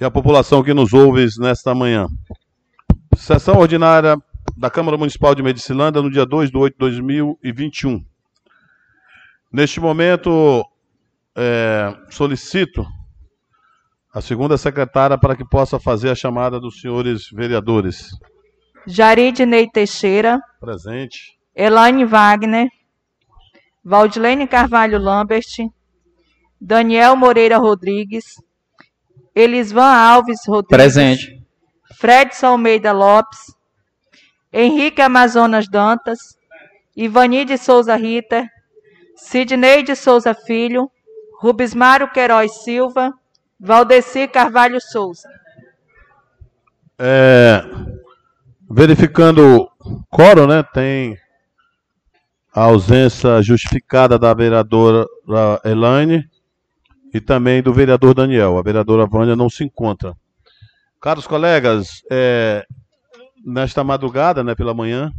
e a população que nos ouve nesta manhã. Sessão ordinária da Câmara Municipal de Medicilândia no dia 2 de 8 de 2021. Neste momento, é, solicito a segunda secretária para que possa fazer a chamada dos senhores vereadores. Jaridnei Teixeira. Presente. Elaine Wagner. Valdilene Carvalho Lambert. Daniel Moreira Rodrigues. Elisvan Alves Rodrigues. Presente. Fred Almeida Lopes. Henrique Amazonas Dantas. Ivani de Souza Rita. Sidney de Souza Filho. Rubismário Queiroz Silva. Valdeci Carvalho Souza. É, verificando coro, né? Tem a ausência justificada da vereadora Elaine e também do vereador Daniel. A vereadora Vânia não se encontra. Caros colegas, é, nesta madrugada, né, pela manhã,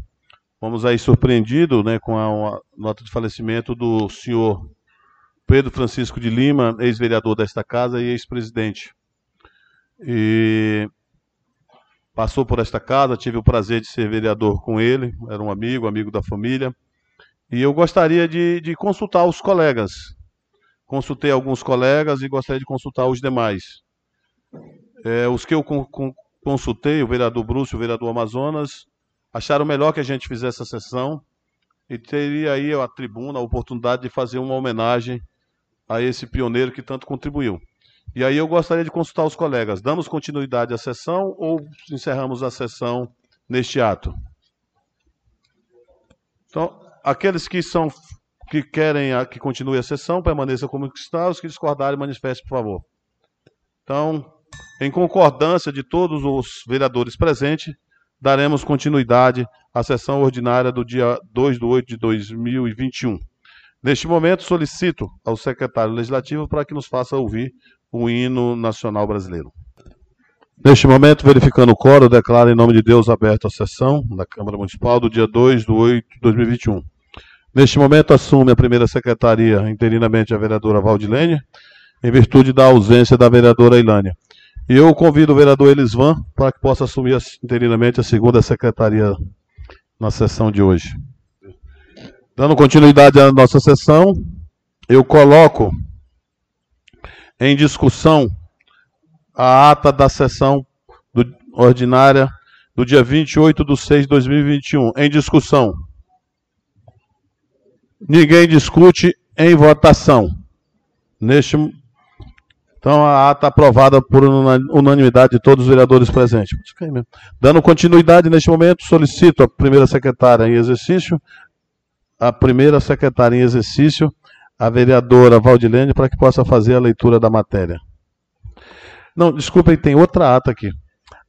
fomos aí surpreendidos né, com a nota de falecimento do senhor Pedro Francisco de Lima, ex-vereador desta casa e ex-presidente. E passou por esta casa, tive o prazer de ser vereador com ele, era um amigo, amigo da família. E eu gostaria de, de consultar os colegas. Consultei alguns colegas e gostaria de consultar os demais. É, os que eu con con consultei, o vereador Bruce, o vereador Amazonas, acharam melhor que a gente fizesse a sessão e teria aí a tribuna, a oportunidade de fazer uma homenagem a esse pioneiro que tanto contribuiu. E aí eu gostaria de consultar os colegas. Damos continuidade à sessão ou encerramos a sessão neste ato? Então, aqueles que são que querem a, que continue a sessão, permaneçam como está. Os que discordarem, manifestem, por favor. Então, em concordância de todos os vereadores presentes, daremos continuidade à sessão ordinária do dia 2 de 8 de 2021. Neste momento, solicito ao secretário legislativo para que nos faça ouvir o hino nacional brasileiro. Neste momento, verificando o coro, declaro em nome de Deus aberta a sessão da Câmara Municipal do dia 2 de 8 de 2021. Neste momento, assume a primeira secretaria interinamente a vereadora Valdilene, em virtude da ausência da vereadora Ilânia. E eu convido o vereador Elisvan para que possa assumir interinamente a segunda secretaria na sessão de hoje. Dando continuidade à nossa sessão, eu coloco em discussão a ata da sessão do, ordinária do dia 28 de 6 de 2021. Em discussão. Ninguém discute em votação. Neste então a ata aprovada por unanimidade de todos os vereadores presentes. Dando continuidade neste momento, solicito a primeira secretária em exercício, a primeira secretária em exercício, a vereadora Valdilene, para que possa fazer a leitura da matéria. Não, desculpem, tem outra ata aqui.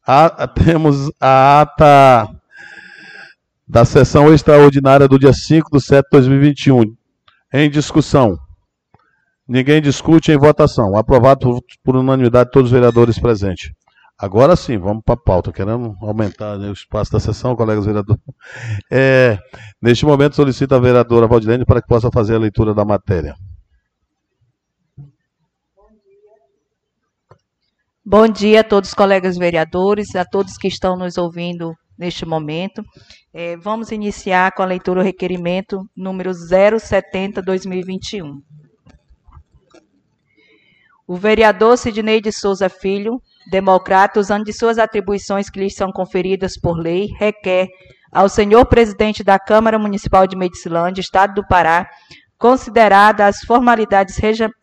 A, temos a ata da sessão extraordinária do dia 5 de 7 de 2021. Em discussão. Ninguém discute em votação. Aprovado por, unanimidade de todos os vereadores presentes. Agora sim, vamos para a pauta. Querendo aumentar né, o espaço da sessão, colegas vereadores. É, neste momento, solicito a vereadora Valdilene para que possa fazer a leitura da matéria. Bom dia a todos os colegas vereadores, a todos que estão nos ouvindo neste momento. É, vamos iniciar com a leitura do requerimento número 070-2021. O vereador Sidney de Souza Filho democrata, usando de suas atribuições que lhes são conferidas por lei, requer ao senhor presidente da Câmara Municipal de Medicilândia, Estado do Pará, consideradas as formalidades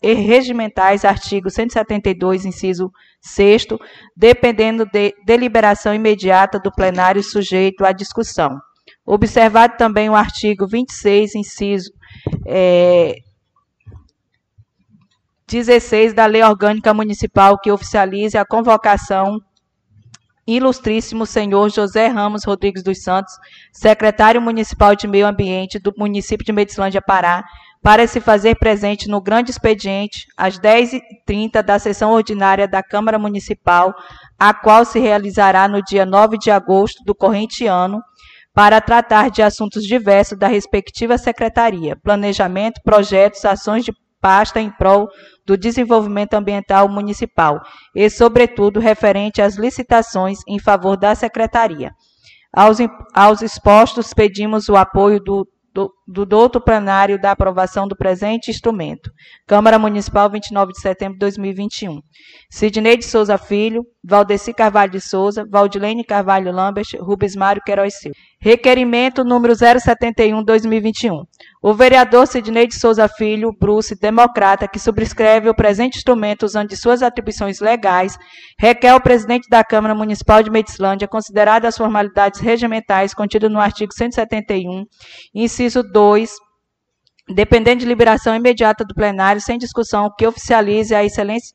regimentais, artigo 172, inciso 6 dependendo de deliberação imediata do plenário sujeito à discussão. Observado também o artigo 26, inciso é, 16 da Lei Orgânica Municipal que oficialize a convocação ilustríssimo senhor José Ramos Rodrigues dos Santos, secretário municipal de Meio Ambiente do município de Medicilândia, Pará, para se fazer presente no grande expediente às 10h30 da sessão ordinária da Câmara Municipal, a qual se realizará no dia 9 de agosto do corrente ano, para tratar de assuntos diversos da respectiva secretaria, planejamento, projetos, ações de pasta em prol do desenvolvimento ambiental municipal e, sobretudo, referente às licitações em favor da Secretaria. Aos, aos expostos, pedimos o apoio do do, do douto plenário da aprovação do presente instrumento. Câmara Municipal, 29 de setembro de 2021. Sidney de Souza Filho, Valdeci Carvalho de Souza, Valdilene Carvalho Lambert, Rubens Mário Queiroz Silva. Requerimento número 071-2021. O vereador Sidney de Souza Filho, Bruce, democrata, que subscreve o presente instrumento usando de suas atribuições legais, requer ao presidente da Câmara Municipal de Medicilândia, consideradas as formalidades regimentais contidas no artigo 171, inciso 2, dependendo de liberação imediata do plenário, sem discussão, que oficialize a excelência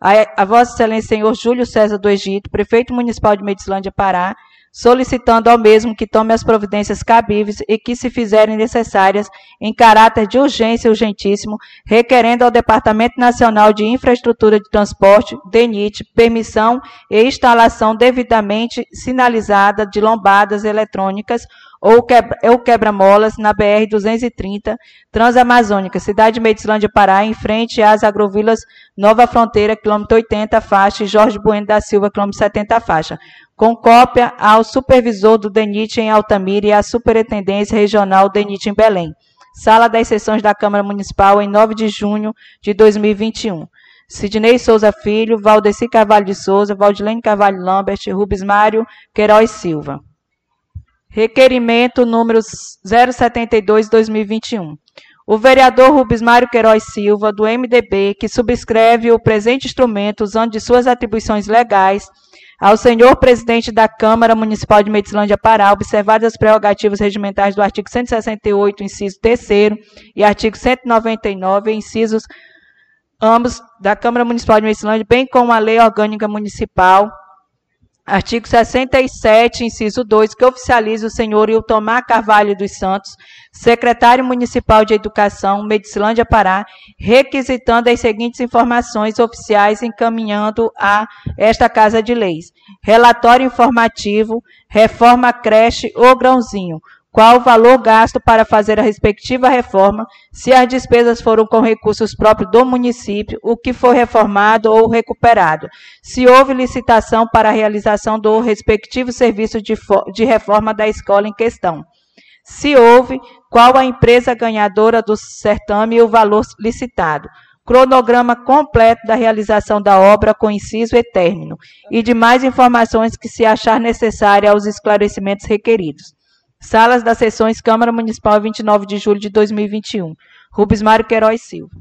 a, a Vossa Excelência Senhor Júlio César do Egito, prefeito municipal de Medicilândia, Pará, solicitando ao mesmo que tome as providências cabíveis e que se fizerem necessárias em caráter de urgência urgentíssimo, requerendo ao Departamento Nacional de Infraestrutura de Transporte, DENIT, permissão e instalação devidamente sinalizada de lombadas eletrônicas ou quebra-molas na BR-230, Transamazônica, cidade de Medicilândia, Pará, em frente às agrovilas Nova Fronteira, quilômetro 80, faixa, e Jorge Bueno da Silva, quilômetro 70, faixa com cópia ao supervisor do DENIT em Altamira e à Superintendência Regional DENIT em Belém. Sala das Sessões da Câmara Municipal em 9 de junho de 2021. Sidney Souza Filho, Valdeci Carvalho de Souza, Valdilene Carvalho Lambert, Rubens Mário Queiroz Silva. Requerimento número 072-2021. O vereador Rubens Mário Queiroz Silva, do MDB, que subscreve o presente instrumento usando de suas atribuições legais, ao senhor presidente da Câmara Municipal de Medicilândia Pará, observadas as prerrogativas regimentais do artigo 168, inciso 3 e artigo 199, incisos ambos da Câmara Municipal de Medicilândia, bem como a Lei Orgânica Municipal Artigo 67, inciso 2, que oficializa o senhor Iltomar Carvalho dos Santos, secretário municipal de Educação, Medicilândia, Pará, requisitando as seguintes informações oficiais encaminhando a esta Casa de Leis. Relatório informativo, reforma creche ou grãozinho, qual o valor gasto para fazer a respectiva reforma, se as despesas foram com recursos próprios do município, o que foi reformado ou recuperado, se houve licitação para a realização do respectivo serviço de, de reforma da escola em questão. Se houve, qual a empresa ganhadora do certame e o valor licitado cronograma completo da realização da obra com inciso e término, e demais informações que se achar necessária aos esclarecimentos requeridos. Salas das Sessões Câmara Municipal, 29 de julho de 2021. Rubens Mário Queiroz Silva.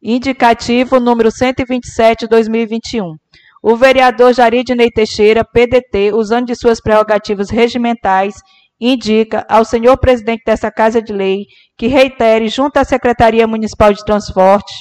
Indicativo número 127, 2021. O vereador Jaridnei Teixeira, PDT, usando de suas prerrogativas regimentais, indica ao senhor presidente dessa Casa de Lei que reitere junto à Secretaria Municipal de Transporte,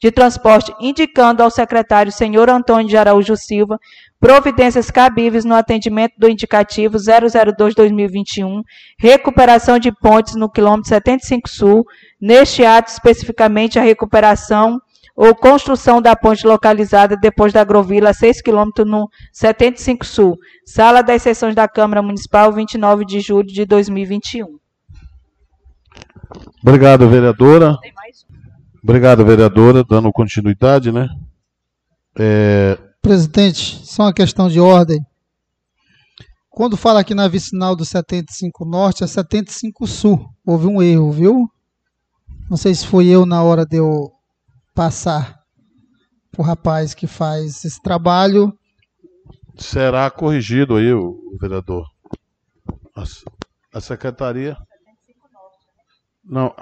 de Transporte, indicando ao secretário senhor Antônio de Araújo Silva providências cabíveis no atendimento do indicativo 002-2021, recuperação de pontes no quilômetro 75 Sul, neste ato especificamente a recuperação ou construção da ponte localizada depois da Agrovila, 6 quilômetros no 75 Sul, sala das sessões da Câmara Municipal, 29 de julho de 2021. Obrigado, vereadora. Obrigado, vereadora, dando continuidade, né? É, Presidente, só uma questão de ordem. Quando fala aqui na vicinal do 75 Norte, é 75 Sul. Houve um erro, viu? Não sei se foi eu na hora de eu passar o rapaz que faz esse trabalho. Será corrigido aí, o vereador. A, a secretaria. Não,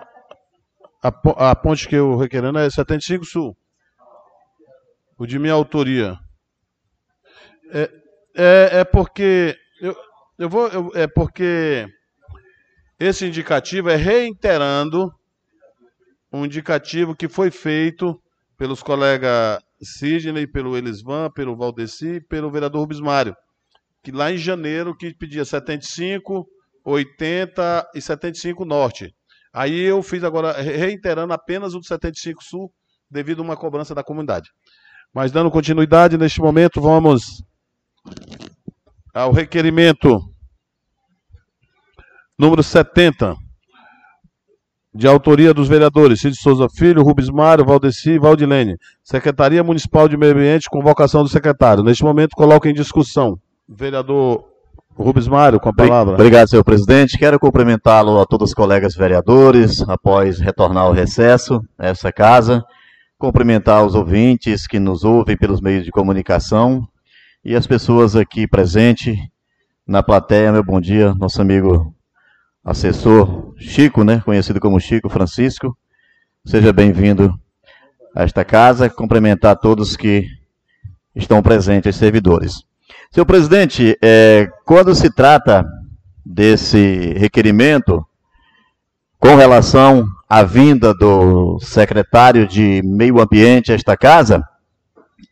a, a ponte que eu requerendo é 75 Sul. O de minha autoria. É, é, é porque. Eu, eu vou. Eu, é porque esse indicativo é reiterando um indicativo que foi feito pelos colegas Sidney, pelo Elisvan, pelo Valdeci e pelo vereador Rubens Mário, que lá em janeiro que pedia 75, 80 e 75 Norte. Aí eu fiz agora, reiterando apenas o do 75 Sul, devido a uma cobrança da comunidade. Mas dando continuidade, neste momento, vamos ao requerimento número 70. de autoria dos vereadores Cid Souza Filho, Rubens Mário, Valdeci e Valdilene. Secretaria Municipal de Meio Ambiente, convocação do secretário. Neste momento, coloco em discussão. Vereador Rubens Mário, com a palavra. Obrigado, senhor presidente. Quero cumprimentá-lo a todos os colegas vereadores, após retornar ao recesso a essa casa. Cumprimentar os ouvintes que nos ouvem pelos meios de comunicação e as pessoas aqui presentes na plateia. Meu bom dia, nosso amigo assessor Chico, né, conhecido como Chico Francisco. Seja bem-vindo a esta casa. Cumprimentar todos que estão presentes, servidores. Senhor presidente, é, quando se trata desse requerimento com relação à vinda do secretário de Meio Ambiente a esta casa,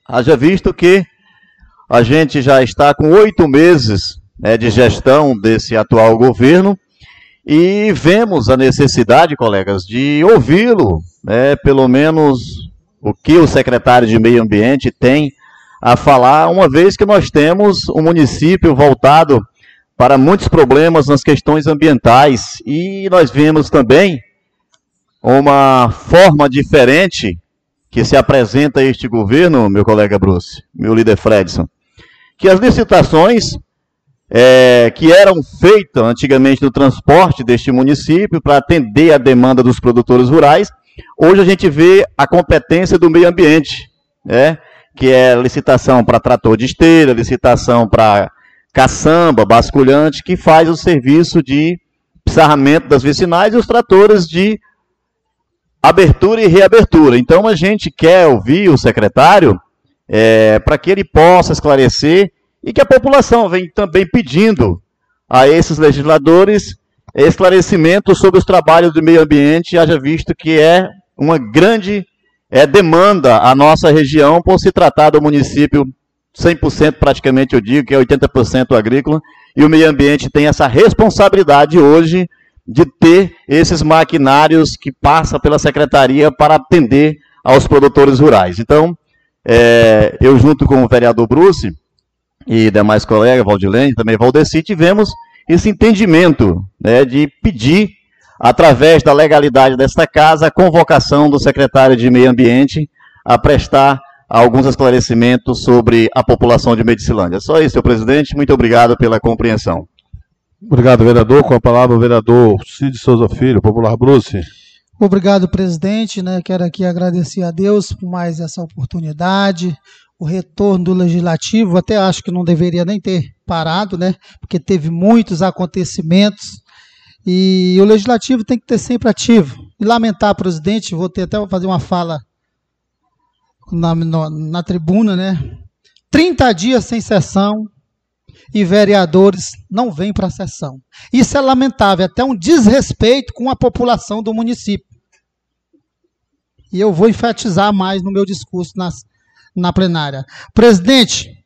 haja visto que a gente já está com oito meses né, de gestão desse atual governo e vemos a necessidade, colegas, de ouvi-lo, né, pelo menos o que o secretário de Meio Ambiente tem a falar, uma vez que nós temos um município voltado para muitos problemas nas questões ambientais e nós vemos também uma forma diferente que se apresenta este governo, meu colega Bruce, meu líder Fredson, que as licitações é, que eram feitas antigamente no transporte deste município para atender a demanda dos produtores rurais, hoje a gente vê a competência do meio ambiente, né? que é licitação para trator de esteira, licitação para caçamba, basculhante, que faz o serviço de sarramento das vicinais e os tratores de abertura e reabertura. Então a gente quer ouvir o secretário é, para que ele possa esclarecer e que a população vem também pedindo a esses legisladores esclarecimento sobre os trabalhos do meio ambiente, haja visto que é uma grande é, demanda a nossa região por se tratar do município 100% praticamente, eu digo, que é 80% agrícola, e o meio ambiente tem essa responsabilidade hoje de ter esses maquinários que passam pela secretaria para atender aos produtores rurais. Então, é, eu junto com o vereador Bruce e demais colegas, Valdilene, também Valdeci, tivemos esse entendimento né, de pedir através da legalidade desta casa, a convocação do secretário de Meio Ambiente a prestar alguns esclarecimentos sobre a população de Medicilândia. Só isso, senhor presidente. Muito obrigado pela compreensão. Obrigado, vereador. Com a palavra, o vereador Cid Souza Filho, Popular Bruce. Obrigado, presidente. Né? Quero aqui agradecer a Deus por mais essa oportunidade, o retorno do legislativo. Até acho que não deveria nem ter parado, né? Porque teve muitos acontecimentos e o legislativo tem que ter sempre ativo. E lamentar, presidente, vou ter até fazer uma fala na, na, na tribuna, né? 30 dias sem sessão e vereadores não vêm para a sessão. Isso é lamentável, até um desrespeito com a população do município. E eu vou enfatizar mais no meu discurso nas, na plenária. Presidente,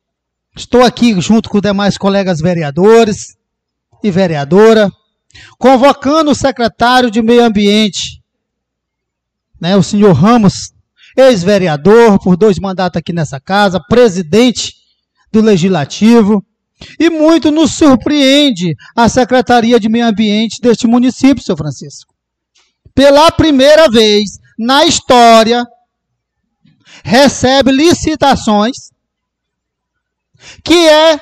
estou aqui junto com os demais colegas vereadores e vereadora convocando o secretário de Meio Ambiente, né, o senhor Ramos, ex-vereador por dois mandatos aqui nessa casa, presidente do Legislativo, e muito nos surpreende a Secretaria de Meio Ambiente deste município, seu Francisco. Pela primeira vez na história, recebe licitações que é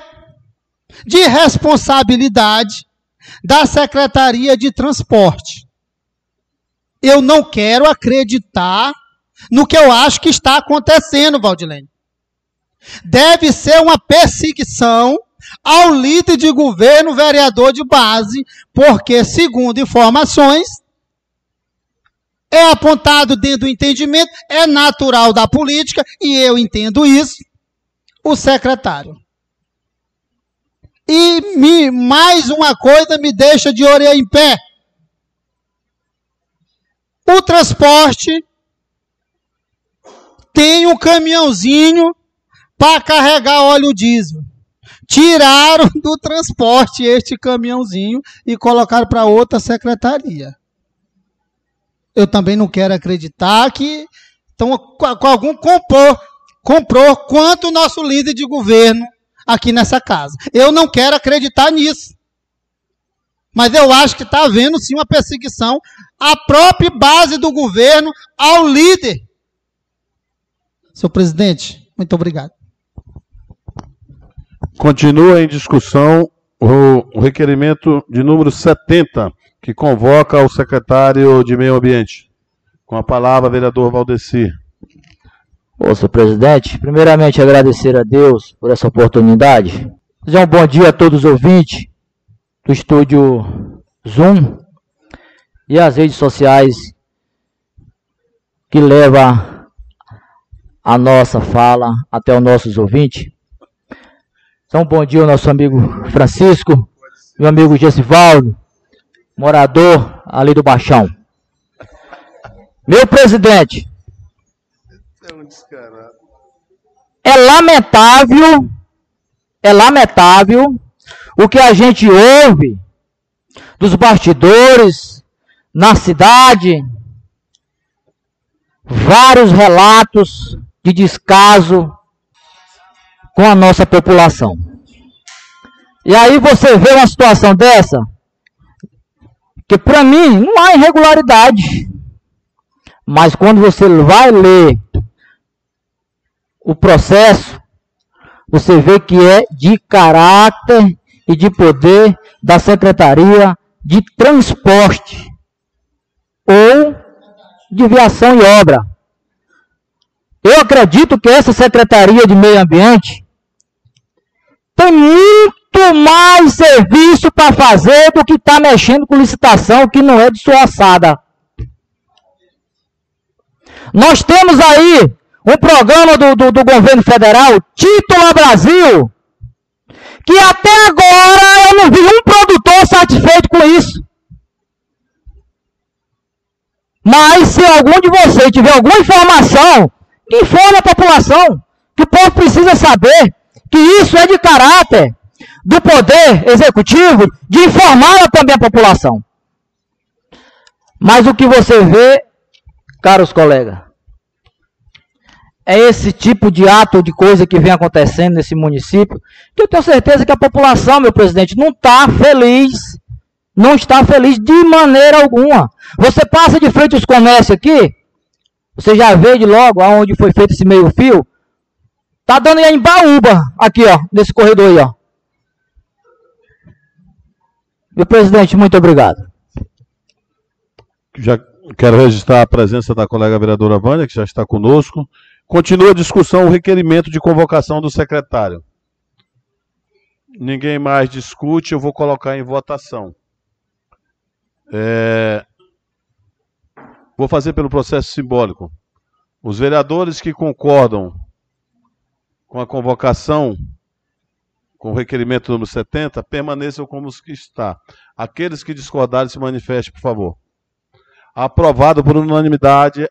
de responsabilidade da Secretaria de Transporte. Eu não quero acreditar no que eu acho que está acontecendo, Valdilene. Deve ser uma perseguição ao líder de governo, vereador de base, porque, segundo informações, é apontado dentro do entendimento, é natural da política, e eu entendo isso, o secretário. E me, mais uma coisa me deixa de orelha em pé. O transporte tem um caminhãozinho para carregar óleo diesel. Tiraram do transporte este caminhãozinho e colocaram para outra secretaria. Eu também não quero acreditar que com algum comprou, comprou quanto o nosso líder de governo aqui nessa casa. Eu não quero acreditar nisso. Mas eu acho que está havendo sim uma perseguição à própria base do governo, ao líder. Senhor presidente, muito obrigado. Continua em discussão o, requerimento de número 70, que convoca o secretário de Meio Ambiente. Com a palavra, vereador Valdeci. Ô, senhor presidente, primeiramente agradecer a Deus por essa oportunidade. Desejar um bom dia a todos os ouvintes do estúdio Zoom e as redes sociais que leva a nossa fala até os nossos ouvintes. Então, bom dia ao nosso amigo Francisco, meu amigo Gessivaldo, morador ali do Baixão. Meu presidente, é lamentável, é lamentável o que a gente ouve dos bastidores na cidade, vários relatos de descaso com a nossa população. E aí você vê uma situação dessa, que para mim não há irregularidade. Mas quando você vai ler o processo, você vê que é de caráter e de poder da Secretaria de Transporte ou de Viação e Obra. Eu acredito que essa Secretaria de Meio Ambiente tem muito mais serviço para fazer do que está mexendo com licitação que não é de sua assada. Nós temos aí um programa do, do, do governo federal, Título Brasil, que até agora eu não vi um produtor satisfeito com isso. Mas se algum de vocês tiver alguma informação, informe a população, que o povo precisa saber que isso é de caráter do poder executivo de informar também a população. Mas o que você vê, caros colegas, é esse tipo de ato de coisa que vem acontecendo nesse município, que eu tenho certeza que a população, meu presidente, não está feliz. Não está feliz de maneira alguma. Você passa de frente aos comércios aqui, você já vê de logo aonde foi feito esse meio fio, Tá dando em Baúba, aqui, ó, nesse corredor aí, ó. Meu presidente, muito obrigado. Já quero registrar a presença da colega vereadora Vânia, que já está conosco. Continua a discussão o requerimento de convocação do secretário. Ninguém mais discute, eu vou colocar em votação. É... Vou fazer pelo processo simbólico. Os vereadores que concordam com a convocação, com o requerimento número 70, permaneçam como que está. Aqueles que discordarem se manifestem, por favor. Aprovado por unanimidade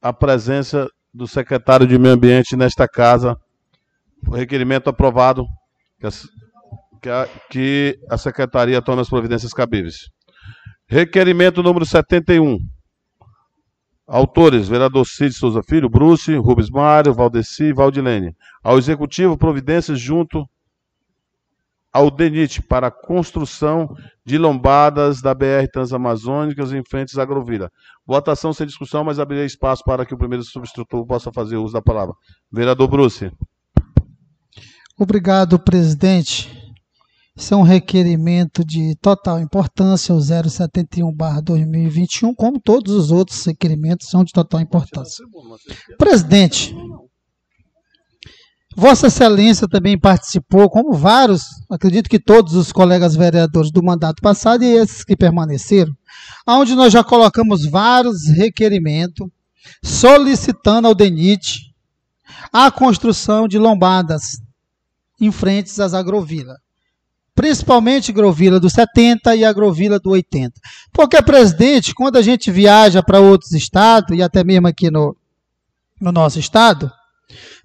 a presença do secretário de Meio Ambiente nesta casa. O requerimento aprovado que a, que a, que a secretaria tome as providências cabíveis. Requerimento número 71. Autores: vereador Cid Souza Filho, Bruce, Rubens Mário, Valdeci e Valdilene. Ao Executivo, providências junto ao DENIT para a construção de lombadas da BR Transamazônicas em frentes à Agrovila. Votação sem discussão, mas abrirei espaço para que o primeiro substituto possa fazer uso da palavra. Vereador Bruce. Obrigado, presidente. Isso é um requerimento de total importância, o 071-2021, como todos os outros requerimentos são de total importância. Presidente, Vossa Excelência também participou, como vários, acredito que todos os colegas vereadores do mandato passado e esses que permaneceram, onde nós já colocamos vários requerimentos solicitando ao DENIT a construção de lombadas em frente às agrovilas principalmente Grovila do 70 e a Grovila do 80. Porque, presidente, quando a gente viaja para outros estados, e até mesmo aqui no, no nosso estado,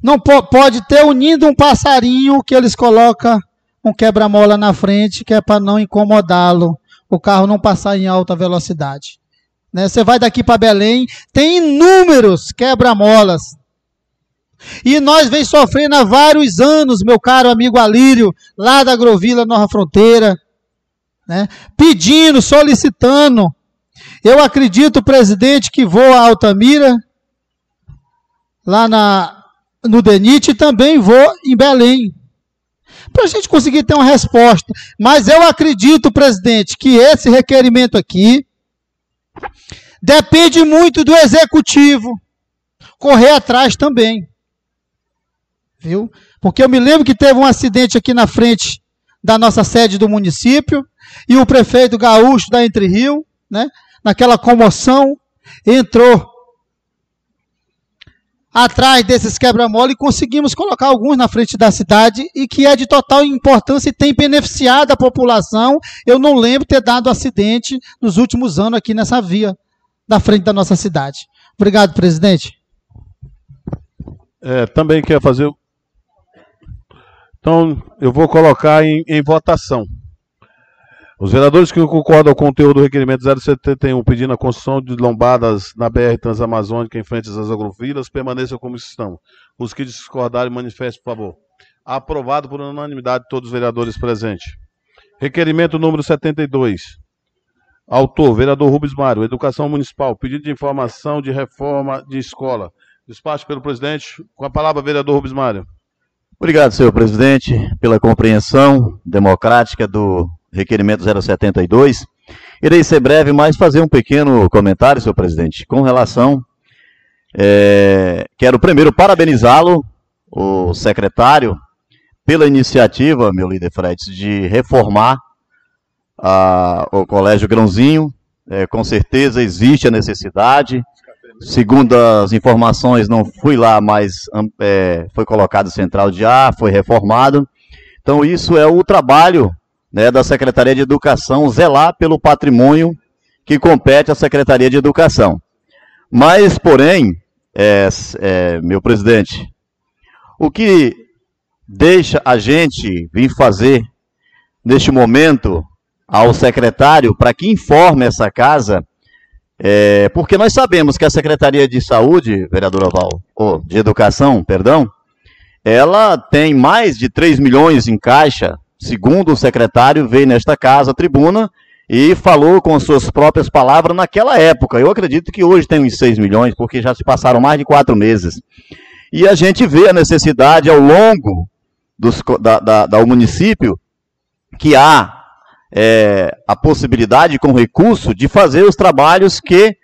não po pode ter unindo um passarinho que eles colocam um quebra-mola na frente, que é para não incomodá-lo, o carro não passar em alta velocidade. Né? Você vai daqui para Belém, tem inúmeros quebra-molas e nós vem sofrendo há vários anos, meu caro amigo Alírio, lá da Grovila, Nova Fronteira. né, pedindo, solicitando. Eu acredito, presidente, que vou a Altamira, lá na, no DENIT, e também vou em Belém. Para a gente conseguir ter uma resposta. Mas eu acredito, presidente, que esse requerimento aqui depende muito do executivo correr atrás também. Viu? Porque eu me lembro que teve um acidente aqui na frente da nossa sede do município e o prefeito gaúcho da Entre Rio, né, naquela comoção, entrou atrás desses quebra-mola e conseguimos colocar alguns na frente da cidade e que é de total importância e tem beneficiado a população. Eu não lembro ter dado acidente nos últimos anos aqui nessa via da frente da nossa cidade. Obrigado, presidente. É, também quer fazer. Então, eu vou colocar em, em votação. Os vereadores que concordam com o conteúdo do requerimento 071, pedindo a construção de lombadas na BR Transamazônica em frente às agrovilas, permaneçam como estão. Os que discordarem, manifestem, por favor. Aprovado por unanimidade de todos os vereadores presentes. Requerimento número 72. Autor, vereador Rubens Mário, Educação Municipal, pedido de informação de reforma de escola. Despacho pelo presidente. Com a palavra, vereador Rubens Mário. Obrigado, senhor presidente, pela compreensão democrática do requerimento 072. Irei ser breve, mas fazer um pequeno comentário, senhor presidente, com relação. É, quero primeiro parabenizá-lo, o secretário, pela iniciativa, meu líder Fred, de reformar a, o Colégio Grãozinho. É, com certeza existe a necessidade. Segundo as informações, não fui lá, mas é, foi colocado central de ar, foi reformado. Então, isso é o trabalho né, da Secretaria de Educação zelar pelo patrimônio que compete à Secretaria de Educação. Mas, porém, é, é, meu presidente, o que deixa a gente vir fazer neste momento ao secretário para que informe essa casa, é, porque nós sabemos que a Secretaria de Saúde, vereador Val, ou de Educação, perdão, ela tem mais de 3 milhões em caixa segundo o secretário, veio nesta casa, tribuna, e falou com suas próprias palavras naquela época. Eu acredito que hoje tem uns 6 milhões, porque já se passaram mais de quatro meses. E a gente vê a necessidade ao longo dos, da, da, da município que há é, a possibilidade, com recurso, de fazer os trabalhos que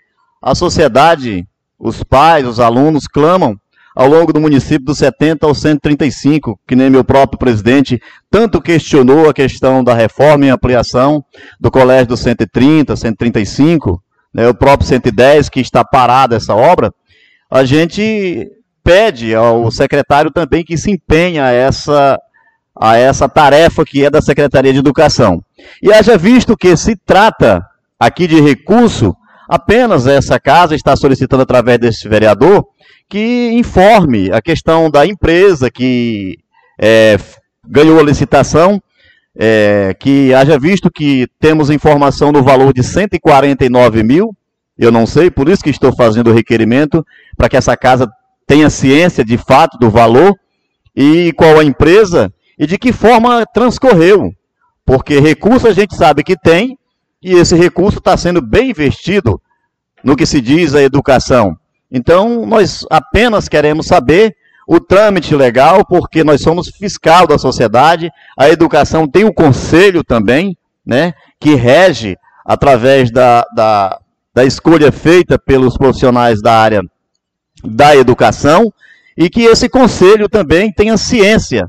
a sociedade, os pais, os alunos clamam ao longo do município do 70 ao 135, que nem meu próprio presidente tanto questionou a questão da reforma e ampliação do colégio do 130, 135, né, o próprio 110, que está parada essa obra, a gente pede ao secretário também que se empenhe a essa, a essa tarefa que é da Secretaria de Educação. E haja visto que se trata aqui de recurso, apenas essa casa está solicitando através desse vereador que informe a questão da empresa que é, ganhou a licitação, é, que haja visto que temos informação no valor de 149 mil, eu não sei, por isso que estou fazendo o requerimento, para que essa casa tenha ciência de fato do valor e qual a empresa e de que forma transcorreu. Porque recurso a gente sabe que tem, e esse recurso está sendo bem investido no que se diz a educação. Então, nós apenas queremos saber o trâmite legal, porque nós somos fiscal da sociedade, a educação tem o conselho também, né, que rege através da, da, da escolha feita pelos profissionais da área da educação, e que esse conselho também tenha ciência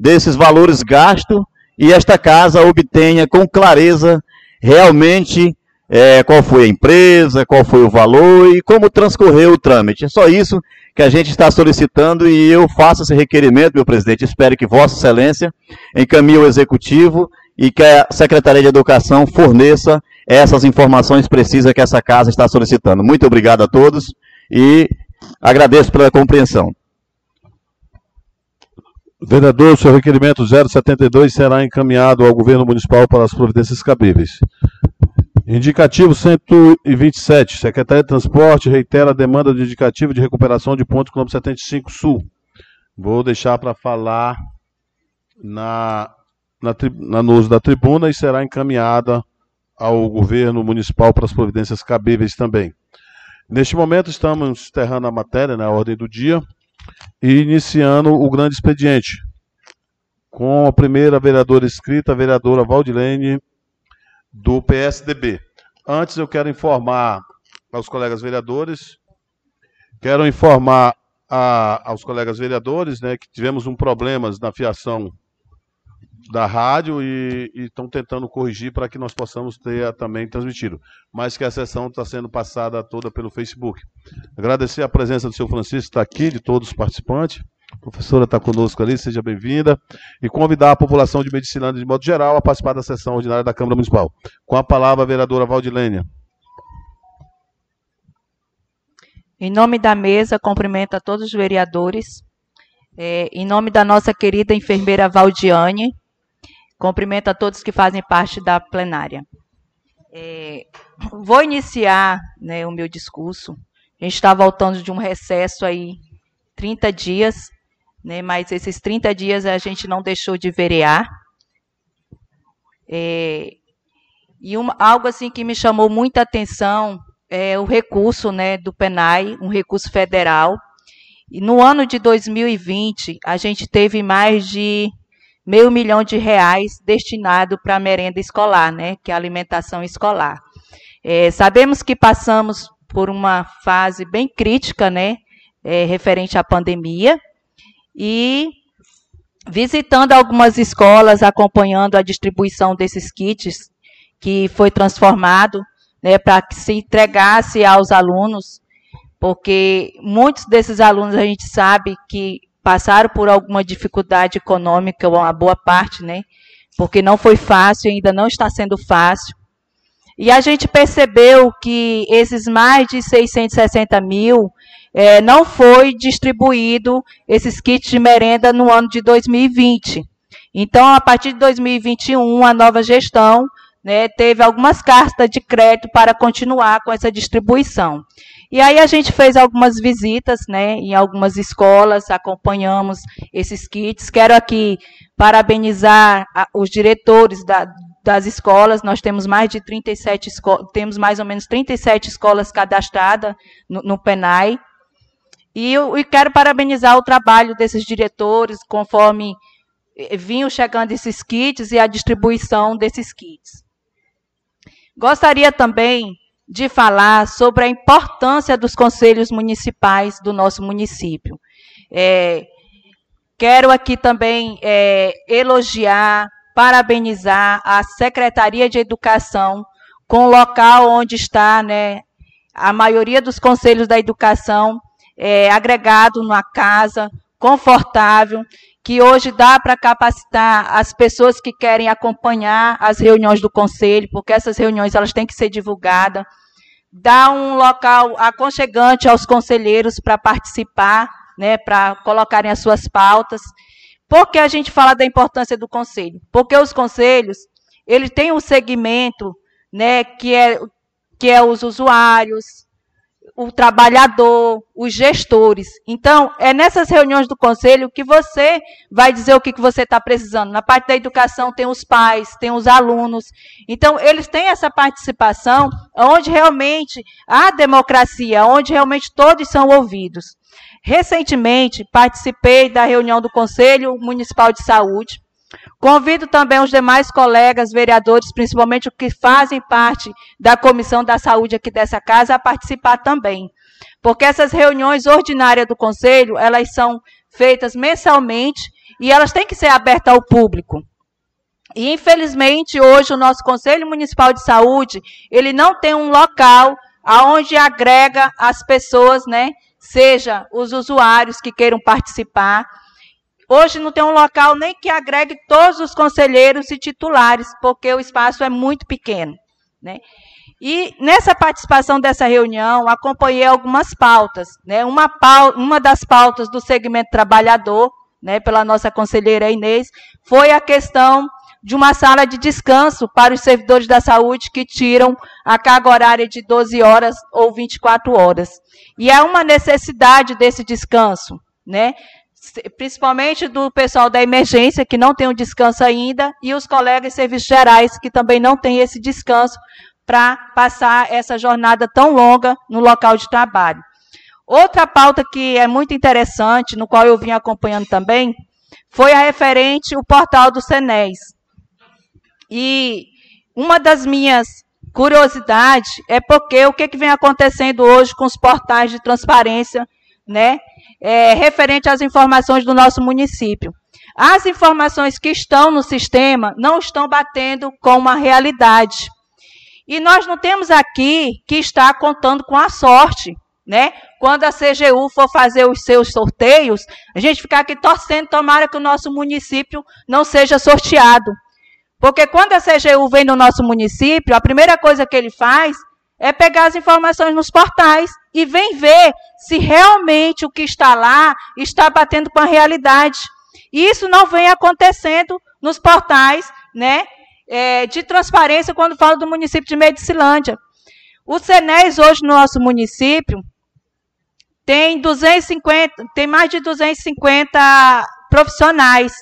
desses valores gastos e esta casa obtenha com clareza realmente é, qual foi a empresa, qual foi o valor e como transcorreu o trâmite. É só isso que a gente está solicitando e eu faço esse requerimento, meu presidente. Espero que Vossa Excelência encaminhe o executivo e que a Secretaria de Educação forneça essas informações precisas que essa casa está solicitando. Muito obrigado a todos e agradeço pela compreensão. Vereador, seu requerimento 072 será encaminhado ao governo municipal para as providências cabíveis. Indicativo 127. Secretaria de Transporte reitera a demanda de indicativo de recuperação de pontos quilômetro 75 Sul. Vou deixar para falar na na, na, no uso da tribuna e será encaminhada ao governo municipal para as providências cabíveis também. Neste momento estamos enterrando a matéria, na né, ordem do dia, e iniciando o grande expediente, com a primeira vereadora escrita, a vereadora Valdilene, do PSDB. Antes eu quero informar aos colegas vereadores, quero informar a, aos colegas vereadores né, que tivemos um problemas na fiação da rádio e estão tentando corrigir para que nós possamos ter também transmitido. Mas que a sessão está sendo passada toda pelo Facebook. Agradecer a presença do seu Francisco, está aqui, de todos os participantes. A professora está conosco ali, seja bem-vinda. E convidar a população de Medicilândia, de modo geral, a participar da sessão ordinária da Câmara Municipal. Com a palavra, a vereadora Valdilênia. Em nome da mesa, cumprimento a todos os vereadores. É, em nome da nossa querida enfermeira Valdiane, Cumprimento a todos que fazem parte da plenária. É, vou iniciar né, o meu discurso. A gente está voltando de um recesso aí, 30 dias, né, mas esses 30 dias a gente não deixou de verear. É, e uma, algo assim que me chamou muita atenção é o recurso né, do PENAI, um recurso federal. E no ano de 2020, a gente teve mais de meio milhão de reais destinado para a merenda escolar, né, que é a alimentação escolar. É, sabemos que passamos por uma fase bem crítica, né, é, referente à pandemia, e visitando algumas escolas, acompanhando a distribuição desses kits, que foi transformado né, para que se entregasse aos alunos, porque muitos desses alunos a gente sabe que passaram por alguma dificuldade econômica, uma boa parte, né? Porque não foi fácil, ainda não está sendo fácil. E a gente percebeu que esses mais de 660 mil é, não foi distribuído esses kits de merenda no ano de 2020. Então, a partir de 2021, a nova gestão né, teve algumas cartas de crédito para continuar com essa distribuição. E aí a gente fez algumas visitas, né, em algumas escolas, acompanhamos esses kits. Quero aqui parabenizar os diretores da, das escolas. Nós temos mais de 37 escolas, temos mais ou menos 37 escolas cadastradas no, no PENAI. E eu e quero parabenizar o trabalho desses diretores, conforme eh, vinham chegando esses kits e a distribuição desses kits. Gostaria também de falar sobre a importância dos conselhos municipais do nosso município. É, quero aqui também é, elogiar, parabenizar a Secretaria de Educação com o local onde está né, a maioria dos conselhos da educação é, agregado numa casa confortável, que hoje dá para capacitar as pessoas que querem acompanhar as reuniões do conselho, porque essas reuniões elas têm que ser divulgadas dar um local aconchegante aos conselheiros para participar, né, para colocarem as suas pautas. Por que a gente fala da importância do conselho? Porque os conselhos, eles têm um segmento, né, que é que é os usuários, o trabalhador, os gestores. Então, é nessas reuniões do conselho que você vai dizer o que, que você está precisando. Na parte da educação tem os pais, tem os alunos. Então, eles têm essa participação onde realmente há democracia, onde realmente todos são ouvidos. Recentemente, participei da reunião do Conselho Municipal de Saúde, Convido também os demais colegas vereadores, principalmente os que fazem parte da Comissão da Saúde aqui dessa casa, a participar também. Porque essas reuniões ordinárias do Conselho, elas são feitas mensalmente e elas têm que ser abertas ao público. E, infelizmente, hoje o nosso Conselho Municipal de Saúde, ele não tem um local aonde agrega as pessoas, né, seja os usuários que queiram participar, Hoje não tem um local nem que agregue todos os conselheiros e titulares, porque o espaço é muito pequeno. Né? E nessa participação dessa reunião, acompanhei algumas pautas. Né? Uma, pauta, uma das pautas do segmento trabalhador, né, pela nossa conselheira Inês, foi a questão de uma sala de descanso para os servidores da saúde que tiram a carga horária de 12 horas ou 24 horas. E é uma necessidade desse descanso. Né? Principalmente do pessoal da emergência, que não tem o descanso ainda, e os colegas de serviços gerais, que também não têm esse descanso para passar essa jornada tão longa no local de trabalho. Outra pauta que é muito interessante, no qual eu vim acompanhando também, foi a referente ao portal do Senes. E uma das minhas curiosidades é porque o que, que vem acontecendo hoje com os portais de transparência, né, é, referente às informações do nosso município. As informações que estão no sistema não estão batendo com uma realidade. E nós não temos aqui que estar contando com a sorte, né? Quando a CGU for fazer os seus sorteios, a gente ficar aqui torcendo, tomara que o nosso município não seja sorteado. Porque quando a CGU vem no nosso município, a primeira coisa que ele faz é pegar as informações nos portais e vem ver se realmente o que está lá está batendo com a realidade. E isso não vem acontecendo nos portais né, é, de transparência quando falo do município de Medicilândia. O Senes hoje no nosso município tem 250, tem mais de 250 profissionais.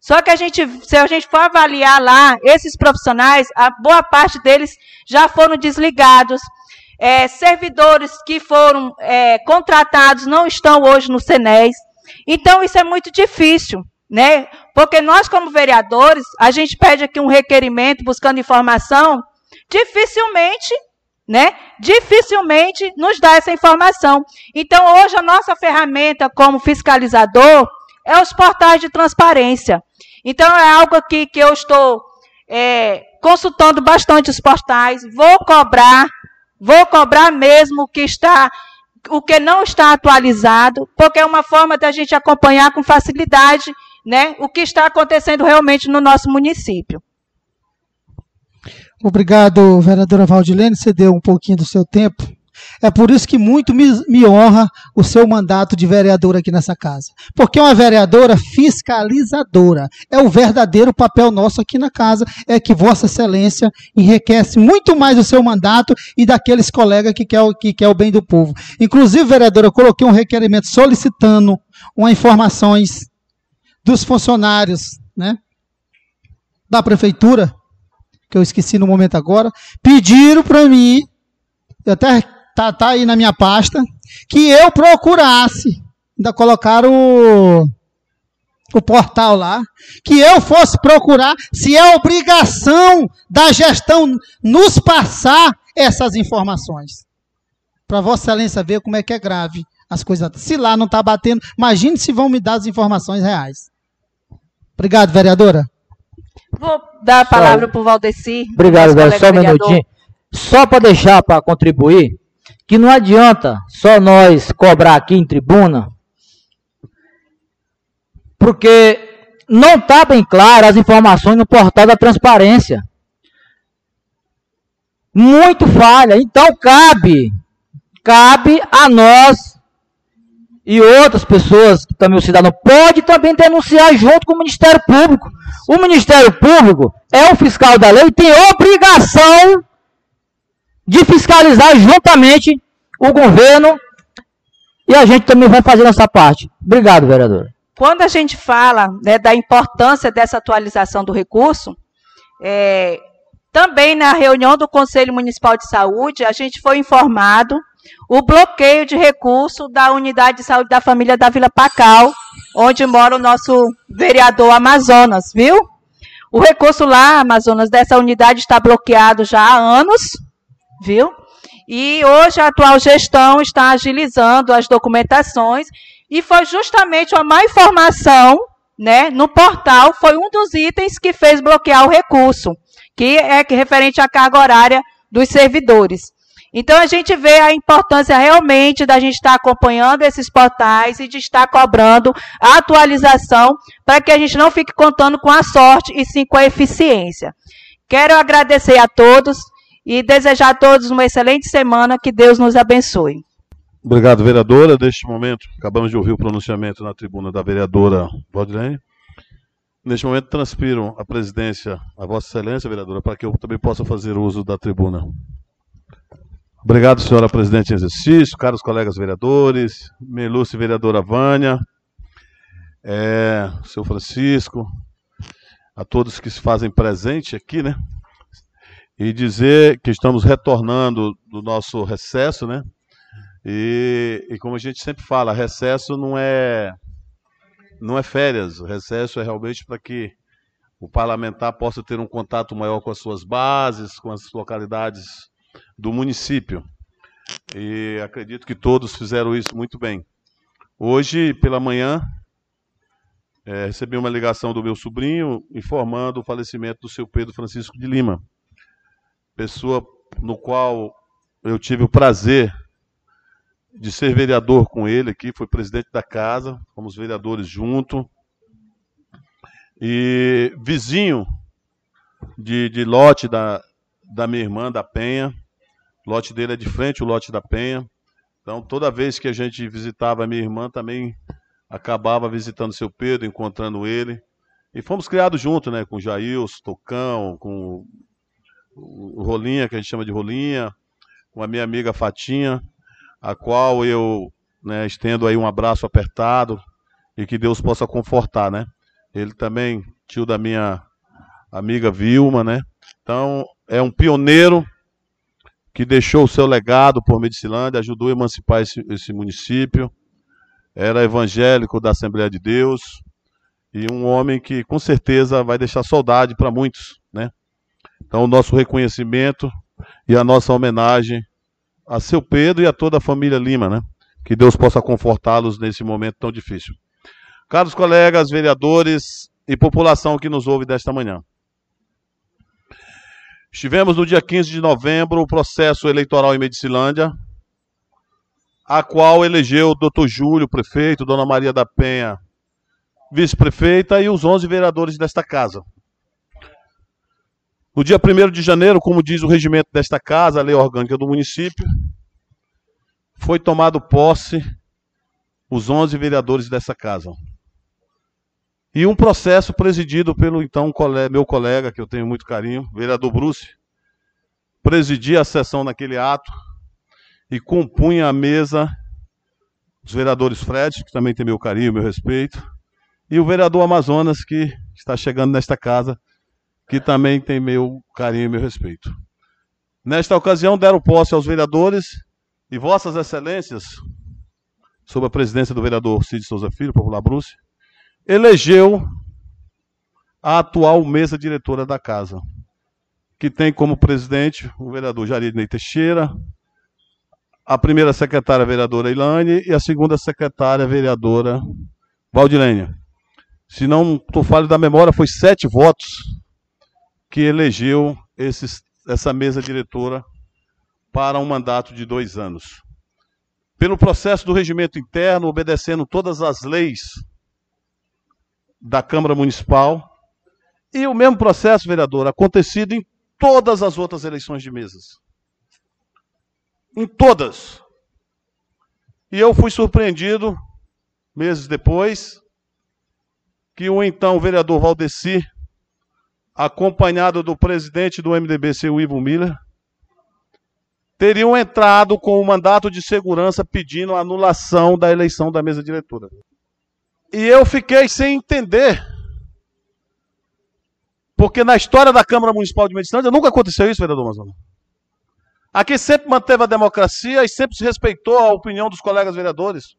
Só que a gente, se a gente for avaliar lá, esses profissionais, a boa parte deles já foram desligados. É, servidores que foram é, contratados não estão hoje no Senes. Então, isso é muito difícil, né? Porque nós, como vereadores, a gente pede aqui um requerimento buscando informação, dificilmente, né? Dificilmente nos dá essa informação. Então, hoje, a nossa ferramenta como fiscalizador é os portais de transparência. Então, é algo aqui que eu estou é, consultando bastante os portais, vou cobrar, vou cobrar mesmo o que está, o que não está atualizado, porque é uma forma da gente acompanhar com facilidade né, o que está acontecendo realmente no nosso município. Obrigado, vereadora Valdilene, você deu um pouquinho do seu tempo. É por isso que muito me, me honra o seu mandato de vereadora aqui nessa casa. Porque é uma vereadora fiscalizadora. É o verdadeiro papel nosso aqui na casa. É que Vossa Excelência enriquece muito mais o seu mandato e daqueles colegas que quer, que quer o bem do povo. Inclusive, vereadora, eu coloquei um requerimento solicitando uma informações dos funcionários né, da prefeitura, que eu esqueci no momento agora, pediram para mim, eu até tá, tá aí na minha pasta, que eu procurasse, ainda colocaram o, o portal lá, que eu fosse procurar se é obrigação da gestão nos passar essas informações. Para Vossa Excelência ver como é que é grave as coisas. Se lá não está batendo, imagine se vão me dar as informações reais. Obrigado, vereadora. Vou dar a palavra para o Valdeci. Obrigado, velho. Só um minutinho. Só para deixar para contribuir, que não adianta só nós cobrar aqui em tribuna, porque não está bem claro as informações no portal da transparência. Muito falha. Então cabe, cabe a nós e outras pessoas que também o cidadão pode também denunciar junto com o Ministério Público. O Ministério Público é o fiscal da lei e tem obrigação de fiscalizar juntamente o governo e a gente também vai fazer nossa parte. Obrigado, vereador. Quando a gente fala né, da importância dessa atualização do recurso, é, também na reunião do Conselho Municipal de Saúde, a gente foi informado o bloqueio de recurso da Unidade de Saúde da Família da Vila Pacal, onde mora o nosso vereador Amazonas, viu? O recurso lá, Amazonas, dessa unidade está bloqueado já há anos, viu? E hoje a atual gestão está agilizando as documentações e foi justamente uma má informação né, no portal, foi um dos itens que fez bloquear o recurso, que é referente à carga horária dos servidores. Então a gente vê a importância realmente da gente estar acompanhando esses portais e de estar cobrando a atualização para que a gente não fique contando com a sorte e sim com a eficiência. Quero agradecer a todos e desejar a todos uma excelente semana, que Deus nos abençoe. Obrigado, vereadora. Neste momento, acabamos de ouvir o pronunciamento na tribuna da vereadora Valdilene. Neste momento, transpiro a presidência a Vossa Excelência, vereadora, para que eu também possa fazer uso da tribuna. Obrigado, senhora presidente em exercício, caros colegas vereadores, Melúcia vereadora Vânia, é, seu Francisco, a todos que se fazem presente aqui, né? E dizer que estamos retornando do nosso recesso, né? E, e como a gente sempre fala, recesso não é não é férias, o recesso é realmente para que o parlamentar possa ter um contato maior com as suas bases, com as localidades do município. E acredito que todos fizeram isso muito bem. Hoje, pela manhã, é, recebi uma ligação do meu sobrinho informando o falecimento do seu Pedro Francisco de Lima, pessoa no qual eu tive o prazer de ser vereador com ele aqui, foi presidente da casa, fomos vereadores junto. E vizinho de, de lote da, da minha irmã, da Penha. O lote dele é de frente, o lote da Penha. Então, toda vez que a gente visitava a minha irmã, também acabava visitando seu Pedro, encontrando ele. E fomos criados juntos, né? Com Jailson, Tocão, com o Rolinha, que a gente chama de Rolinha, com a minha amiga Fatinha a qual eu né, estendo aí um abraço apertado e que Deus possa confortar, né? Ele também, tio da minha amiga Vilma, né? Então, é um pioneiro que deixou o seu legado por Medicilândia, ajudou a emancipar esse, esse município, era evangélico da Assembleia de Deus e um homem que com certeza vai deixar saudade para muitos? Então, o nosso reconhecimento e a nossa homenagem a seu Pedro e a toda a família Lima, né? Que Deus possa confortá-los nesse momento tão difícil. Caros colegas, vereadores e população que nos ouve desta manhã. Estivemos no dia 15 de novembro o processo eleitoral em Medicilândia, a qual elegeu o doutor Júlio, prefeito, Dona Maria da Penha, vice-prefeita e os 11 vereadores desta casa. No dia 1 de janeiro, como diz o regimento desta casa, a lei orgânica do município, foi tomado posse os 11 vereadores dessa casa. E um processo presidido pelo então meu colega, que eu tenho muito carinho, vereador Bruce, presidia a sessão naquele ato e compunha a mesa os vereadores Fred, que também tem meu carinho, meu respeito, e o vereador Amazonas, que está chegando nesta casa que também tem meu carinho e meu respeito. Nesta ocasião, deram posse aos vereadores e Vossas Excelências, sob a presidência do vereador Cid Souza Filho, popular Bruce, elegeu a atual mesa diretora da casa, que tem como presidente o vereador Jaridnei Teixeira, a primeira secretária a vereadora Ilane e a segunda secretária a vereadora Valdilênia. Se não estou falho da memória, foi sete votos que elegeu esses, essa mesa diretora para um mandato de dois anos. Pelo processo do regimento interno, obedecendo todas as leis da Câmara Municipal, e o mesmo processo, vereador, acontecido em todas as outras eleições de mesas. Em todas. E eu fui surpreendido, meses depois, que o então vereador Valdeci acompanhado do presidente do MDB, seu Ivo Miller, teriam entrado com o mandato de segurança pedindo a anulação da eleição da mesa diretora. E eu fiquei sem entender. Porque na história da Câmara Municipal de Medicina nunca aconteceu isso, vereador Mazona. Aqui sempre manteve a democracia e sempre se respeitou a opinião dos colegas vereadores.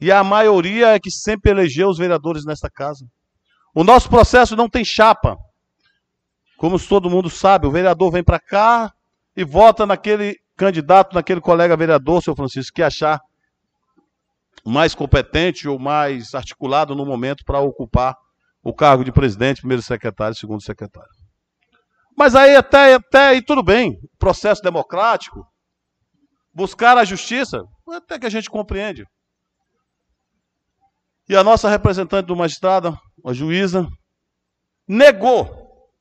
E a maioria é que sempre elegeu os vereadores nesta casa. O nosso processo não tem chapa. Como todo mundo sabe, o vereador vem para cá e vota naquele candidato, naquele colega vereador, seu Francisco, que achar mais competente ou mais articulado no momento para ocupar o cargo de presidente, primeiro secretário, segundo secretário. Mas aí até, até aí tudo bem, processo democrático, buscar a justiça, até que a gente compreende. E a nossa representante do magistrado, a juíza, negou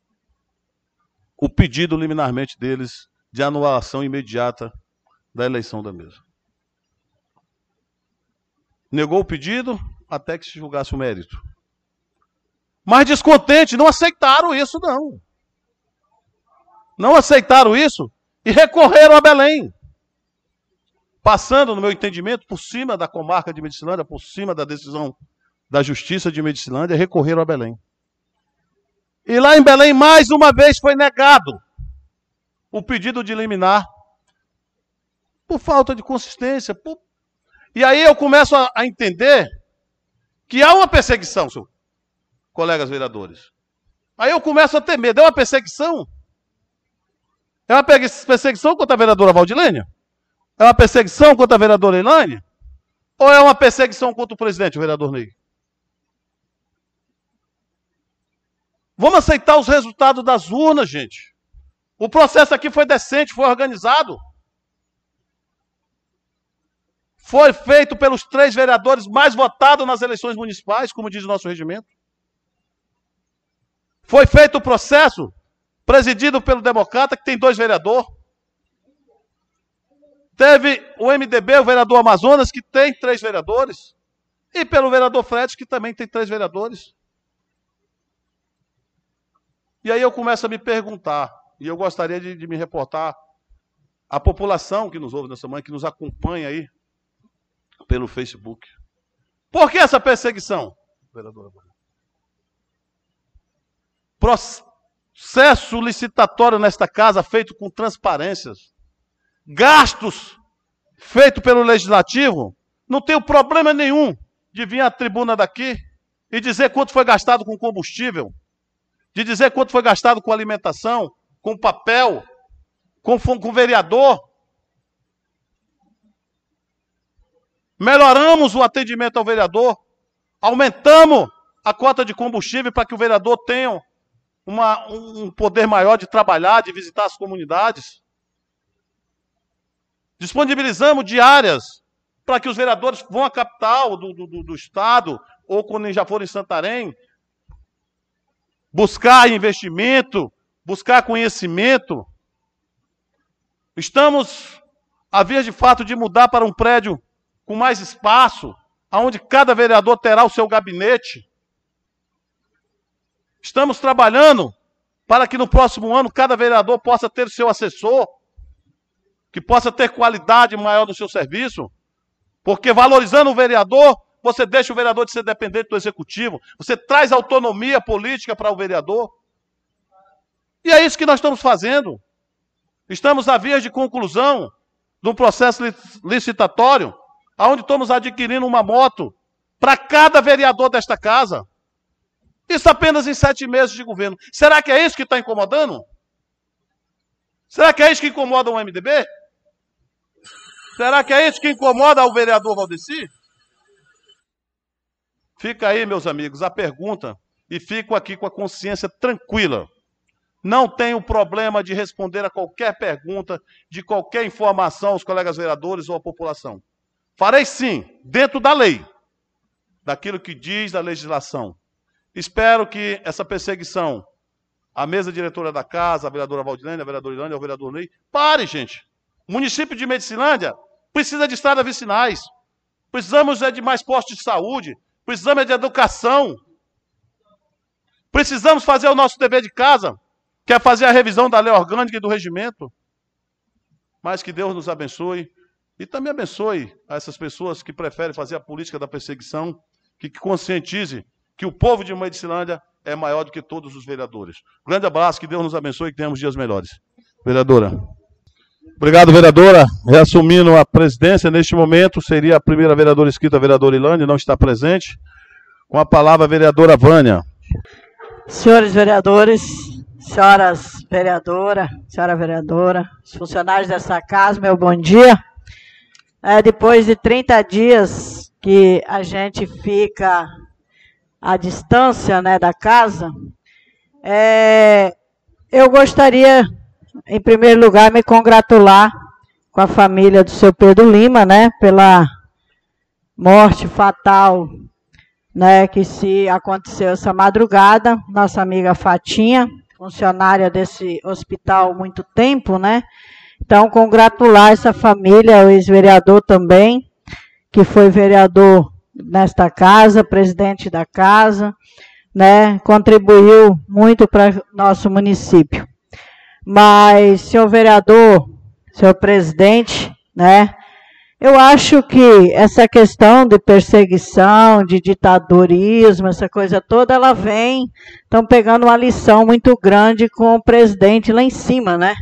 o pedido liminarmente deles de anulação imediata da eleição da mesa. Negou o pedido até que se julgasse o mérito. Mas descontente, não aceitaram isso, não. Não aceitaram isso e recorreram a Belém. Passando, no meu entendimento, por cima da comarca de Medicilândia, por cima da decisão da Justiça de Medicilândia recorreram a Belém. E lá em Belém, mais uma vez, foi negado o pedido de liminar por falta de consistência. Por... E aí eu começo a, a entender que há uma perseguição, colegas vereadores. Aí eu começo a ter medo. É uma perseguição? É uma perseguição contra a vereadora Valdilênia? É uma perseguição contra a vereadora Elaine? Ou é uma perseguição contra o presidente, o vereador Ney? Vamos aceitar os resultados das urnas, gente. O processo aqui foi decente, foi organizado. Foi feito pelos três vereadores mais votados nas eleições municipais, como diz o nosso regimento. Foi feito o processo presidido pelo democrata, que tem dois vereadores. Teve o MDB, o vereador Amazonas, que tem três vereadores. E pelo vereador Fred, que também tem três vereadores. E aí eu começo a me perguntar, e eu gostaria de, de me reportar à população que nos ouve nessa manhã, que nos acompanha aí pelo Facebook. Por que essa perseguição? Vereadora. Processo licitatório nesta casa feito com transparências gastos feitos pelo legislativo, não tenho problema nenhum de vir à tribuna daqui e dizer quanto foi gastado com combustível, de dizer quanto foi gastado com alimentação, com papel, com, com vereador. Melhoramos o atendimento ao vereador, aumentamos a cota de combustível para que o vereador tenha uma, um poder maior de trabalhar, de visitar as comunidades. Disponibilizamos diárias para que os vereadores vão à capital do, do, do Estado, ou quando já forem em Santarém, buscar investimento, buscar conhecimento. Estamos a vez de fato de mudar para um prédio com mais espaço, aonde cada vereador terá o seu gabinete. Estamos trabalhando para que no próximo ano cada vereador possa ter seu assessor que possa ter qualidade maior no seu serviço, porque valorizando o vereador, você deixa o vereador de ser dependente do executivo, você traz autonomia política para o vereador. E é isso que nós estamos fazendo. Estamos à via de conclusão de um processo licitatório, onde estamos adquirindo uma moto para cada vereador desta casa. Isso apenas em sete meses de governo. Será que é isso que está incomodando? Será que é isso que incomoda o MDB? Será que é isso que incomoda o vereador Valdeci? Fica aí, meus amigos, a pergunta e fico aqui com a consciência tranquila. Não tenho problema de responder a qualquer pergunta, de qualquer informação aos colegas vereadores ou à população. Farei sim, dentro da lei, daquilo que diz a legislação. Espero que essa perseguição, a mesa diretora da casa, a vereadora Valdilene, a vereadora Ilânia, o vereador Ney, pare, gente. O município de Medicilândia precisa de estradas vicinais, precisamos é de mais postos de saúde, precisamos é de educação, precisamos fazer o nosso dever de casa, que é fazer a revisão da lei orgânica e do regimento. Mas que Deus nos abençoe e também abençoe a essas pessoas que preferem fazer a política da perseguição, que, conscientize que o povo de Medicilândia é maior do que todos os vereadores. Grande abraço, que Deus nos abençoe e que tenhamos dias melhores. Vereadora. Obrigado, vereadora. Reassumindo a presidência, neste momento, seria a primeira vereadora inscrita, a vereadora Ilane, não está presente. Com a palavra, a vereadora Vânia. Senhores vereadores, senhoras vereadora, senhora vereadora, os funcionários dessa casa, meu bom dia. É, depois de 30 dias que a gente fica à distância né, da casa, é, eu gostaria em primeiro lugar, me congratular com a família do seu Pedro Lima, né, pela morte fatal, né, que se aconteceu essa madrugada. Nossa amiga Fatinha, funcionária desse hospital há muito tempo, né? Então, congratular essa família, o ex-vereador também, que foi vereador nesta casa, presidente da casa, né? Contribuiu muito para nosso município. Mas, senhor vereador, senhor presidente, né? Eu acho que essa questão de perseguição, de ditadorismo, essa coisa toda, ela vem, estão pegando uma lição muito grande com o presidente lá em cima, né?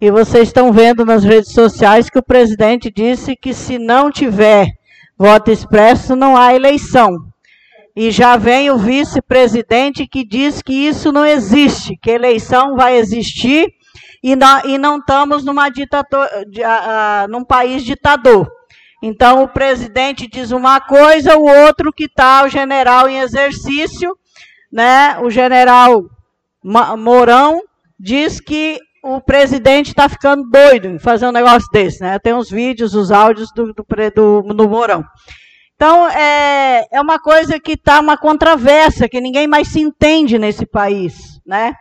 E vocês estão vendo nas redes sociais que o presidente disse que se não tiver voto expresso, não há eleição. E já vem o vice-presidente que diz que isso não existe, que eleição vai existir e, não, e não estamos numa ditador, uh, num país ditador. Então, o presidente diz uma coisa, o outro que está, o general em exercício, né, o general Mourão, diz que o presidente está ficando doido em fazer um negócio desse. Né? Tem uns vídeos, os áudios do, do, do, do Mourão. Então, é, é uma coisa que está uma controvérsia, que ninguém mais se entende nesse país. Né?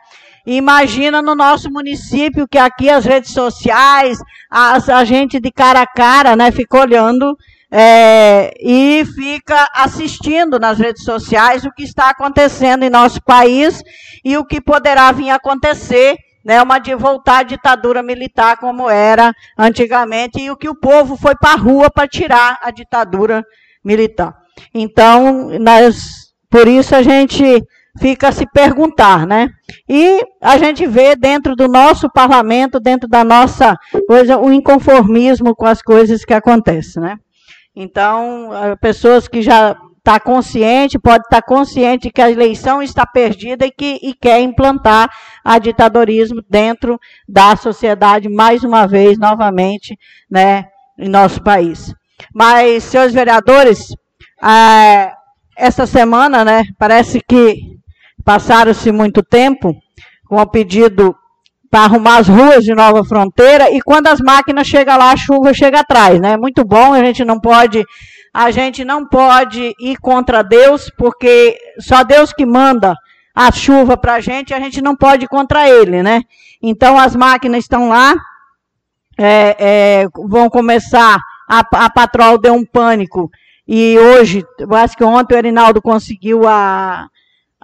Imagina no nosso município que aqui as redes sociais, as, a gente de cara a cara, né, fica olhando é, e fica assistindo nas redes sociais o que está acontecendo em nosso país e o que poderá vir a acontecer, né, uma de voltar à ditadura militar como era antigamente e o que o povo foi para a rua para tirar a ditadura militar. Então, nós, por isso a gente fica a se perguntar, né? E a gente vê dentro do nosso parlamento, dentro da nossa coisa, o inconformismo com as coisas que acontecem, né? Então, pessoas que já está consciente, pode estar tá consciente que a eleição está perdida e que e quer implantar a ditadorismo dentro da sociedade mais uma vez, novamente, né, em nosso país. Mas, senhores vereadores, é, essa semana, né, parece que Passaram-se muito tempo com o pedido para arrumar as ruas de Nova Fronteira e quando as máquinas chegam lá, a chuva chega atrás, né? Muito bom, a gente não pode a gente não pode ir contra Deus, porque só Deus que manda a chuva para a gente, a gente não pode ir contra Ele, né? Então as máquinas estão lá, é, é, vão começar, a, a patrol deu um pânico, e hoje, eu acho que ontem o Erinaldo conseguiu a,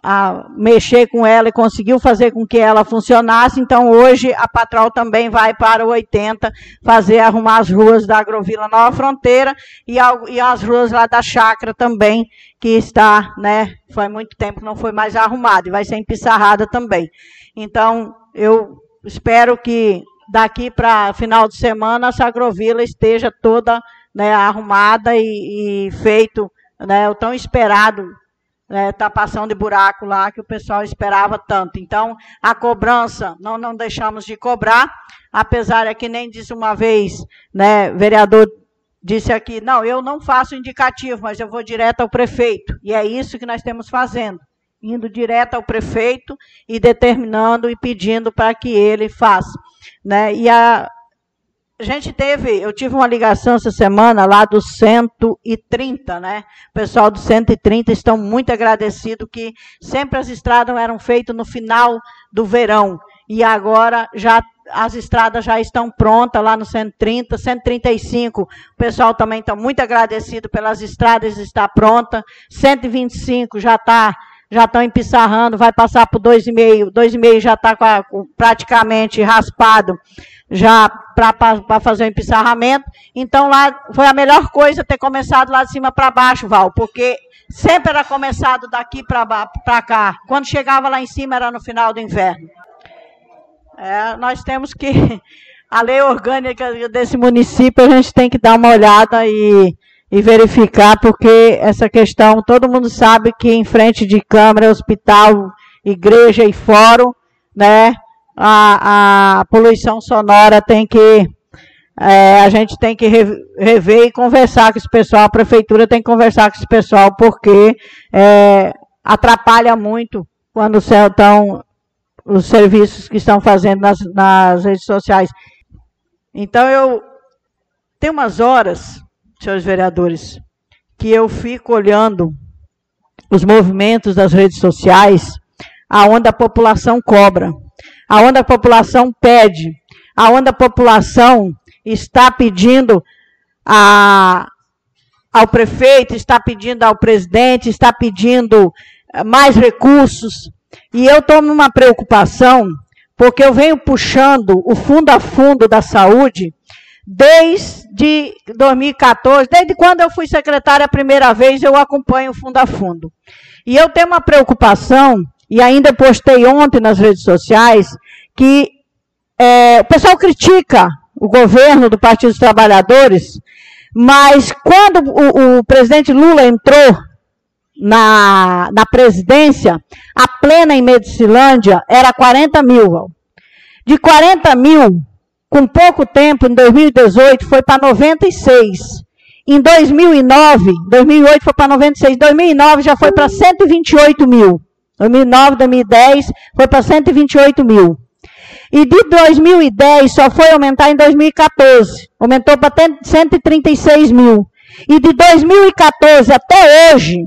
a mexer com ela e conseguiu fazer com que ela funcionasse. Então, hoje, a Patrol também vai para o 80 fazer, arrumar as ruas da Agrovila Nova Fronteira e, e as ruas lá da Chácara também, que está, né, foi muito tempo não foi mais arrumada e vai ser empiçarrada também. Então, eu espero que daqui para final de semana essa Agrovila esteja toda né, arrumada e, e feito né, o tão esperado né, tapação de buraco lá que o pessoal esperava tanto. Então, a cobrança, não, não deixamos de cobrar, apesar é que nem disse uma vez, né, vereador disse aqui, não, eu não faço indicativo, mas eu vou direto ao prefeito. E é isso que nós estamos fazendo, indo direto ao prefeito e determinando e pedindo para que ele faça. Né? E a, gente teve, eu tive uma ligação essa semana lá do 130, né? O pessoal do 130 estão muito agradecidos que sempre as estradas eram feitas no final do verão e agora já as estradas já estão prontas lá no 130, 135. O pessoal também está muito agradecido pelas estradas estar pronta. 125 já está já estão empissarrando, vai passar por 2,5, 2,5 já está praticamente raspado já para fazer o empissarramento. Então, lá foi a melhor coisa ter começado lá de cima para baixo, Val, porque sempre era começado daqui para cá. Quando chegava lá em cima era no final do inverno. É, nós temos que. A lei orgânica desse município a gente tem que dar uma olhada e, e verificar, porque essa questão, todo mundo sabe que em frente de Câmara, hospital, igreja e fórum, né? a, a poluição sonora tem que. É, a gente tem que rever e conversar com esse pessoal, a prefeitura tem que conversar com esse pessoal, porque é, atrapalha muito quando estão os serviços que estão fazendo nas, nas redes sociais. Então, eu tenho umas horas, senhores vereadores, que eu fico olhando os movimentos das redes sociais, aonde a população cobra aonde a população pede, aonde a população está pedindo a, ao prefeito, está pedindo ao presidente, está pedindo eh, mais recursos. E eu estou numa preocupação, porque eu venho puxando o fundo a fundo da saúde desde de 2014, desde quando eu fui secretária a primeira vez, eu acompanho fundo a fundo. E eu tenho uma preocupação, e ainda postei ontem nas redes sociais, que é, o pessoal critica o governo do Partido dos Trabalhadores, mas quando o, o presidente Lula entrou na, na presidência, a plena em Medicilândia era 40 mil. De 40 mil, com pouco tempo, em 2018, foi para 96. Em 2009, 2008 foi para 96. 2009 já foi para 128 mil. 2009, 2010 foi para 128 mil. E de 2010 só foi aumentar em 2014. Aumentou para 136 mil. E de 2014 até hoje,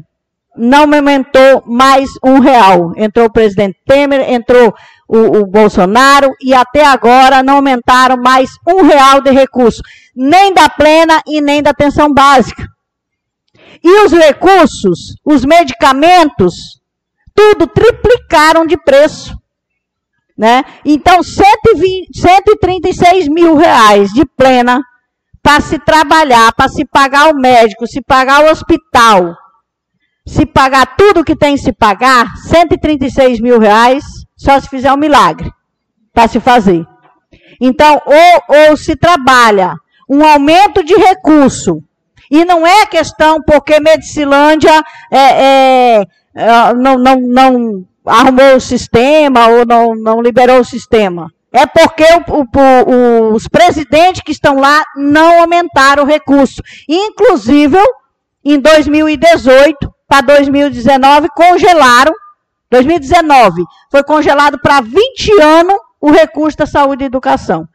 não aumentou mais um real. Entrou o presidente Temer, entrou o, o, Bolsonaro e até agora não aumentaram mais um real de recurso, nem da plena e nem da atenção básica. E os recursos, os medicamentos, tudo triplicaram de preço. Né? Então, 120, 136 mil reais de plena para se trabalhar, para se pagar o médico, se pagar o hospital, se pagar tudo que tem que se pagar, 136 mil reais, só se fizer um milagre para se fazer. Então, ou, ou se trabalha um aumento de recurso, e não é questão porque Medicilândia é, é, é, não, não, não arrumou o sistema ou não, não liberou o sistema. É porque o, o, os presidentes que estão lá não aumentaram o recurso. Inclusive, em 2018 para 2019, congelaram 2019 foi congelado para 20 anos o recurso da saúde e educação.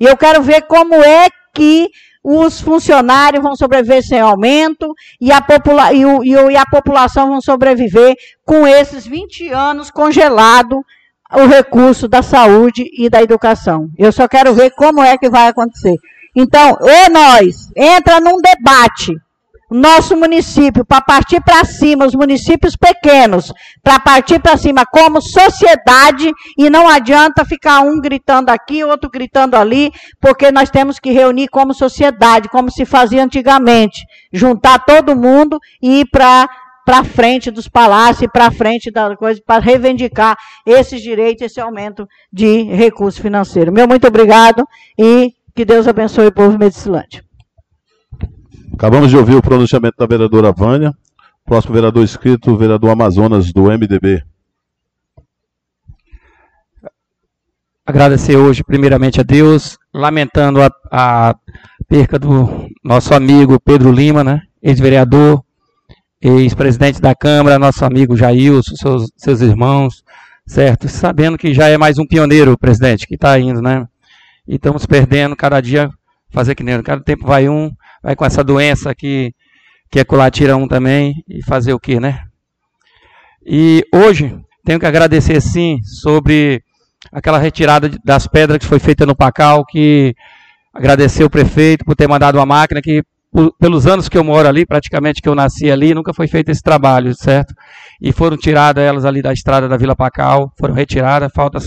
E eu quero ver como é que os funcionários vão sobreviver sem aumento e a, popula e, o, e a população vão sobreviver com esses 20 anos congelado o recurso da saúde e da educação. Eu só quero ver como é que vai acontecer. Então, ou nós entra num debate nosso município para partir para cima, os municípios pequenos, para partir para cima como sociedade, e não adianta ficar um gritando aqui, outro gritando ali, porque nós temos que reunir como sociedade, como se fazia antigamente, juntar todo mundo e ir para para frente dos palácios para frente da coisa, para reivindicar esses direitos, esse aumento de recurso financeiro. Meu muito obrigado e que Deus abençoe o povo medicilante. Acabamos de ouvir o pronunciamento da vereadora Vânia. Próximo vereador inscrito, vereador Amazonas, do MDB. Agradecer hoje, primeiramente, a Deus, lamentando a, a perca do nosso amigo Pedro Lima, né? ex-vereador, ex-presidente da Câmara, nosso amigo Jailson, seus, seus irmãos, certo? Sabendo que já é mais um pioneiro, presidente, que está indo, né? E estamos perdendo cada dia, fazer que nem, cada tempo vai um, vai com essa doença que, que é colatira um também, e fazer o que, né? E hoje, tenho que agradecer sim sobre aquela retirada das pedras que foi feita no Pacal, que agradecer o prefeito por ter mandado uma máquina que pelos anos que eu moro ali, praticamente que eu nasci ali, nunca foi feito esse trabalho, certo? E foram tiradas elas ali da estrada da Vila Pacal, foram retiradas, falta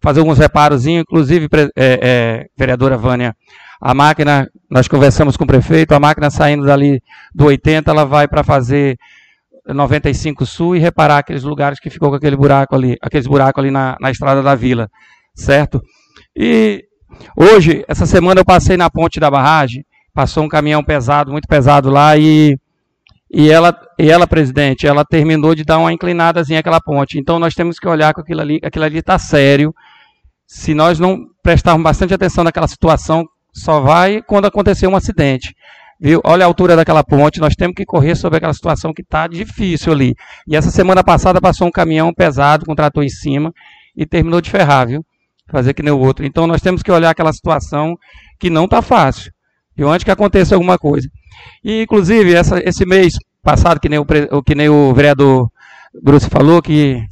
fazer alguns reparos, inclusive, é, é, vereadora Vânia, a máquina, nós conversamos com o prefeito, a máquina saindo dali do 80, ela vai para fazer 95 Sul e reparar aqueles lugares que ficou com aquele buraco ali, aqueles buracos ali na, na estrada da vila, certo? E hoje, essa semana eu passei na ponte da barragem, passou um caminhão pesado, muito pesado lá e e ela, e ela, presidente, ela terminou de dar uma inclinadazinha aquela ponte. Então nós temos que olhar com aquilo ali, aquilo ali está sério. Se nós não prestarmos bastante atenção naquela situação, só vai quando acontecer um acidente. Viu? Olha a altura daquela ponte, nós temos que correr sobre aquela situação que está difícil ali. E essa semana passada passou um caminhão pesado com trator em cima e terminou de ferrar, viu? Fazer que nem o outro. Então nós temos que olhar aquela situação que não está fácil. E antes que aconteça alguma coisa. E inclusive essa, esse mês passado, que nem o, que nem o vereador Bruce falou, que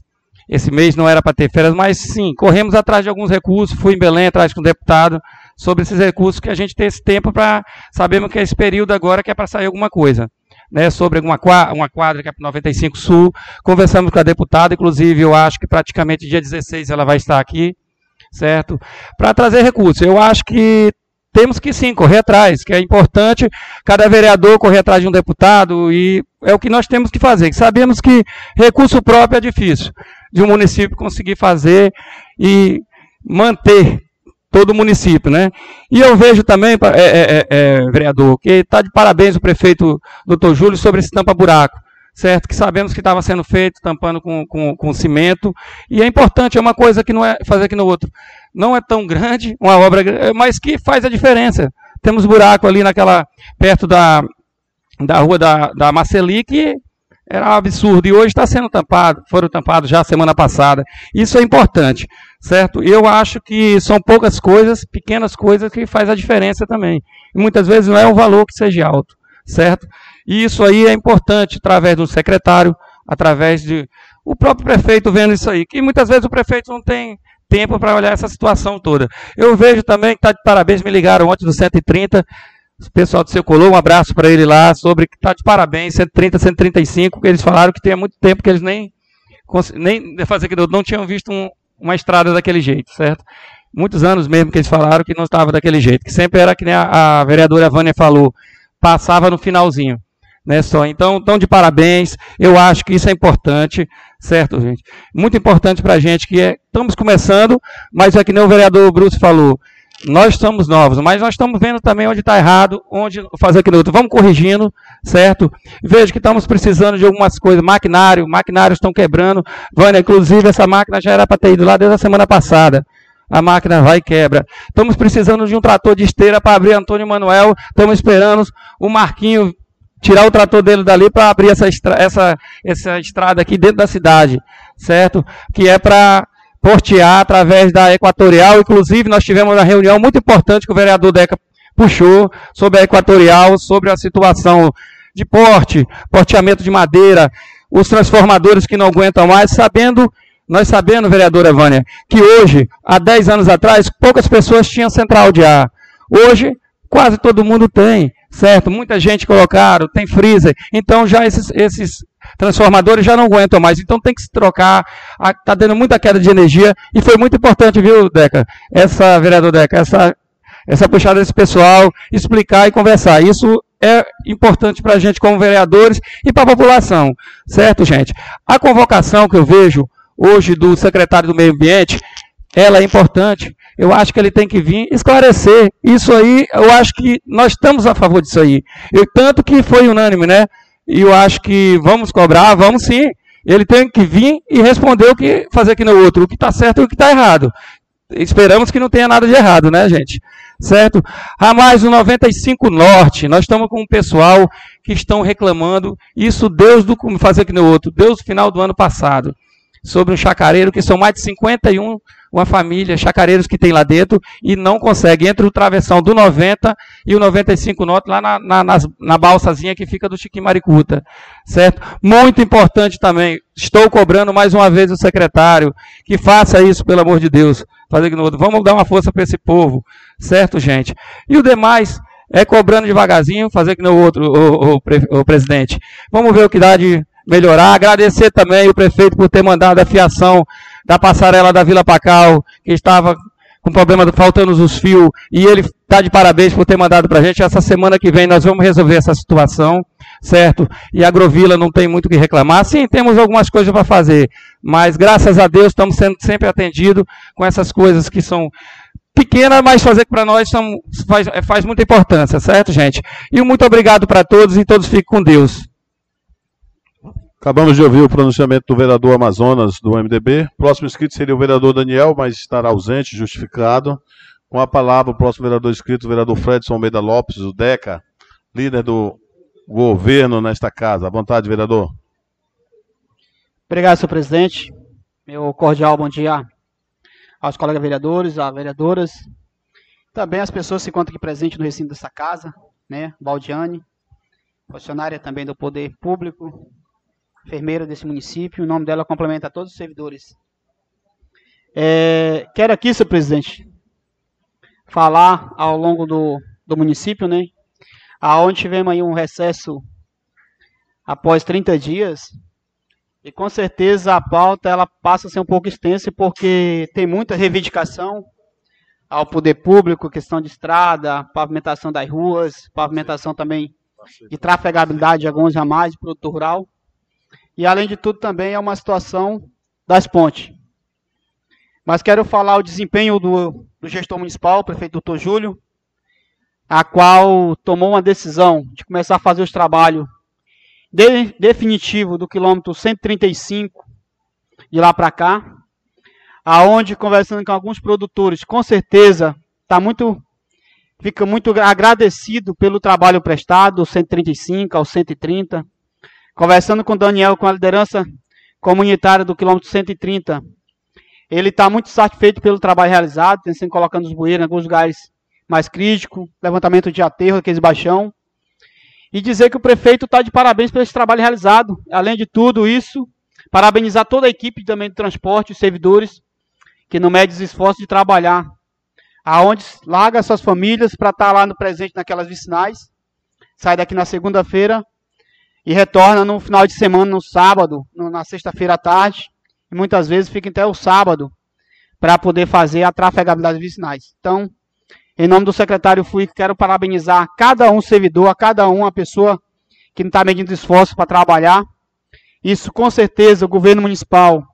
esse mês não era para ter férias, mas sim, corremos atrás de alguns recursos, fui em Belém atrás com o deputado, sobre esses recursos que a gente tem esse tempo para sabermos que é esse período agora que é para sair alguma coisa. Né, sobre uma, uma quadra que é para 95 Sul. Conversamos com a deputada, inclusive eu acho que praticamente dia 16 ela vai estar aqui, certo? Para trazer recursos. Eu acho que temos que sim correr atrás, que é importante cada vereador correr atrás de um deputado e é o que nós temos que fazer. Sabemos que recurso próprio é difícil de um município conseguir fazer e manter todo o município, né? E eu vejo também, é, é, é, é vereador, que está de parabéns o prefeito doutor Júlio sobre esse tampa-buraco, certo? Que sabemos que estava sendo feito, tampando com, com, com, cimento, e é importante, é uma coisa que não é fazer aqui no outro. Não é tão grande, uma obra, mas que faz a diferença. Temos buraco ali naquela, perto da, da rua da, da Marceli, que era um absurdo. E hoje está sendo tampado, foram tampados já semana passada. Isso é importante, certo? Eu acho que são poucas coisas, pequenas coisas, que faz a diferença também. E muitas vezes não é um valor que seja alto, certo? E isso aí é importante através do secretário, através de o próprio prefeito vendo isso aí, que muitas vezes o prefeito não tem tempo para olhar essa situação toda. Eu vejo também que está de parabéns, me ligaram ontem do 130, o pessoal do Secolor, um abraço para ele lá, sobre que está de parabéns, 130, 135, que eles falaram que tem muito tempo que eles nem, nem fazer que não tinham visto um, uma estrada daquele jeito, certo? Muitos anos mesmo que eles falaram que não estava daquele jeito, que sempre era que nem a, a vereadora Vânia falou, passava no finalzinho, né, só. Então, estão de parabéns, eu acho que isso é importante, certo, gente? Muito importante para a gente, que é, estamos começando, mas é que nem o vereador Bruce falou, nós somos novos, mas nós estamos vendo também onde está errado, onde fazer aquilo outro. Vamos corrigindo, certo? Vejo que estamos precisando de algumas coisas, maquinário, maquinários estão quebrando. Vânia, inclusive, essa máquina já era para ter ido lá desde a semana passada. A máquina vai e quebra. Estamos precisando de um trator de esteira para abrir Antônio Manuel. Estamos esperando o Marquinho tirar o trator dele dali para abrir essa, essa, essa estrada aqui dentro da cidade, certo? Que é para portear através da Equatorial. Inclusive, nós tivemos uma reunião muito importante que o vereador Deca puxou sobre a Equatorial, sobre a situação de porte, porteamento de madeira, os transformadores que não aguentam mais, sabendo, nós sabendo, vereadora Vânia, que hoje, há 10 anos atrás, poucas pessoas tinham central de ar. Hoje, quase todo mundo tem, certo? Muita gente colocaram, tem freezer. Então, já esses, esses transformadores já não aguentam mais, então tem que se trocar, está dando muita queda de energia, e foi muito importante, viu, Deca, essa, vereador Deca, essa, essa puxada desse pessoal, explicar e conversar. Isso é importante para a gente como vereadores e para a população, certo, gente? A convocação que eu vejo hoje do secretário do Meio Ambiente, ela é importante. Eu acho que ele tem que vir esclarecer. Isso aí, eu acho que nós estamos a favor disso aí. Eu, tanto que foi unânime, né? E eu acho que vamos cobrar, vamos sim. Ele tem que vir e responder o que fazer aqui no outro, o que está certo e o que está errado. Esperamos que não tenha nada de errado, né, gente? Certo? A mais o 95 Norte, nós estamos com um pessoal que estão reclamando, isso Deus do fazer aqui no outro, Deus do final do ano passado, sobre um chacareiro que são mais de 51 uma família, chacareiros que tem lá dentro, e não consegue, entre o travessão do 90 e o 95 norte, lá na, na, na, na balsazinha que fica do Chiquim Maricuta, certo? Muito importante também, estou cobrando mais uma vez o secretário, que faça isso, pelo amor de Deus, fazer no outro. Vamos dar uma força para esse povo, certo, gente? E o demais, é cobrando devagarzinho, fazer que no outro, o, o, o, presidente. Vamos ver o que dá de melhorar. Agradecer também o prefeito por ter mandado a fiação da passarela da Vila Pacal, que estava com problema faltando os fios, e ele está de parabéns por ter mandado para a gente. Essa semana que vem nós vamos resolver essa situação, certo? E a Agrovila não tem muito o que reclamar. Sim, temos algumas coisas para fazer, mas graças a Deus estamos sendo sempre atendidos com essas coisas que são pequenas, mas fazer para nós são, faz, faz muita importância, certo, gente? E muito obrigado para todos e todos fiquem com Deus. Acabamos de ouvir o pronunciamento do vereador Amazonas do MDB. Próximo inscrito seria o vereador Daniel, mas estará ausente, justificado. Com a palavra, o próximo vereador inscrito, o vereador Fredson Almeida Lopes, o DECA, líder do governo nesta casa. À vontade, vereador. Obrigado, senhor presidente. Meu cordial bom dia aos colegas vereadores, às vereadoras, também às pessoas que se encontram aqui presentes no recinto dessa casa, né? Baldiane, funcionária também do Poder Público, enfermeira desse município. O nome dela complementa todos os servidores. É, quero aqui, senhor presidente, falar ao longo do, do município, né? Aonde tivemos aí um recesso após 30 dias. E com certeza a pauta ela passa a ser um pouco extensa porque tem muita reivindicação ao poder público, questão de estrada, pavimentação das ruas, pavimentação também de trafegabilidade de alguns ramais de produto rural. E além de tudo também é uma situação das pontes. Mas quero falar o desempenho do, do gestor municipal, o prefeito doutor Júlio, a qual tomou uma decisão de começar a fazer os trabalhos de, definitivo do quilômetro 135 de lá para cá, aonde conversando com alguns produtores, com certeza está muito fica muito agradecido pelo trabalho prestado, do 135 ao 130. Conversando com Daniel, com a liderança comunitária do quilômetro 130, ele está muito satisfeito pelo trabalho realizado, tem sido colocando os bueiros em alguns lugares mais críticos, levantamento de aterro, aqueles baixão. E dizer que o prefeito está de parabéns pelo trabalho realizado. Além de tudo isso, parabenizar toda a equipe também do transporte, os servidores, que não medem os esforços de trabalhar. Aonde larga suas famílias para estar tá lá no presente naquelas vicinais. Sai daqui na segunda-feira e retorna no final de semana, no sábado, no, na sexta-feira à tarde e muitas vezes fica até o sábado para poder fazer a trafegabilidade vicinais. Então, em nome do secretário FUI, quero parabenizar cada um servidor, a cada um, a pessoa que não está medindo esforço para trabalhar. Isso, com certeza, o governo municipal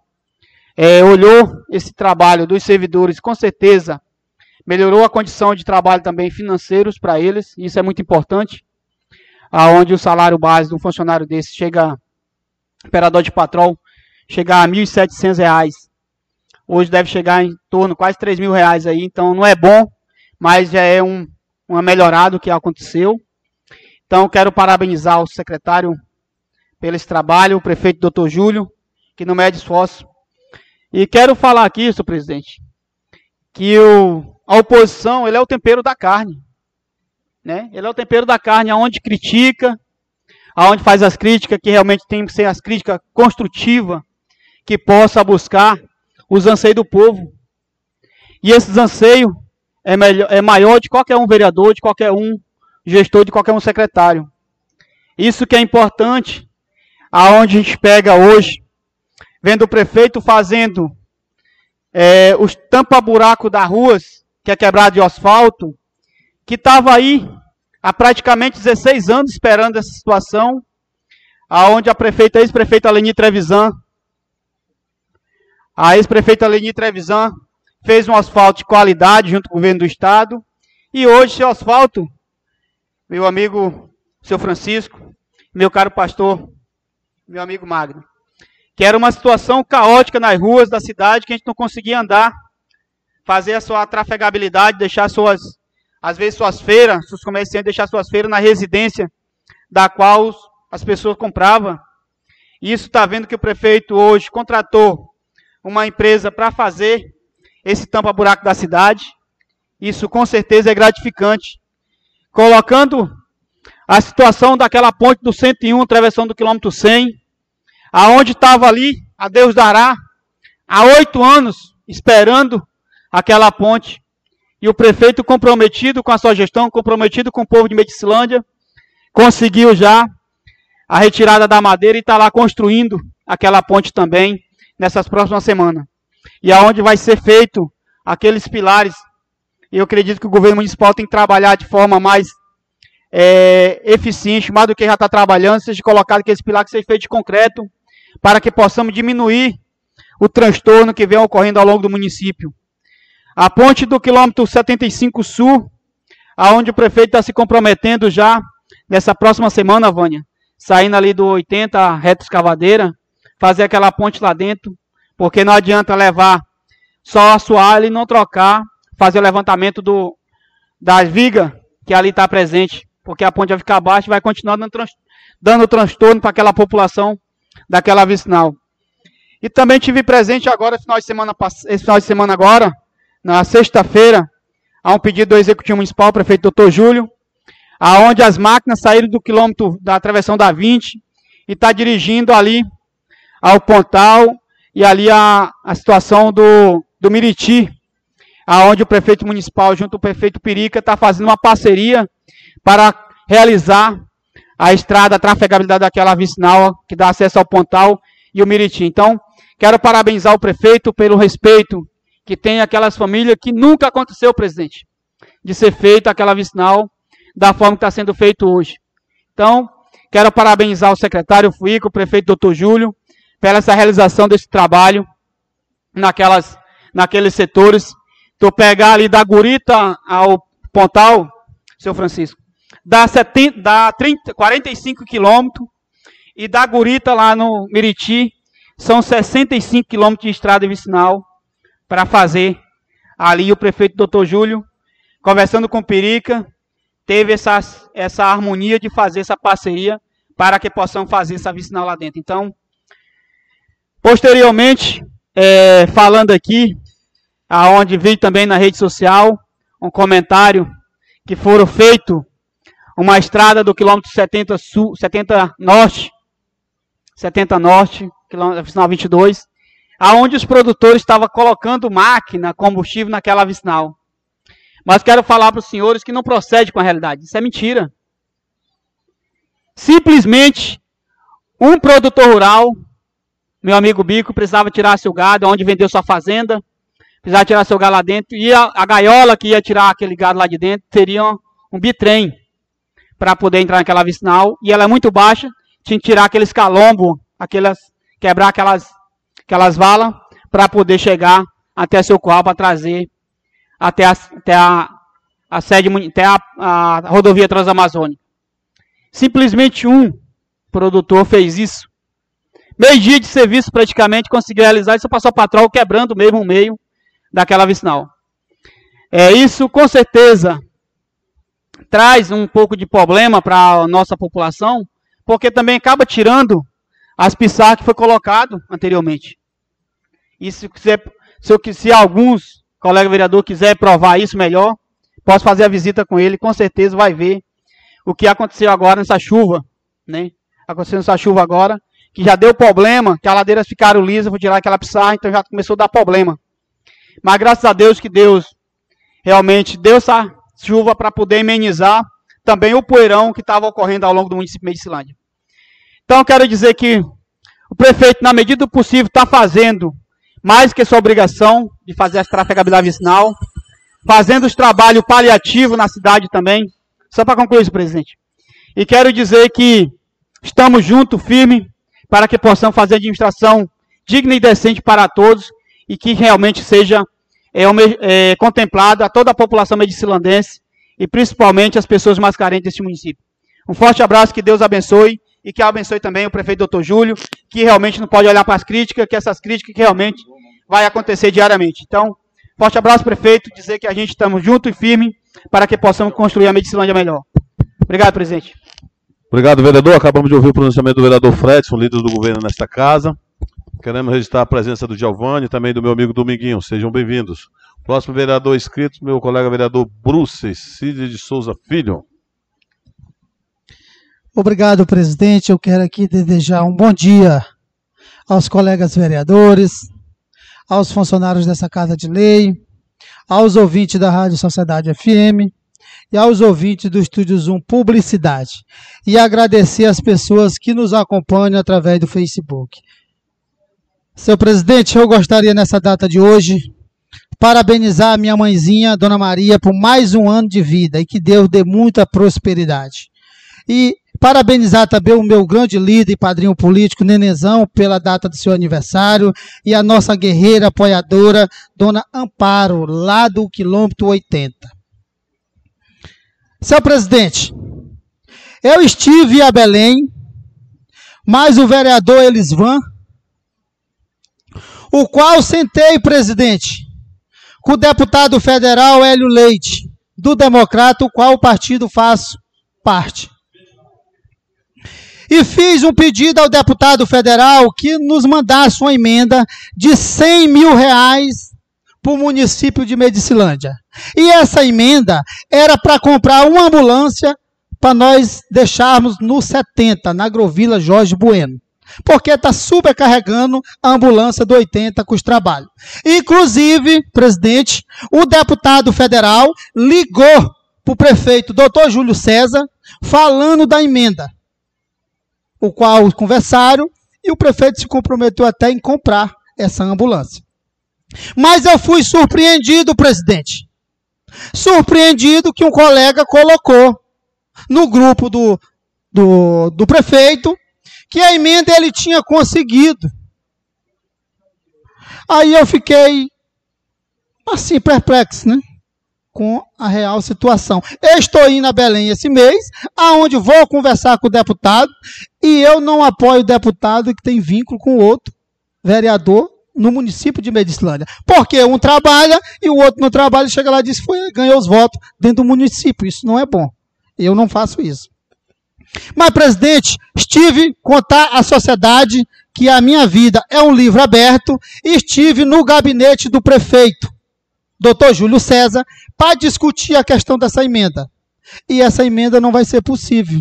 é, olhou esse trabalho dos servidores, com certeza, melhorou a condição de trabalho também financeiros para eles, isso é muito importante, aonde o salário base de um funcionário desse chega, operador de patrol, chegar a R$ 1.700. Hoje deve chegar em torno quase R$ mil reais aí, então não é bom, mas já é um, uma melhorada que aconteceu. Então quero parabenizar o secretário pelo esse trabalho, o prefeito doutor Júlio, que não mede esforço. E quero falar aqui, senhor presidente, que o, a oposição ele é o tempero da carne. Né? Ele é o tempero da carne, aonde critica, aonde faz as críticas, que realmente tem que ser as críticas construtivas, que possa buscar os anseios do povo. E esses anseios é, melhor, é maior de qualquer um vereador, de qualquer um gestor, de qualquer um secretário. Isso que é importante, aonde a gente pega hoje, vendo o prefeito fazendo é, os tampa-buraco das ruas, que é quebrado de asfalto, que estava aí há praticamente 16 anos esperando essa situação, aonde a prefeita, ex-prefeita Leni Trevisan, a ex-prefeita Leni Trevisan fez um asfalto de qualidade junto com o governo do estado. E hoje seu asfalto, meu amigo, seu Francisco, meu caro pastor, meu amigo Magno, que era uma situação caótica nas ruas da cidade, que a gente não conseguia andar, fazer a sua trafegabilidade, deixar suas, às vezes suas feiras, seus comerciantes deixar suas feiras na residência da qual as pessoas compravam. Isso está vendo que o prefeito hoje contratou uma empresa para fazer esse tampa-buraco da cidade. Isso com certeza é gratificante. Colocando a situação daquela ponte do 101, travessão do quilômetro 100, aonde estava ali, a Deus dará, há oito anos, esperando aquela ponte. E o prefeito comprometido com a sua gestão, comprometido com o povo de Medicilândia, conseguiu já a retirada da madeira e está lá construindo aquela ponte também nessas próximas semanas. E aonde vai ser feito aqueles pilares. Eu acredito que o governo municipal tem que trabalhar de forma mais é, eficiente, mais do que já está trabalhando, seja colocado aqueles pilares que sejam feitos de concreto, para que possamos diminuir o transtorno que vem ocorrendo ao longo do município. A ponte do quilômetro 75 Sul, aonde o prefeito está se comprometendo já nessa próxima semana, Vânia, saindo ali do 80 reto escavadeira, fazer aquela ponte lá dentro, porque não adianta levar só a assoalho e não trocar, fazer o levantamento do, das vigas que ali está presente, porque a ponte vai ficar baixa e vai continuar dando, trans, dando transtorno para aquela população daquela vicinal. E também tive presente agora, final de semana, esse final de semana agora, na sexta-feira, há um pedido do Executivo Municipal, prefeito doutor Júlio, aonde as máquinas saíram do quilômetro da travessão da 20 e está dirigindo ali ao Pontal e ali a, a situação do, do Miriti, aonde o prefeito municipal, junto com o prefeito Perica, está fazendo uma parceria para realizar a estrada, a trafegabilidade daquela vicinal que dá acesso ao Pontal e o Miriti. Então, quero parabenizar o prefeito pelo respeito que tem aquelas famílias que nunca aconteceu, presidente, de ser feito aquela vicinal da forma que está sendo feito hoje. Então, quero parabenizar o secretário Fuico, o prefeito doutor Júlio, pela essa realização desse trabalho naquelas, naqueles setores. Então, pegar ali da Gurita ao Pontal, seu Francisco, dá, 70, dá 30, 45 quilômetros, e da Gurita lá no Miriti, são 65 quilômetros de estrada vicinal para fazer. Ali o prefeito doutor Júlio, conversando com Perica, teve essa, essa harmonia de fazer essa parceria para que possam fazer essa vicinal lá dentro. Então, posteriormente, é, falando aqui, aonde vi também na rede social um comentário que foram feito uma estrada do quilômetro 70 sul, 70 norte, 70 norte, quilômetro vicinal 22, aonde os produtores estavam colocando máquina, combustível naquela vicinal. Mas quero falar para os senhores que não procede com a realidade. Isso é mentira. Simplesmente, um produtor rural, meu amigo Bico, precisava tirar seu gado, onde vendeu sua fazenda, precisava tirar seu gado lá dentro, e a, a gaiola que ia tirar aquele gado lá de dentro teria um, um bitrem para poder entrar naquela vicinal, e ela é muito baixa, tinha que tirar aqueles calombos, aquelas, quebrar aquelas, aquelas valas, para poder chegar até seu qual para trazer até a, até a, a sede, até a, a rodovia transamazônica. Simplesmente um produtor fez isso. Meio dia de serviço praticamente conseguiu realizar isso, passou para trás quebrando mesmo o meio daquela vicinal. É, isso com certeza traz um pouco de problema para a nossa população, porque também acaba tirando as pissarras que foi colocado anteriormente. E se, quiser, se, se alguns colega vereador quiser provar isso melhor, posso fazer a visita com ele, com certeza vai ver o que aconteceu agora nessa chuva, né? Aconteceu nessa chuva agora, que já deu problema, que as ladeiras ficaram lisas, vou tirar aquela pissarra, então já começou a dar problema. Mas graças a Deus que Deus realmente deu essa chuva para poder amenizar também o poeirão que estava ocorrendo ao longo do município de Medicilândia. Então eu quero dizer que o prefeito, na medida do possível, está fazendo mais que sua obrigação de fazer a trafegabilidade vicinal, fazendo os trabalhos paliativos na cidade também. Só para concluir isso, presidente. E quero dizer que estamos juntos, firme, para que possamos fazer administração digna e decente para todos e que realmente seja é, é, contemplado a toda a população medicilandense e principalmente as pessoas mais carentes deste município. Um forte abraço, que Deus abençoe e que abençoe também o prefeito doutor Júlio, que realmente não pode olhar para as críticas, que essas críticas que realmente vai acontecer diariamente. Então, forte abraço, prefeito, dizer que a gente estamos junto e firme para que possamos construir a Medicilândia melhor. Obrigado, presidente. Obrigado, vereador. Acabamos de ouvir o pronunciamento do vereador Fredson, líder do governo nesta casa. Queremos registrar a presença do Giovanni e também do meu amigo Dominguinho. Sejam bem-vindos. Próximo vereador inscrito, meu colega vereador Bruce Cid de Souza Filho. Obrigado, presidente. Eu quero aqui desejar um bom dia aos colegas vereadores, aos funcionários dessa Casa de Lei, aos ouvintes da Rádio Sociedade FM e aos ouvintes do Estúdio Zoom Publicidade. E agradecer as pessoas que nos acompanham através do Facebook. Seu presidente, eu gostaria nessa data de hoje parabenizar a minha mãezinha, Dona Maria, por mais um ano de vida e que Deus dê muita prosperidade. E Parabenizar também o meu grande líder e padrinho político, Nenezão, pela data do seu aniversário, e a nossa guerreira apoiadora, Dona Amparo, lá do quilômetro 80. Seu presidente, eu estive a Belém, mas o vereador Elisvan, o qual sentei, presidente, com o deputado federal Hélio Leite, do Democrata, o qual o partido faz parte e fiz um pedido ao deputado federal que nos mandasse uma emenda de 100 mil reais para o município de Medicilândia. E essa emenda era para comprar uma ambulância para nós deixarmos no 70, na Agrovila Jorge Bueno. Porque está supercarregando a ambulância do 80 com os trabalhos. Inclusive, presidente, o deputado federal ligou para o prefeito doutor Júlio César falando da emenda o qual conversaram e o prefeito se comprometeu até em comprar essa ambulância. Mas eu fui surpreendido, presidente. Surpreendido que um colega colocou no grupo do, do, do prefeito que a emenda ele tinha conseguido. Aí eu fiquei assim, perplexo, né? Com a real situação. Eu estou indo a Belém esse mês, aonde vou conversar com o deputado, e eu não apoio o deputado que tem vínculo com outro vereador no município de Medicilândia. Porque um trabalha e o outro não trabalha, chega lá e diz ganhou os votos dentro do município. Isso não é bom. Eu não faço isso. Mas, presidente, estive contar à sociedade que a minha vida é um livro aberto e estive no gabinete do prefeito, doutor Júlio César, para discutir a questão dessa emenda. E essa emenda não vai ser possível,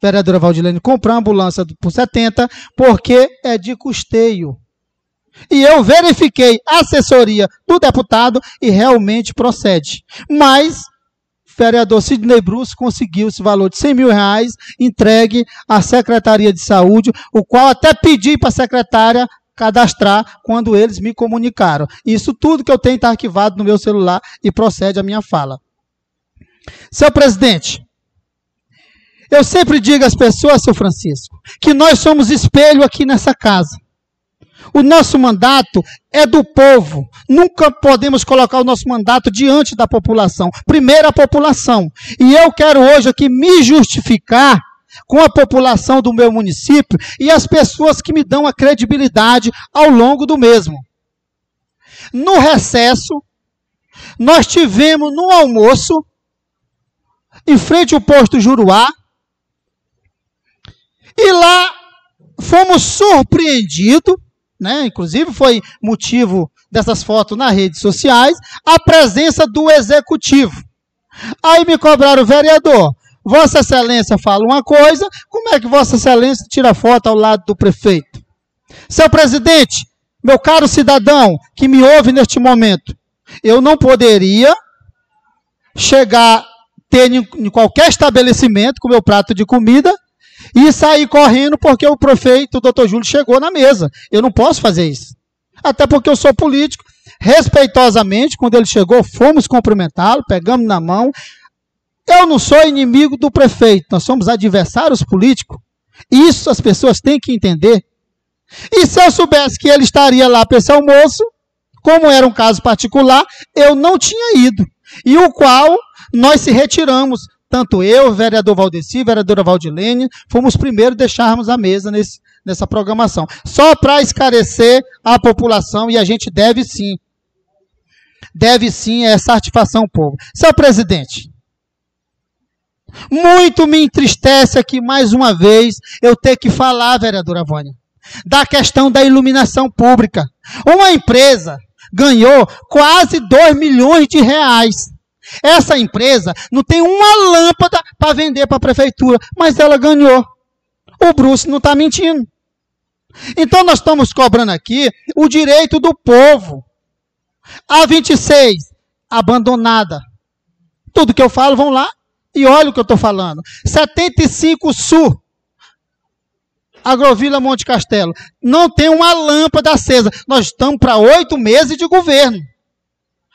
vereadora Valdilene, comprar ambulância por 70, porque é de custeio. E eu verifiquei a assessoria do deputado e realmente procede. Mas vereador Sidney Bruce conseguiu esse valor de 100 mil reais entregue à Secretaria de Saúde, o qual até pedi para a secretária cadastrar quando eles me comunicaram. Isso tudo que eu tenho está arquivado no meu celular e procede a minha fala. Seu presidente, eu sempre digo às pessoas, seu Francisco, que nós somos espelho aqui nessa casa. O nosso mandato é do povo. Nunca podemos colocar o nosso mandato diante da população. Primeiro a população. E eu quero hoje aqui me justificar com a população do meu município e as pessoas que me dão a credibilidade ao longo do mesmo. No recesso, nós tivemos no almoço, em frente ao posto Juruá, e lá fomos surpreendidos né? Inclusive foi motivo dessas fotos nas redes sociais, a presença do executivo. Aí me cobraram, vereador, Vossa Excelência fala uma coisa, como é que Vossa Excelência tira foto ao lado do prefeito? Seu presidente, meu caro cidadão que me ouve neste momento, eu não poderia chegar, ter em qualquer estabelecimento com meu prato de comida e sair correndo porque o prefeito, o doutor Júlio, chegou na mesa. Eu não posso fazer isso. Até porque eu sou político. Respeitosamente, quando ele chegou, fomos cumprimentá-lo, pegamos na mão. Eu não sou inimigo do prefeito, nós somos adversários políticos. Isso as pessoas têm que entender. E se eu soubesse que ele estaria lá para esse almoço, como era um caso particular, eu não tinha ido. E o qual nós se retiramos tanto eu, vereador Valdeci, vereadora Valdilene, fomos primeiros deixarmos a mesa nesse, nessa programação. Só para esclarecer a população, e a gente deve sim, deve sim essa satisfação ao povo. Seu presidente, muito me entristece aqui mais uma vez eu ter que falar, vereadora Vânia, da questão da iluminação pública. Uma empresa ganhou quase 2 milhões de reais essa empresa não tem uma lâmpada para vender para a prefeitura, mas ela ganhou. O Bruce não está mentindo. Então nós estamos cobrando aqui o direito do povo. A 26, abandonada. Tudo que eu falo, vão lá e olha o que eu estou falando. 75 Sul, Agrovila Monte Castelo. Não tem uma lâmpada acesa. Nós estamos para oito meses de governo.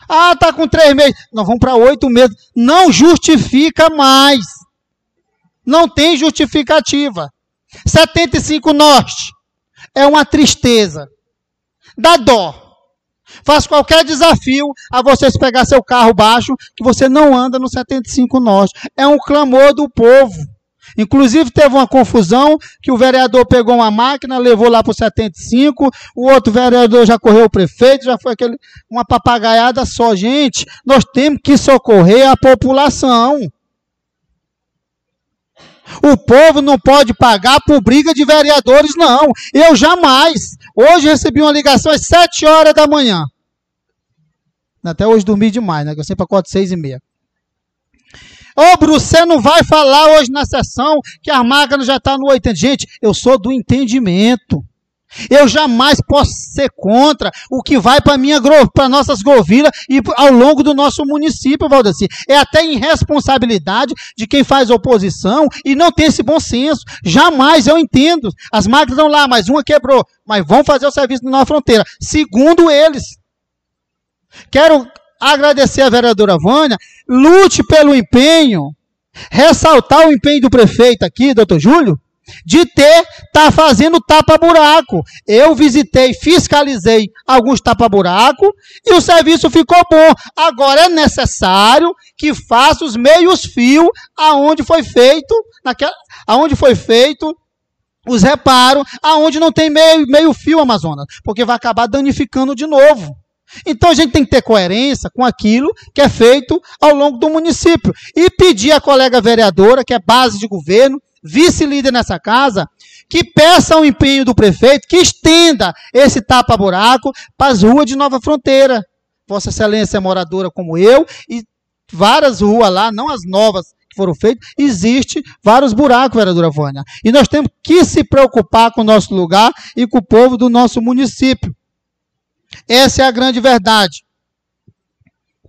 Ah, está com três meses. Nós vamos para oito meses. Não justifica mais. Não tem justificativa. 75 Norte. É uma tristeza. Dá dó. Faz qualquer desafio a vocês pegar seu carro baixo, que você não anda no 75 Norte. É um clamor do povo. Inclusive teve uma confusão que o vereador pegou uma máquina, levou lá para o 75, o outro vereador já correu o prefeito, já foi aquele, uma papagaiada só. Gente, nós temos que socorrer a população. O povo não pode pagar por briga de vereadores, não. Eu jamais. Hoje recebi uma ligação às 7 horas da manhã. Até hoje dormi demais, né? Eu sempre acordo 6 e meia. Ô, Bruce, você não vai falar hoje na sessão que a máquina já está no 80. Gente, eu sou do entendimento. Eu jamais posso ser contra o que vai para nossas grovilhas e ao longo do nosso município, Valdeci. É até irresponsabilidade de quem faz oposição e não tem esse bom senso. Jamais eu entendo. As máquinas estão lá, mas uma quebrou. Mas vão fazer o serviço na fronteira. Segundo eles. Quero agradecer a vereadora Vânia, lute pelo empenho, ressaltar o empenho do prefeito aqui, doutor Júlio, de ter, tá fazendo tapa-buraco. Eu visitei, fiscalizei alguns tapa-buraco e o serviço ficou bom. Agora é necessário que faça os meios fios aonde foi feito, naquela, aonde foi feito os reparos, aonde não tem meio, meio fio Amazonas, porque vai acabar danificando de novo. Então a gente tem que ter coerência com aquilo que é feito ao longo do município. E pedir à colega vereadora, que é base de governo, vice-líder nessa casa, que peça o empenho do prefeito, que estenda esse tapa-buraco para as ruas de Nova Fronteira. Vossa Excelência é moradora como eu, e várias ruas lá, não as novas que foram feitas, existe vários buracos, vereadora Vânia. E nós temos que se preocupar com o nosso lugar e com o povo do nosso município. Essa é a grande verdade.